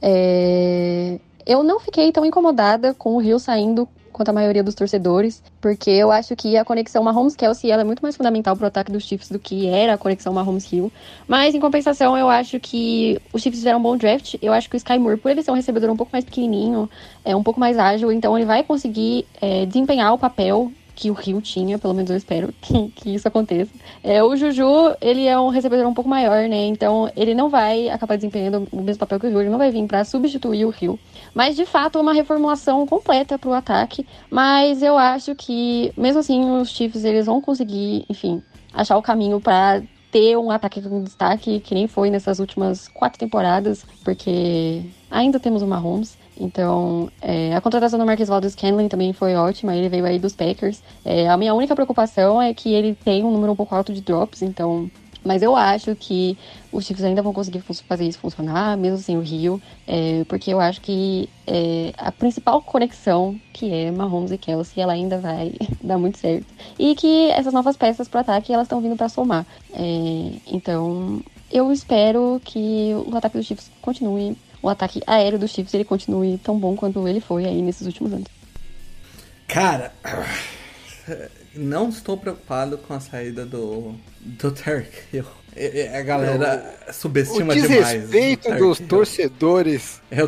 É, eu não fiquei tão incomodada com o Rio saindo quanto a maioria dos torcedores, porque eu acho que a conexão Mahomes-Kelsey ela é muito mais fundamental para o ataque dos Chiefs do que era a conexão Mahomes-Hill. Mas, em compensação, eu acho que os Chiefs fizeram um bom draft. Eu acho que o Sky Moore, por ele ser um recebedor um pouco mais pequenininho, é um pouco mais ágil, então ele vai conseguir é, desempenhar o papel que o Rio tinha, pelo menos eu espero [LAUGHS] que, que isso aconteça. É, o Juju, ele é um recebedor um pouco maior, né? Então ele não vai acabar desempenhando o mesmo papel que o Rio, ele não vai vir para substituir o Rio. Mas de fato, é uma reformulação completa para o ataque. Mas eu acho que, mesmo assim, os Chiefs eles vão conseguir, enfim, achar o caminho para ter um ataque com destaque, que nem foi nessas últimas quatro temporadas, porque ainda temos o Mahomes. Então, é, a contratação do Marquis Valdez Scanlon também foi ótima, ele veio aí dos Packers. É, a minha única preocupação é que ele tem um número um pouco alto de drops, então. Mas eu acho que os Chiefs ainda vão conseguir fazer isso funcionar, mesmo sem o Rio, é, porque eu acho que é, a principal conexão, que é Mahomes e Kelsey, ela ainda vai [LAUGHS] dar muito certo. E que essas novas peças para ataque, elas estão vindo para somar. É, então, eu espero que o ataque dos Chiefs continue o ataque aéreo dos Chiefs ele continue tão bom quanto ele foi aí nesses últimos anos. Cara, [SIGHS] não estou preocupado com a saída do, do Tarek Hill. A galera subestima o demais. desrespeito o Tyreek dos Hill. torcedores É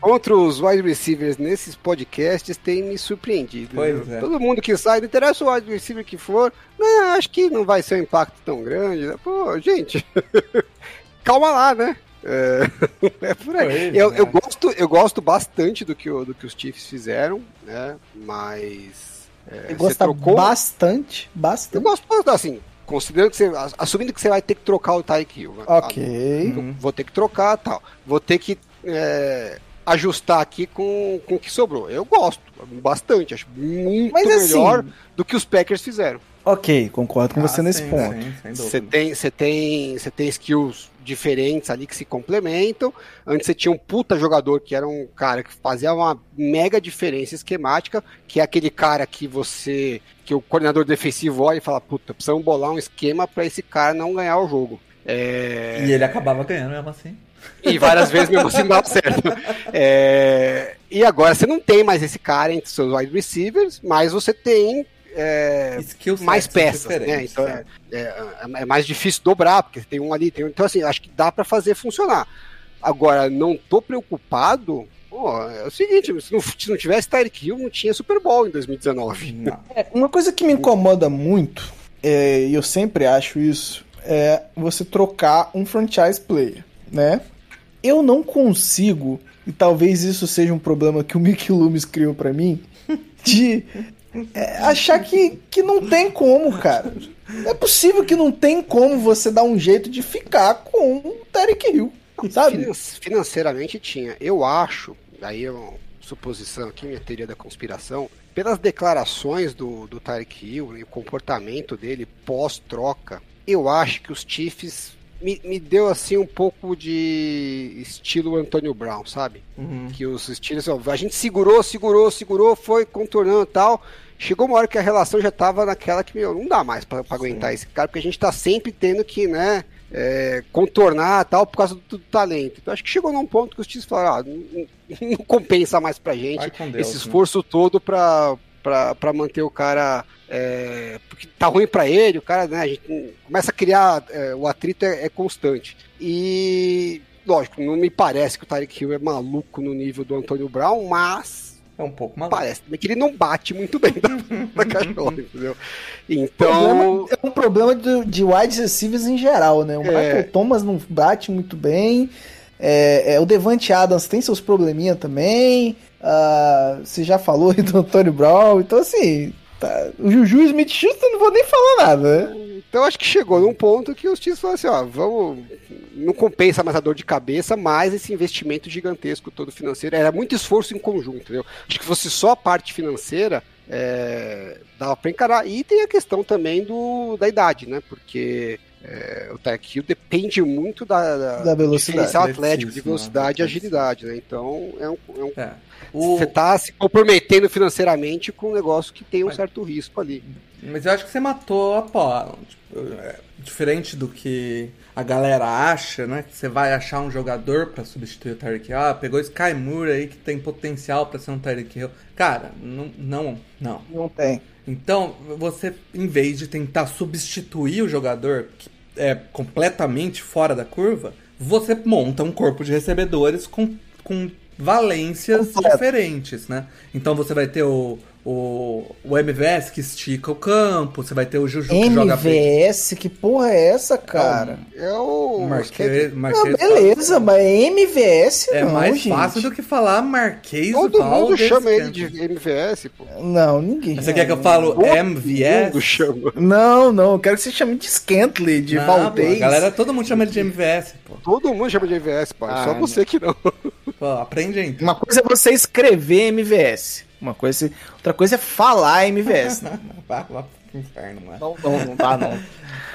contra os wide receivers nesses podcasts tem me surpreendido. Pois viu? é. Todo mundo que sai, não interessa o wide receiver que for, não, acho que não vai ser um impacto tão grande. né? Pô, gente, [LAUGHS] calma lá, né? É, [LAUGHS] é por aí. Pois Eu, é. eu gosto, eu gosto bastante do que, o- do que os Chiefs fizeram, né? Mas. é, você gosta trocou- bastante, Eu bastante. gosto, assim, considerando que você. Assumindo que você vai ter que trocar o Tyreek Hill. Ok. Uhum. Vou ter que trocar tal. Vou ter que é, ajustar aqui com, com o que sobrou. Eu gosto bastante, acho muito Mas, assim, melhor assim, do que os Packers fizeram. Ok, concordo com ah, você nesse sim, ponto. Você tem, você tem, você tem skills diferentes ali que se complementam. Antes você tinha um puta jogador que era um cara que fazia uma mega diferença esquemática, que é aquele cara que você, que o coordenador defensivo olha e fala, puta, precisamos bolar um esquema para esse cara não ganhar o jogo. É... E ele acabava ganhando mesmo assim. E várias vezes mesmo assim não dava certo. É... E agora você não tem mais esse cara entre seus wide receivers, mas você tem é, mais peças, né? Então é, é, é, mais difícil dobrar, porque tem um ali, tem um, então assim, acho que dá para fazer funcionar. Agora, não tô preocupado. Pô, é o seguinte, se não, se não tivesse Tyreek Hill, não tinha Super Bowl em 2019. [LAUGHS] É, uma coisa que me incomoda muito, é, e eu sempre acho isso, é você trocar um franchise player, né? Eu não consigo, e talvez isso seja um problema que o Mickey Loomis criou para mim, [LAUGHS] de é, achar que, que não tem como, cara. É possível que não tem como você dar um jeito de ficar com o Tarek Hill, sabe? Financeiramente tinha. Eu acho, aí é uma suposição aqui, minha teoria da conspiração, pelas declarações do, do Tarek Hill e o comportamento dele pós-troca, eu acho que os Chiefs me, me deu assim um pouco de estilo Antônio Brown, sabe? Uhum. Que os estilos, a gente segurou, segurou, segurou, foi contornando e tal. Chegou uma hora que a relação já tava naquela que, meu, não dá mais para aguentar esse cara, porque a gente tá sempre tendo que, né, é, contornar tal por causa do, do, talento. Então acho que chegou num ponto que os times falaram, ah, não, não, compensa mais pra gente Deus, esse né? esforço né? todo pra, para manter o cara. É, porque tá ruim para ele, o cara, né? A gente começa a criar. É, o atrito é, é, constante. E, lógico, não me parece que o Tarek Hill é maluco no nível do Antônio Brown, mas. É um pouco maluco. Parece que ele não bate muito bem na, [LAUGHS] cachorra, entendeu? Então. é um problema de, de wide receivers em geral, né? O é... Michael Thomas não bate muito bem. É, é, o Devante Adams tem seus probleminha também. Uh, você já falou do Antônio Brown, então assim, tá, o Juju Smith Schuster não vou nem falar nada, né? Então acho que chegou num ponto que os times falaram assim, ó, vamos. Não compensa mais a dor de cabeça, mais esse investimento gigantesco todo financeiro. Era muito esforço em conjunto, entendeu? Acho que fosse só a parte financeira, é, dava pra encarar. E tem a questão também do, da idade, né? Porque é, o Tech Hill depende muito da, da, da velocidade, diferencial atlético, de velocidade e agilidade, né? Então é um, é um é. O... Você está se comprometendo financeiramente com um negócio que tem um mas, certo risco ali. Mas eu acho que você matou a pau. Tipo, é, diferente do que a galera acha, né? Que você vai achar um jogador para substituir o Tyreek Hill. Ah, pegou Sky Moore aí que tem potencial para ser um Tyreek Hill. Cara, não, não, não. Não tem. Então, você, em vez de tentar substituir o jogador que é completamente fora da curva, você monta um corpo de recebedores com, com valências Completo. diferentes, né? Então você vai ter o, o, o MVS que estica o campo, você vai ter o Juju que joga. MVS? Que porra é essa, cara? É o. Marquês. Ah, beleza, mas é MVS é não, mais gente. fácil do que falar Marquês Todo mundo chama ele de MVS, pô. Não, ninguém. Você quer que eu falo Todo MVS? Mundo chama. Não, não, eu quero que você chame de Scantley, de não, Valdez. Pô, galera, todo mundo chama ele de MVS, pô. Todo mundo chama de MVS, pô. Ah, Só você que não. Pô, aprende aí. Uma coisa é você escrever MVS. Uma coisa, outra coisa é falar MVS. Né? [LAUGHS] Vá lá pro inferno, mano. Não, não, não tá, não.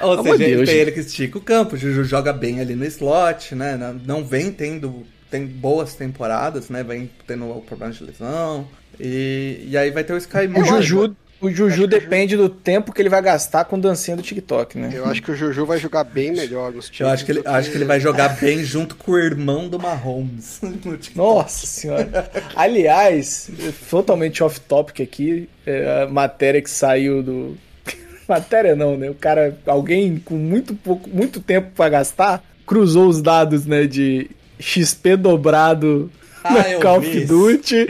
[LAUGHS] Ou seja, ele, ele que estica o campo, o Juju joga bem ali no slot, né? Não vem tendo tem boas temporadas, né? Vem tendo problemas de lesão. E, e aí vai ter o Sky Moore. O Juju, o Juju depende do tempo que ele vai gastar com dancinha do TikTok, né? Eu acho que o Juju vai jogar bem melhor nos times. Eu acho que ele, acho que ele vai jogar [LAUGHS] bem junto com o irmão do Mahomes. [LAUGHS] Nossa senhora. Aliás, totalmente off-topic aqui, é a matéria que saiu do. [LAUGHS] matéria não, né? O cara, alguém com muito pouco, muito tempo para gastar, cruzou os dados, né, de XP dobrado ah, Call of Duty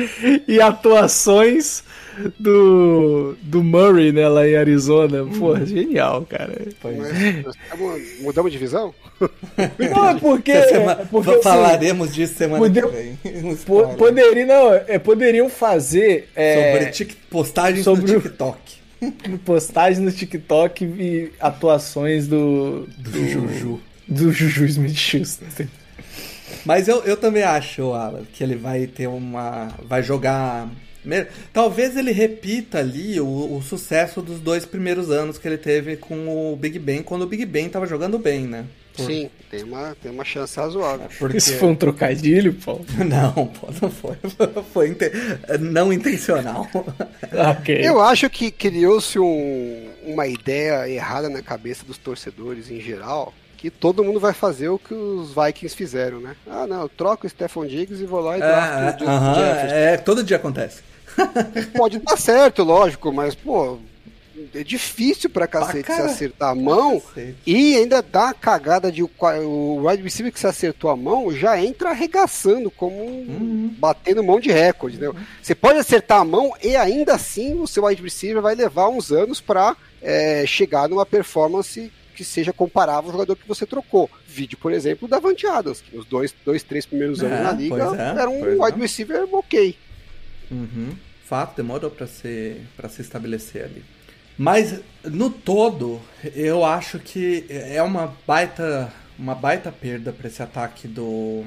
e atuações do, do Murray, né, lá em Arizona. Pô, hum. genial, cara. Mas, mudamos de visão? Não, é [LAUGHS] porque. É porque assim, falaremos assim, disso semana poder, que vem. [LAUGHS] Poderia, não, é, poderiam fazer. É, sobre tic, postagens sobre no TikTok. [LAUGHS] Postagem no TikTok e atuações do. Do Juju. Do Juju Smith Schuster. Mas eu, eu também acho, Alan, que ele vai ter uma. Vai jogar. Talvez ele repita ali o, o, sucesso dos dois primeiros anos que ele teve com o Big Ben, quando o Big Ben tava jogando bem, né? Por... Sim, tem uma, tem uma chance razoável. Porque... Isso foi um trocadilho, Paulo? [LAUGHS] Não, pô, não foi. [LAUGHS] Foi inte... não intencional. [LAUGHS] okay. Eu acho que criou-se um, uma ideia errada na cabeça dos torcedores em geral, que todo mundo vai fazer o que os Vikings fizeram, né? Ah, não, eu troco o Stephon Diggs e vou lá e draft é, o uh -huh, É, todo dia acontece. [LAUGHS] Pode dar certo, lógico, mas, pô, é difícil pra cacete se acertar a mão e ainda dá a cagada de o, o wide receiver que se acertou a mão já entra arregaçando, como uhum. batendo mão de recorde. Né? Você pode acertar a mão e ainda assim o seu wide receiver vai levar uns anos para é, chegar numa performance que seja comparável ao jogador que você trocou. Vídeo, por exemplo, da Davante Adams, que os dois, dois três primeiros anos é, na liga é, era um wide é. receiver ok. Uhum. Fato, demorou para se, pra se estabelecer ali. Mas no todo, eu acho que é uma baita, uma baita perda para esse ataque do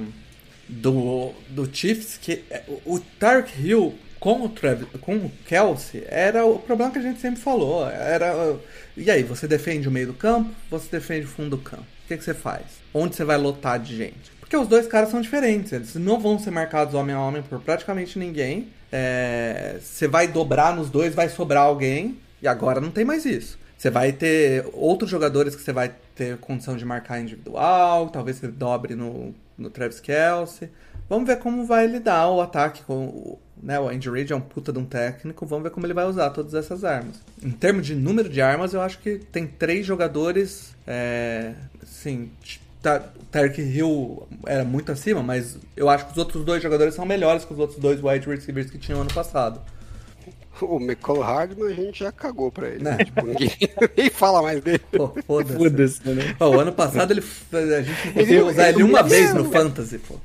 do, do Chiefs que é, o Tark Hill com o Travis, com o Kelsey era o problema que a gente sempre falou. Era e aí, você defende o meio do campo, você defende o fundo do campo. O que, que você faz? Onde você vai lotar de gente? Porque os dois caras são diferentes, eles não vão ser marcados homem a homem por praticamente ninguém. É, você vai dobrar nos dois, vai sobrar alguém. E agora não tem mais isso. Você vai ter outros jogadores que você vai ter condição de marcar individual, talvez você dobre no, no Travis Kelsey. Vamos ver como vai lidar o ataque com né, o Andy Reid é um puta de um técnico, vamos ver como ele vai usar todas essas armas. Em termos de número de armas, eu acho que tem três jogadores, é, assim, tá, Tarek Hill era muito acima, mas eu acho que os outros dois jogadores são melhores que os outros dois wide receivers que tinham ano passado. O Michael Hardman a gente já cagou pra ele. Né? Tipo, ninguém, [LAUGHS] ninguém fala mais dele. Foda-se. Foda né? o ano passado ele, a gente conseguiu usar ele uma vez no Fantasy. Pô.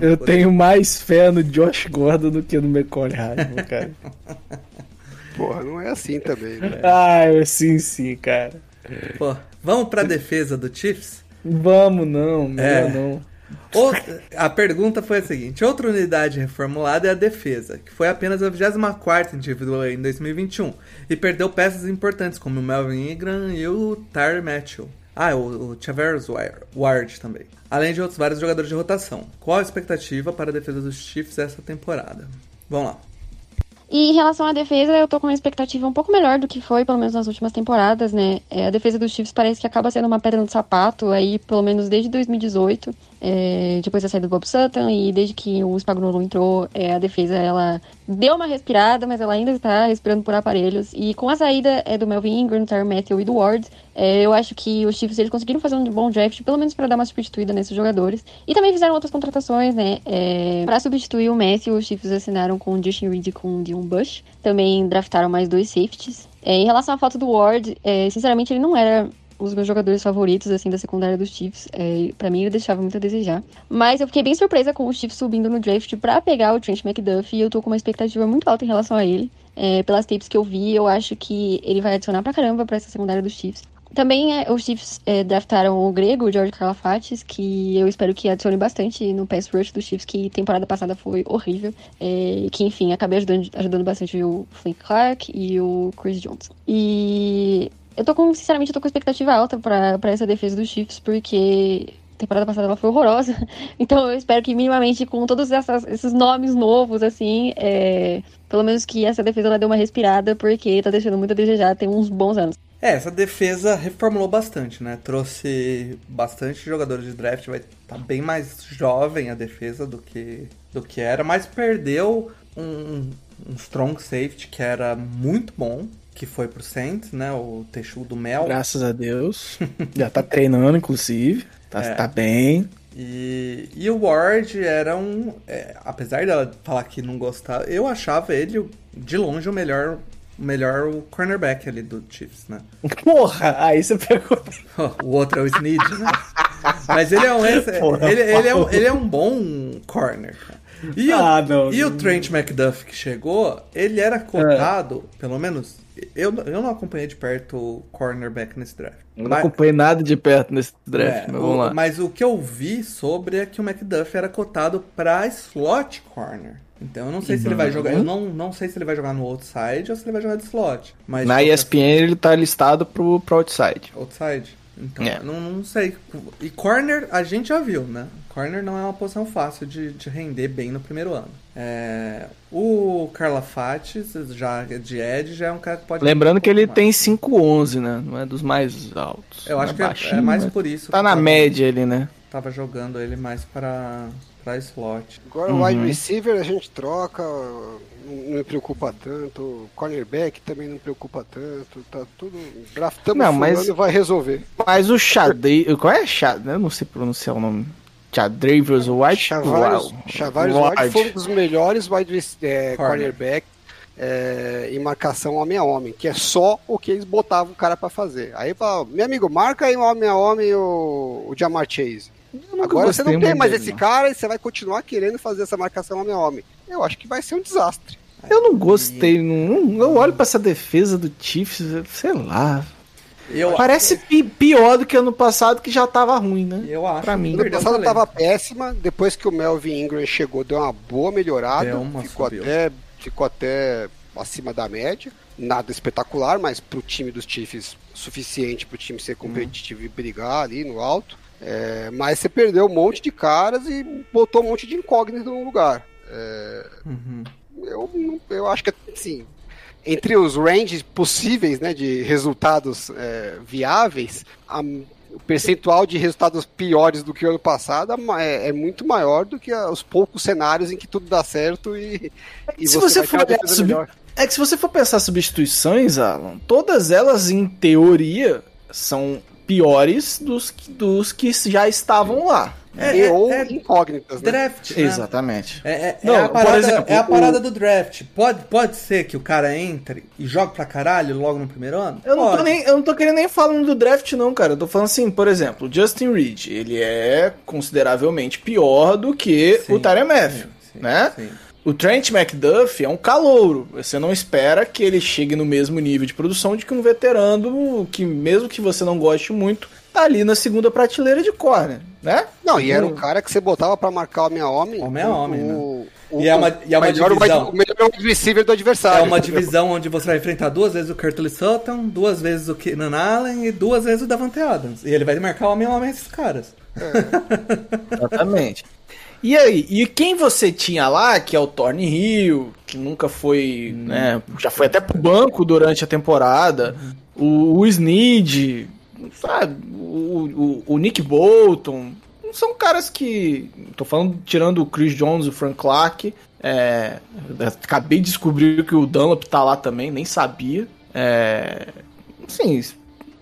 Eu tenho mais fé no Josh Gordon do que no Michael Hardman, cara. [LAUGHS] Porra, não é assim também, né? Ah, é sim, sim, cara. Pô, vamos pra defesa do Chiefs? Vamos, não, melhor é. não. Outra, a pergunta foi a seguinte: outra unidade reformulada é a defesa, que foi apenas a 24 individual em 2021 e perdeu peças importantes como o Melvin Ingram e o Tyre Matthew. Ah, o, o Chavez Ward também. Além de outros vários jogadores de rotação. Qual a expectativa para a defesa dos Chiefs essa temporada? Vamos lá. E em relação à defesa, eu tô com uma expectativa um pouco melhor do que foi, pelo menos nas últimas temporadas, né? É, a defesa dos Chiefs parece que acaba sendo uma pedra no sapato aí, pelo menos desde 2018 é, depois da saída do Bob Sutton e desde que o Spagnolo entrou, é, a defesa ela deu uma respirada, mas ela ainda está respirando por aparelhos. E com a saída é, do Melvin Ingram, Tyre Matthew e do Ward, é, eu acho que os Chiefs eles conseguiram fazer um bom draft, pelo menos para dar uma substituída nesses jogadores. E também fizeram outras contratações, né? É, para substituir o Matthew, os Chiefs assinaram com o Justin Reed e com o Dion Bush. Também draftaram mais dois safeties. É, em relação à foto do Ward, é, sinceramente ele não era os meus jogadores favoritos, assim, da secundária dos Chiefs. É, para mim, ele deixava muito a desejar. Mas eu fiquei bem surpresa com os Chiefs subindo no draft para pegar o Trent McDuff e eu tô com uma expectativa muito alta em relação a ele. É, pelas tapes que eu vi, eu acho que ele vai adicionar pra caramba pra essa secundária dos Chiefs. Também é, os Chiefs é, draftaram o grego, o George Karlafatis, que eu espero que adicione bastante no pass rush dos Chiefs, que temporada passada foi horrível. É, que, enfim, acabei ajudando, ajudando bastante o Flint Clark e o Chris Johnson. E eu tô com, sinceramente, eu tô com expectativa alta para essa defesa dos Chiefs, porque temporada passada ela foi horrorosa. [LAUGHS] Então eu espero que minimamente com todos essas, esses nomes novos, assim, é, pelo menos que essa defesa ela dê uma respirada, porque tá deixando muito a desejar, tem uns bons anos. É, essa defesa reformulou bastante, né? Trouxe bastante jogadores de draft, vai tá bem mais jovem a defesa do que, do que era, mas perdeu um, um strong safety que era muito bom que foi pro Saints, né? O Teixu do Mel. Graças a Deus. Já tá treinando, inclusive. Tá, é. tá bem. E, e o Ward era um. É, apesar dela falar que não gostava, eu achava ele de longe o melhor. O melhor o cornerback ali do Chiefs, né? Porra! Aí você pegou. [LAUGHS] o outro é o Snead, né? Mas ele é um. Porra, ele, ele, é um ele é um bom corner, cara. E, Ah, o, não, e o não. Trent McDuff que chegou, ele era cotado, pelo menos. Eu, eu não acompanhei de perto o cornerback nesse draft. Eu não Mas- acompanhei nada de perto nesse draft, é, mas o- vamos lá. mas o que eu vi sobre é que o McDuff era cotado pra slot corner. Então eu não sei se ele Uhum. vai jogar. Eu não, não sei se ele vai jogar no outside ou se ele vai jogar de slot. Mas Na ESPN ele tá listado pro, pro outside. Outside. Então, É. não, não sei. E corner, a gente já viu, né? Corner não é uma posição fácil de, de render bem no primeiro ano. É, o Carla Fates, já de Ed, já é um cara que pode. Lembrando que ele mais. tem 5'11, né? Não é dos mais altos. Eu acho é que é- é, baixinho, mais por isso. Tá na tava- média ali, né? Tava jogando ele mais pra, slot. Agora o wide receiver a gente troca, não me preocupa tanto. Cornerback também não me preocupa tanto. Tá tudo. Draftamos Não, mas- vai resolver. Mas o Xadrez. Qual é Xadrez? Eu não sei pronunciar o nome. Xadrez White? Chavarius Ward. White foi um dos melhores wide é, Corner. cornerback é, em marcação homem a homem, que é só o que eles botavam o cara pra fazer. Aí fala, meu amigo, marca aí homem a homem o, o Jamar Chase. Nunca Agora você não tem mais dele, esse não. cara e você vai continuar querendo fazer essa marcação homem a homem. Eu acho que vai ser um desastre. Eu não gostei. Não, eu olho pra essa defesa do Chiefs, sei lá. Eu, Parece pi- pior do que ano passado, que já tava ruim, né? eu acho pra mim. Ano passado tava péssima, depois que o Melvin Ingram chegou, deu uma boa melhorada, uma ficou, subiu. até, ficou até acima da média. Nada espetacular, mas pro time dos Chiefs, suficiente pro time ser competitivo e brigar ali no alto. É, mas você perdeu um monte de caras e botou um monte de incógnito no lugar. É, Uhum. eu, eu acho que assim, entre os ranges possíveis né, de resultados é, viáveis, a- o percentual de resultados piores do que o ano passado é, é muito maior do que os poucos cenários em que tudo dá certo e, e se você vai ter for sub- melhor. É que se você for pensar substituições, Alan, todas elas, em teoria, são piores dos, que- dos que já estavam lá. É, é- ou é incógnitas, né? Draft, né? Exatamente. É, é- é Não, a parada, exemplo, é a o- parada do draft. Pode, pode ser que o cara entre e jogue pra caralho logo no primeiro ano? Eu não, tô nem, eu não tô querendo nem falando do draft, não, cara. Eu tô falando assim, por exemplo, o Justin Reed, ele é consideravelmente pior do que Sim, o Matthew, sim, né? sim. O Trent McDuff é um calouro. Você não espera que ele chegue no mesmo nível de produção de que um veterano que, mesmo que você não goste muito, tá ali na segunda prateleira de corner, né? Não, e era um cara que você botava pra marcar homem a homem. Homem a homem, né? o, o, E é uma- e é uma melhor divisão. o melhor receiver do adversário. É uma divisão onde você vai enfrentar duas vezes o Curtis Sutton, duas vezes o Keenan Allen e duas vezes o Davante Adams. E ele vai marcar homem a homem esses caras. [LAUGHS] Exatamente. E aí, e quem você tinha lá, que é o Thorne Hill, que nunca foi, né, já foi até pro banco durante a temporada, o, o Snead, sabe, o, o, o Nick Bolton, são caras que, tô falando, tirando o Chris Jones e o Frank Clark, é, acabei de descobrir que o Dunlap tá lá também, nem sabia, é, assim,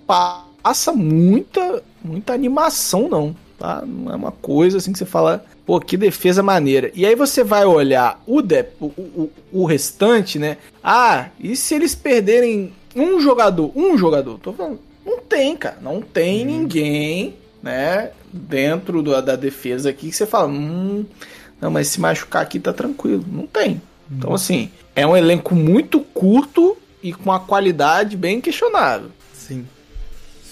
passa muita, muita animação não, tá? Não é uma coisa assim que você fala, pô, que defesa maneira. E aí você vai olhar o, de, o, o, o restante, né? Ah, e se eles perderem um jogador, um jogador, tô falando, não tem, cara, não tem ninguém, né, dentro do- da defesa aqui que você fala, hum, não, mas se machucar aqui tá tranquilo, não tem. Então assim, é um elenco muito curto e com uma qualidade bem questionável. Sim.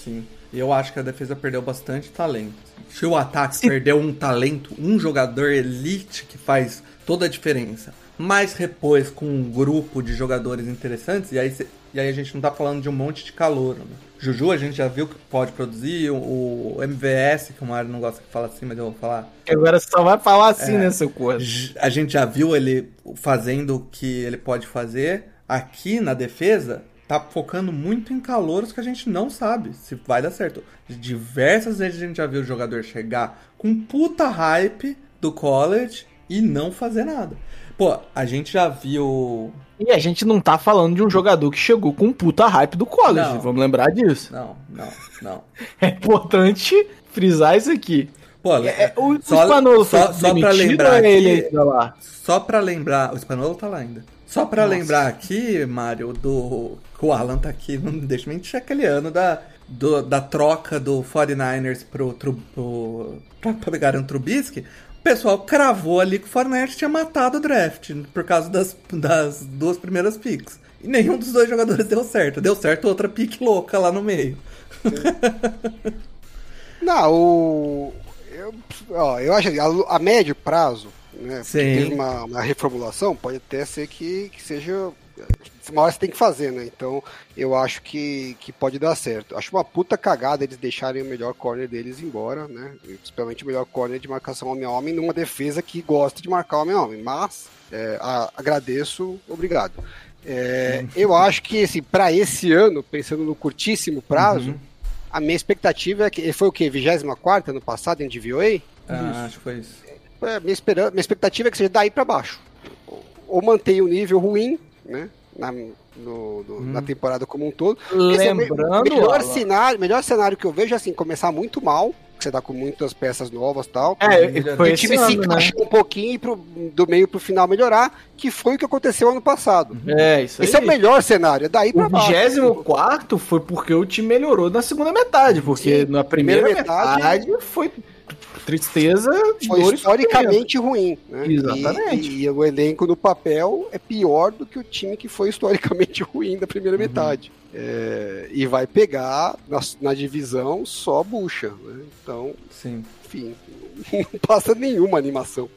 Sim. E eu acho que a defesa perdeu bastante talento. Se o ataque perdeu um talento, um jogador elite que faz toda a diferença, mas repôs com um grupo de jogadores interessantes, e aí, cê- e aí a gente não tá falando de um monte de calor. Né? Juju a gente já viu que pode produzir, o, o MVS, que o Mário não gosta que fala assim, mas eu vou falar. Agora só vai falar assim, né, seu corpo? A gente já viu ele fazendo o que ele pode fazer. Aqui na defesa, tá focando muito em calouros que a gente não sabe se vai dar certo. Diversas vezes a gente já viu o jogador chegar com puta hype do college e não fazer nada. Pô, a gente já viu. E a gente não tá falando de um jogador que chegou com puta hype do college, Não. vamos lembrar disso. Não, não, não. [LAUGHS] É importante frisar isso aqui. Pô, É, o só, só, só pra lembrar é ele ainda lá? Só pra lembrar, o Espanhol tá lá ainda. Só pra lembrar aqui, Mário, do. que O Alan tá aqui, não deixa eu mentir aquele ano da, do- da troca do 49ers pro, pro, pra, pegar um Trubisky. pessoal cravou ali que o Fournette tinha matado o draft por causa das, das duas primeiras picks. E nenhum dos dois jogadores deu certo. Deu certo outra pique louca lá no meio. [LAUGHS] Não, o. Eu, ó, eu acho que a, a médio prazo, né? Sim. Tem uma, uma reformulação, pode até ser que, que seja. Uma hora você tem que fazer, né? Então eu acho que, que pode dar certo. Acho uma puta cagada eles deixarem o melhor corner deles embora, né? Principalmente o melhor corner de marcação homem a homem numa defesa que gosta de marcar homem a homem. Mas é, a- agradeço, obrigado. É, eu acho que assim, para esse ano, pensando no curtíssimo prazo, a minha expectativa é que ele foi o quê? 24 ano passado em DVOA? Ah, acho que foi isso. É, minha, esperança, minha expectativa é que seja daí para baixo. Ou mantenha o nível ruim, né? Na, no- no- na temporada como um todo. Esse é o Lembrando, melhor Alan. cenário, melhor cenário que eu vejo é assim, começar muito mal, que você tá com muitas peças novas e tal. É, foi o time se né? encaixar um pouquinho e pro, do meio pro final melhorar, que foi o que aconteceu ano passado. É, isso aí. Esse é o melhor cenário, é daí pra O baixo. 24 foi porque o time melhorou na segunda metade, porque Sim, na primeira, primeira metade, metade- foi tristeza foi historicamente ruim. Né? Exatamente. E, e o elenco no papel é pior do que o time que foi historicamente [LAUGHS] ruim da Uhum. primeira metade. É, e vai pegar na, na divisão só bucha. Né? Então, Sim. enfim, [LAUGHS] não passa nenhuma animação.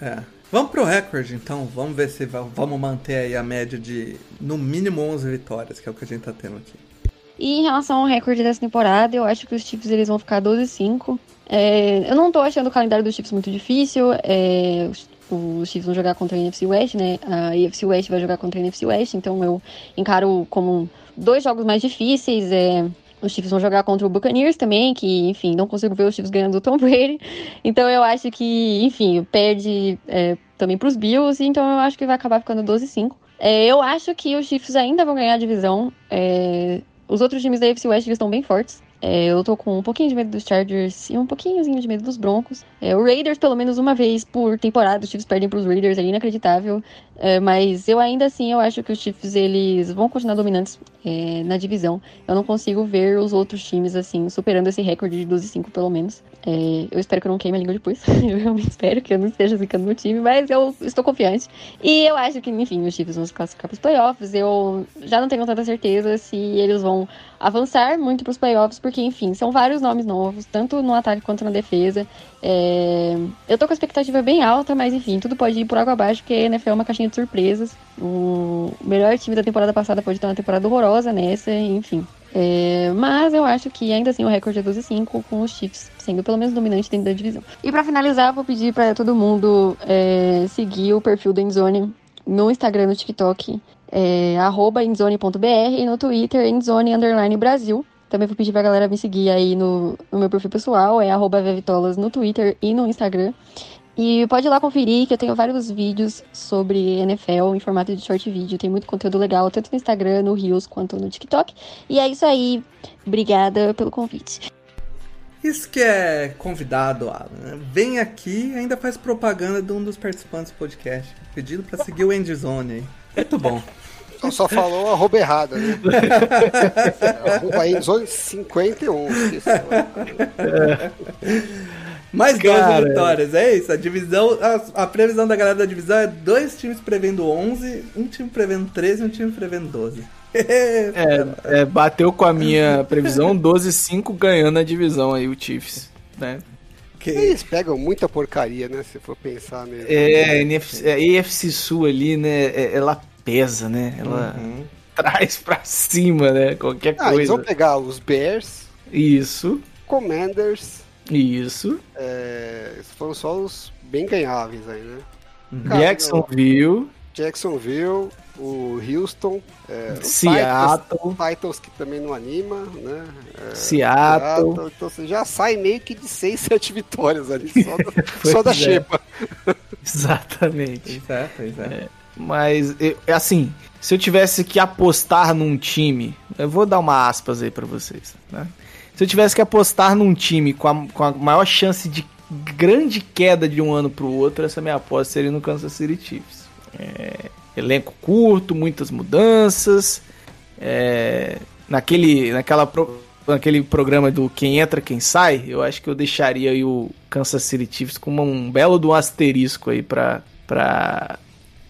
É. Vamos pro recorde, então. Vamos ver se va- vamos manter aí a média de no mínimo 11 vitórias, que é o que a gente tá tendo aqui. E em relação ao recorde dessa temporada, eu acho que os Chiefs eles vão ficar 12-5. É, eu não tô achando o calendário dos Chiefs muito difícil. É, os, os Chiefs vão jogar contra a NFC West, né? A NFC West vai jogar contra a NFC West, então eu encaro como dois jogos mais difíceis. É, os Chiefs vão jogar contra o Buccaneers também, que, enfim, não consigo ver os Chiefs ganhando do Tom Brady. Então eu acho que, enfim, perde é, também pros Bills, então eu acho que vai acabar ficando 12-5. É, eu acho que os Chiefs ainda vão ganhar a divisão. É, os outros times da AFC West estão bem fortes. É, eu tô com um pouquinho de medo dos Chargers e um pouquinhozinho de medo dos Broncos. É, o Raiders, pelo menos uma vez por temporada, os Chiefs perdem pros Raiders, é inacreditável. É, mas eu ainda assim, eu acho que os Chiefs, eles vão continuar dominantes é, na divisão. Eu não consigo ver os outros times, assim, superando esse recorde de 12-5, pelo menos. É, eu espero que eu não queime a língua depois. [LAUGHS] eu realmente espero que eu não esteja ficando no time, mas eu estou confiante. E eu acho que, enfim, os Chiefs vão se classificar pros playoffs. Eu já não tenho tanta certeza se eles vão avançar muito pros playoffs, porque, enfim, são vários nomes novos, tanto no ataque quanto na defesa. É, Eu tô com a expectativa bem alta, mas enfim, tudo pode ir por água abaixo, porque a NFL é uma caixinha de surpresas. O melhor time da temporada passada pode ter uma temporada horrorosa nessa, enfim. É, mas eu acho que ainda assim o recorde é 12-5 com os Chiefs sendo pelo menos dominante dentro da divisão. E pra finalizar, vou pedir pra todo mundo é, seguir o perfil do Endzone no Instagram, no TikTok, é, arroba endzone.br e no Twitter, endzone underline Brasil. Também vou pedir pra galera me seguir aí no, no meu perfil pessoal, é arroba vevitolas no Twitter e no Instagram. E pode ir lá conferir que eu tenho vários vídeos sobre NFL em formato de short vídeo. Tem muito conteúdo legal, tanto no Instagram, no Reels, quanto no TikTok. E é isso aí. Obrigada pelo convite. Isso que é convidado, Alan. né? Vem aqui ainda faz propaganda de um dos participantes do podcast. Pedindo pra seguir o Endzone aí. Muito bom. Só, só falou a arroba errada, né? [LAUGHS] arroba aí, zone 51. esqueci. Mais Cara. 12 vitórias, é isso. A divisão, a, a previsão da galera da divisão é dois times prevendo 11, um time prevendo 13 e um time prevendo 12. [LAUGHS] É, é, bateu com a minha previsão, 12-5 ganhando a divisão aí, o Chiefs. Né? Que Eles pegam muita porcaria, né? Se for pensar mesmo. É, a NFC, a AFC Sul ali, né? é- Ela pesa, né? Ela [LAUGHS] traz pra cima, né? Qualquer Ah, eles vão coisa. pegar os Bears, Isso, Commanders, isso. é, foram só os bem ganháveis aí, né? Cara, Jacksonville, Jacksonville, o Houston, é, o Seattle, Titans, Titans que também não anima, né? É, Seattle. Então você já sai meio que de 6, 7 [LAUGHS] vitórias ali, só da, [LAUGHS] só da é. xepa. [LAUGHS] Exatamente. Pois é, pois é. Mas, é assim, se eu tivesse que apostar num time, eu vou dar uma aspas aí pra vocês, né? Se eu tivesse que apostar num time com a, com a maior chance de grande queda de um ano pro outro, essa minha aposta seria no Kansas City Chiefs. É, elenco curto, muitas mudanças, é, naquele, naquela naquele programa do quem entra, quem sai, eu acho que eu deixaria aí o Kansas City Chiefs com um belo do asterisco aí pra, pra,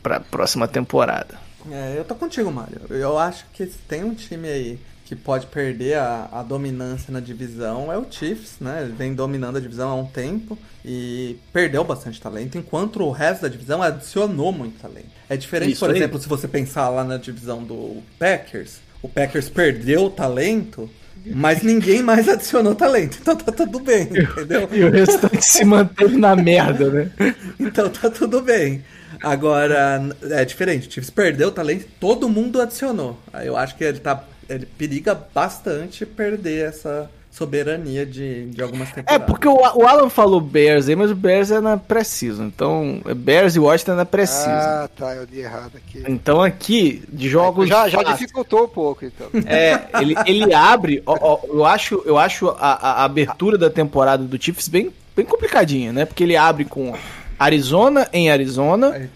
pra próxima temporada. É, eu tô contigo, Mário. Eu acho que tem um time aí que pode perder a, a, dominância na divisão é o Chiefs, né? Ele vem dominando a divisão há um tempo e perdeu bastante talento, enquanto o resto da divisão adicionou muito talento. É diferente, Isso por aí. exemplo, se você pensar lá na divisão do Packers, o Packers perdeu o talento, mas ninguém mais [LAUGHS] adicionou talento, então tá tudo bem, entendeu? E o restante se manteve na merda, né? [LAUGHS] Então tá tudo bem. Agora, é diferente, o Chiefs perdeu o talento, todo mundo adicionou. Eu acho que ele tá ele periga bastante perder essa soberania de, de algumas temporadas. É, porque o, o Alan falou Bears aí, mas o Bears é na preciso. Então, é Bears e Washington é na preciso. Ah, tá, eu li errado aqui. Então aqui, de jogos. Já, já dificultou um pouco, então. É, ele, ele abre. Ó, ó, eu acho, eu acho a, a, abertura da temporada do Chiefs bem, bem complicadinha, né? Porque ele abre com Arizona em Arizona,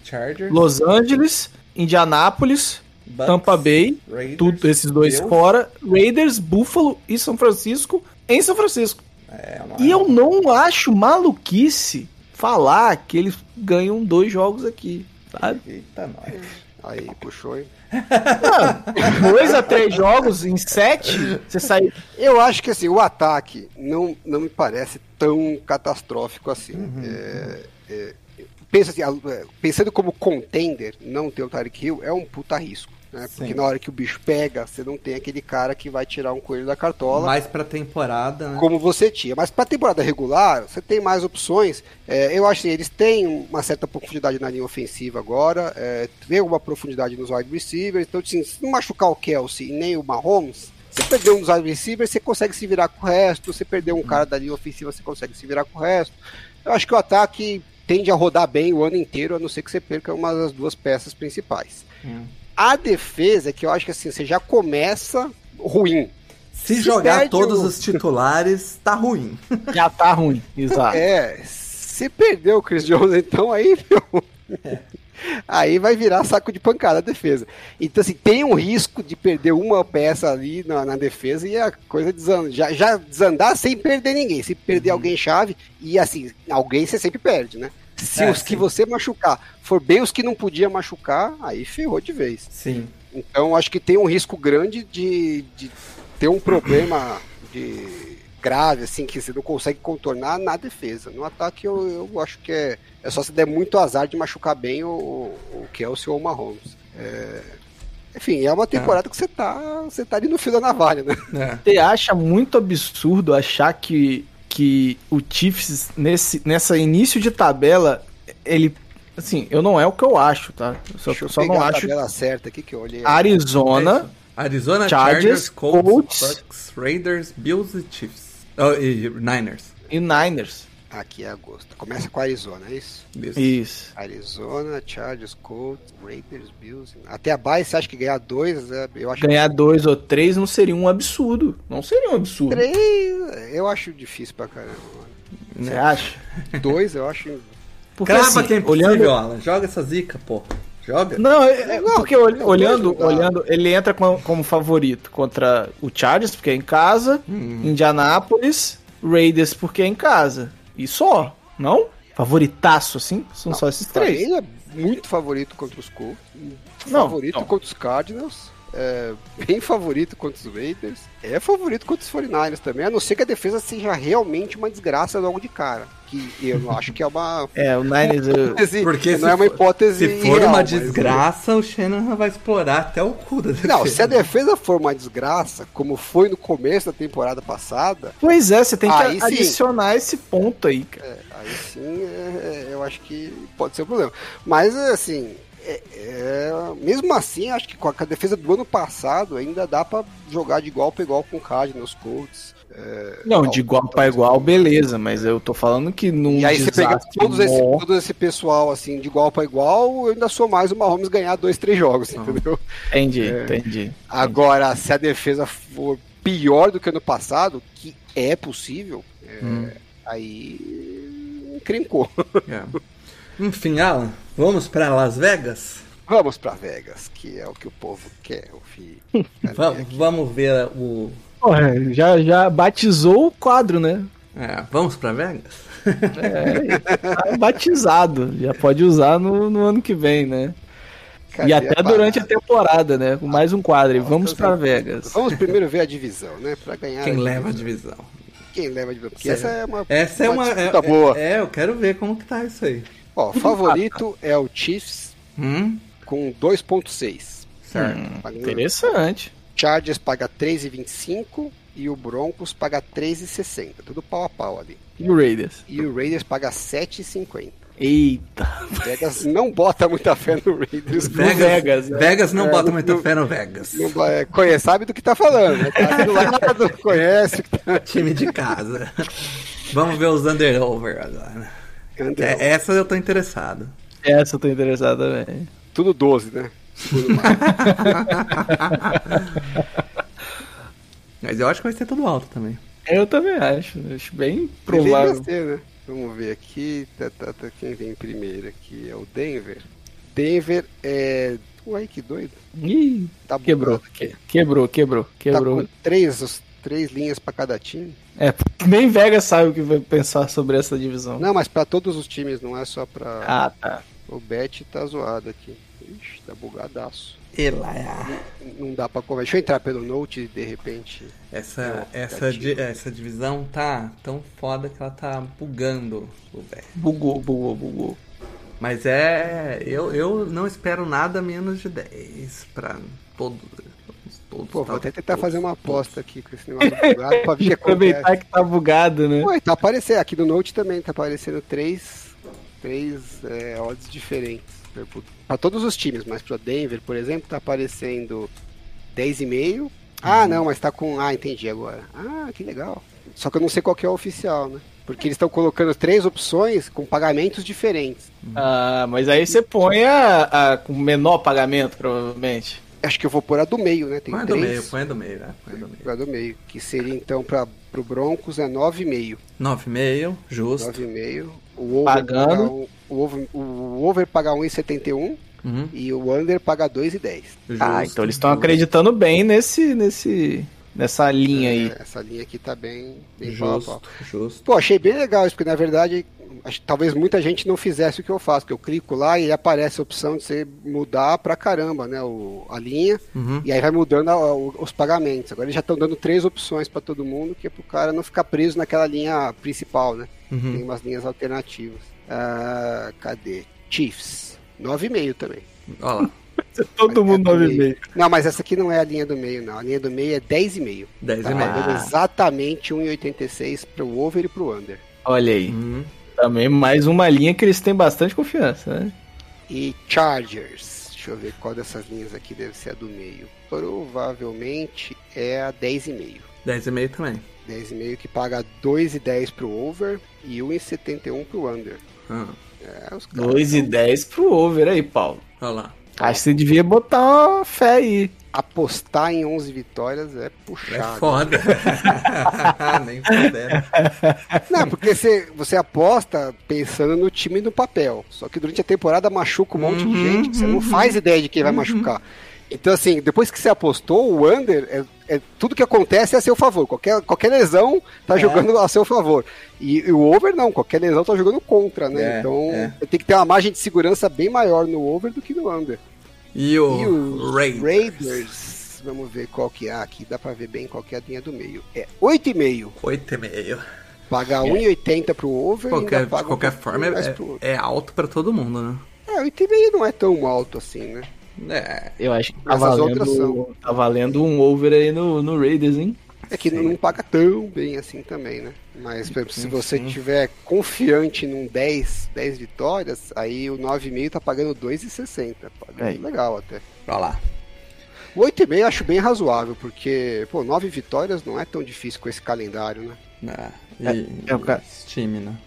Los Angeles, Indianápolis. Bucks, Tampa Bay, Raiders, tudo, esses dois Deus. fora, Raiders, Buffalo e São Francisco em São Francisco. É, e eu não acho maluquice falar que eles ganham dois jogos aqui, sabe? Eita, nós. Aí, puxou, hein? Não, dois a três jogos em sete, você sai. Eu acho que assim, o ataque não, não me parece tão catastrófico assim. Uhum. É, é, pensa assim, é, pensando como contender, não ter o Tarek Hill é um puta risco. Né? Porque na hora que o bicho pega, você não tem aquele cara que vai tirar um coelho da cartola. Mais pra temporada, né? Como você tinha. Mas pra temporada regular, você tem mais opções. É, eu acho que eles têm uma certa profundidade na linha ofensiva agora. É, tem alguma profundidade nos wide receivers. Então, assim, se não machucar o Kelsey e nem o Mahomes, você perdeu um dos wide receivers, você consegue se virar com o resto. Você perdeu um cara da linha ofensiva, você consegue se virar com o resto. Eu acho que o ataque tende a rodar bem o ano inteiro, a não ser que você perca uma das duas peças principais. Hum. A defesa, que eu acho que assim, você já começa ruim. Se, se jogar todos o... os titulares, tá ruim. [LAUGHS] Já tá ruim, exato. É, se perder o Chris Jones, então aí, meu, é. aí vai virar saco de pancada a defesa. Então, assim, tem um risco de perder uma peça ali na, na defesa e a coisa desandar, já, já desandar sem perder ninguém. Se perder uhum. alguém chave, e assim, alguém você sempre perde, né? Se é, os sim. que você machucar for bem os que não podia machucar, aí ferrou de vez. Sim. Então acho que tem um risco grande de, de ter um problema de grave, assim, que você não consegue contornar na defesa. No ataque eu, eu acho que é, é só se der muito azar de machucar bem o, o Kelsey ou o Mahomes. É, enfim, é uma temporada é. que você tá, você tá ali no fio da navalha, né? É. Você acha muito absurdo achar que que o Chiefs, nesse, nessa início de tabela, ele. Assim, eu não é o que eu acho, tá? Eu só, Deixa eu só não acho. Tabela certa aqui que eu olhei. Arizona. É Arizona, Chargers, Chargers Colts, Colts, Bucks, Raiders, Bills e Chiefs. Oh, e Niners. E Niners. Aqui é agosto. Começa com Arizona, é isso? Isso. isso. Arizona, Chargers, Colts, Raiders, Bills. Até a base, você acha que ganhar dois? É, eu acho ganhar que... dois ou três não seria um absurdo. Não seria um absurdo. Três, eu acho difícil pra caramba. Você acha? [LAUGHS] Dois, eu acho. Porque, Crava assim, é olhando... Alan. Joga essa zica, pô. Joga? Não, é, é porque olhando, olhando, ele entra como, como, favorito contra o Chargers, porque é em casa, hum. Indianápolis, Raiders, porque é em casa. E só, não? Favoritaço, assim? São não, só esses três. Ele é muito favorito contra os Colts. Favorito não, não. contra os Cardinals. É bem favorito contra os Raiders. É favorito contra os 49ers também, a não ser que a defesa seja realmente uma desgraça logo de cara. Que eu não acho que é uma. [LAUGHS] É, o Niners. Eu... Porque não é uma hipótese. Se for real, uma desgraça, mas... o Shannon vai explorar até o cu da defesa. Não, se a defesa for uma desgraça, como foi no começo da temporada passada. Pois é, você tem que adicionar sim. esse ponto aí, cara. É, aí sim, é, é, eu acho que pode ser um problema. Mas, assim, é, é, mesmo assim, acho que com a defesa do ano passado ainda dá para jogar de igual para igual com o Cardinals, Colts. É, não, de igual para igual, beleza, mas eu tô falando que num E aí você pega todos esse, todo esse pessoal assim, de igual para igual, eu ainda sou mais o Mahomes ganhar dois, três jogos, uhum. entendeu? Entendi, é, entendi. Agora, entendi. se a defesa for pior do que ano passado, que é possível, é, hum. aí encrencou. É. Enfim, Alan, vamos para Las Vegas? Vamos pra Vegas, que é o que o povo quer ouvir. [LAUGHS] Va- vamos ver o. Porra, já, já batizou o quadro, né? É, vamos pra Vegas? É, tá batizado. Já pode usar no, no ano que vem, né? Cadê e até a durante a temporada, né? Com mais um quadro. Vamos pra Vegas. Vamos primeiro ver a divisão, né? Pra ganhar. Quem a leva a divisão. Quem leva a divisão? Porque essa é uma. Essa é uma. É, disputa boa. é, eu quero ver como que tá isso aí. Ó, favorito é o Chiefs Hum? com 2,6. Certo. Pagando- Interessante. Chargers paga 3,25 e o Broncos paga 3,60. Tudo pau a pau ali. E o Raiders? E o Raiders paga 7,50. Eita. Vegas não bota muita fé no Raiders. Vegas, Vegas, Vegas, né? não É, bota muita no- fé no Vegas. Não vai- conhece, sabe do que tá falando. Né? Tá do lado, [LAUGHS] conhece o que tá. Time de casa. Vamos ver os under-over agora. André, É, essa eu tô interessado. Essa eu tô interessado também. Tudo 12, né? [LAUGHS] Mas eu acho que vai ser tudo alto também. Eu também acho. Acho bem provável. ser, né? Vamos ver aqui. Tá, tá, tá, quem vem primeiro aqui é o Denver. Denver é. Uai, que doido. Ih, Tá quebrou. bugado. que- Quebrou, quebrou, Tá quebrou. com três, os- três linhas pra cada time. É, porque nem Vegas sabe o que vai pensar sobre essa divisão. Não, mas pra todos os times, não é só pra. Ah, tá. O Bet tá zoado aqui. Ixi, tá bugadaço. Elaia. Não dá pra conversar. Deixa eu entrar pelo Note de repente. Essa, É, essa, di- essa divisão tá tão foda que ela tá bugando o velho. Bugou, bugou, bugou. Mas é. Eu, eu não espero nada menos de 10 pra todos. todos Pô, vou até tentar todos, fazer uma todos. aposta aqui com esse negócio bugado pra ver o que [LAUGHS] Aproveitar que tá bugado, né? Ué, tá aparecendo. Aqui no Note também tá aparecendo três, três é, odds diferentes. Pra todos os times, mas pro Denver, por exemplo, tá aparecendo 10,5. Ah, não, mas tá com. Ah, entendi agora. Ah, que legal. Só que eu não sei qual que é o oficial, né? Porque eles estão colocando três opções com pagamentos diferentes. Ah, mas aí você põe a, a com menor pagamento, provavelmente. Acho que eu vou pôr a do meio, né? Tem Põe a do três. meio, põe a do meio, né? Põe a do meio. A do meio. Que seria então para pro Broncos é 9,5. 9,5, justo. 9,5. O over Pagando. paga um- o, over, o over paga 1,71 Uhum, e o under paga 2,10. Ah, então eles estão acreditando bem nesse, nesse, nessa linha aí. É, essa linha aqui tá bem, bem pau Justo, pau. justo. Pô, achei bem legal isso, porque na verdade acho talvez muita gente não fizesse o que eu faço, que eu clico lá e aparece a opção de você mudar pra caramba, né, o, a linha, Uhum. e aí vai mudando a- o- os pagamentos. Agora eles já estão dando três opções pra todo mundo, que é pro cara não ficar preso naquela linha principal, né? Tem Uhum. umas linhas alternativas. Ah, cadê? Chiefs. 9,5 também. Olha lá, [LAUGHS] Todo mundo é do 9,5. meio. Não, mas essa aqui não é a linha do meio, não. A linha do meio é 10,5. 10 Tá e meio. pagando exatamente 1,86 pro over e pro under. Olha aí. Uhum. Também mais uma linha que eles têm bastante confiança, né? E Chargers. Deixa eu ver qual dessas linhas aqui deve ser a do meio. Provavelmente é a 10,5. 10 e meio também. 10,5 que paga 2,10 pro over e 1,71 pro under. Ah, É, os caras 2 e 10 pro over aí, Paulo. olha lá. Acho que você devia botar uma fé aí. apostar em 11 vitórias é É puxado. foda. [LAUGHS] Nem fodendo. Não, porque você, você aposta pensando no time no papel. Só que durante a temporada machuca um monte de Uhum, gente, que você não faz ideia de quem vai machucar. Então, assim, depois que você apostou, o under, é, é- tudo que acontece é a seu favor. Qualquer, qualquer lesão tá jogando a seu favor. E, e o over não, qualquer lesão tá jogando contra, né? É, então, é. tem que ter uma margem de segurança bem maior no over do que no under. E o, E os Raiders. Raiders, vamos ver qual que é. Ah, Aqui dá pra ver bem qual que é a linha do meio. É 8,5. 8 e meio. Paga 1,80 pro over e Qualquer, de qualquer um forma, é, over. é alto pra todo mundo, né? É, 8,5 não é tão alto assim, né? É. Eu acho que tá Mas as outras valendo, tá valendo um over aí no, no Raiders, hein? É que não paga tão bem assim também, né? Mas por exemplo, se você tiver confiante num 10, 10 vitórias, aí o 9,5 tá pagando 2,60. Pagando Aí. legal até. Olha lá. O 8,5 eu acho bem razoável, porque, pô, 9 vitórias não é tão difícil com esse calendário, né? É, e, É, é o cara. esse time, né?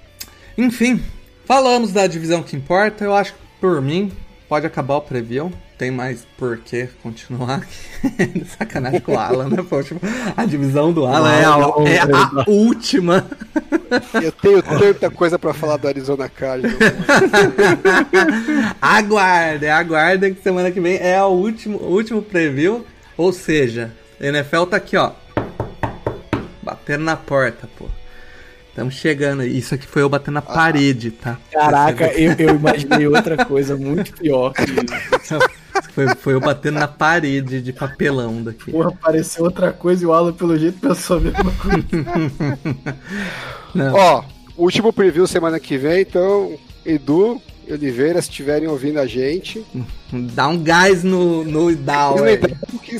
Enfim, falamos da divisão que importa. Eu acho que por mim pode acabar o preview. Tem mais por que continuar. [LAUGHS] Sacanagem com o Alan, né? Tipo, a divisão do Alan é a, é a última. Eu tenho tanta coisa pra falar do Arizona Cardinals. [LAUGHS] aguardem, aguardem que semana que vem é o último, o último preview. Ou seja, NFL tá aqui, ó. Batendo na porta, pô. Estamos chegando. Isso aqui foi eu batendo na ah. parede, tá? Caraca, eu, eu, imaginei outra coisa muito pior que [LAUGHS] isso. Foi, foi eu batendo na parede de papelão daqui. Porra, apareceu outra coisa e o Alan, pelo jeito, pensou a mesma [LAUGHS] coisa. Ó, último preview semana que vem, então, Edu, Oliveira, se estiverem ouvindo a gente. [LAUGHS] Dá um gás no, no down.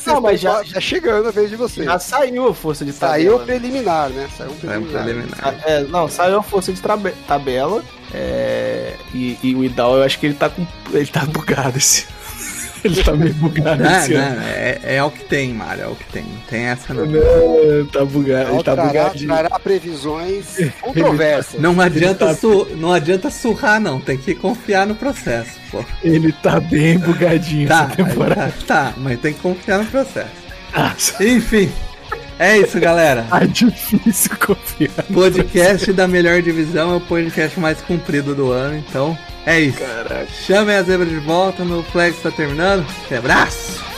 Não, mas já, já chegando a vez de vocês. Já saiu a força de tabela. Saiu né? preliminar, né? Saiu preliminar. preliminar. É, não, saiu a força de tabela. É, e, e o Idal, eu acho que ele tá com. Ele tá bugado esse [LAUGHS] ele tá meio bugado não, esse não. É, é o que tem, Mário, é o que tem. Não tem essa não. não tá bugado, ele tá bugado. Trará previsões [LAUGHS] controversas. Não adianta, tá... su, não adianta surrar, não. Tem que confiar no processo, pô. Ele tá bem bugadinho tá, essa temporada. Tá, tá, mas tem que confiar no processo. Nossa. Enfim. É isso, galera. [LAUGHS] É difícil confiar. Podcast da melhor divisão é o podcast mais comprido do ano, então é isso. Caraca. Chamem a zebra de volta, meu flex está terminando. Um abraço!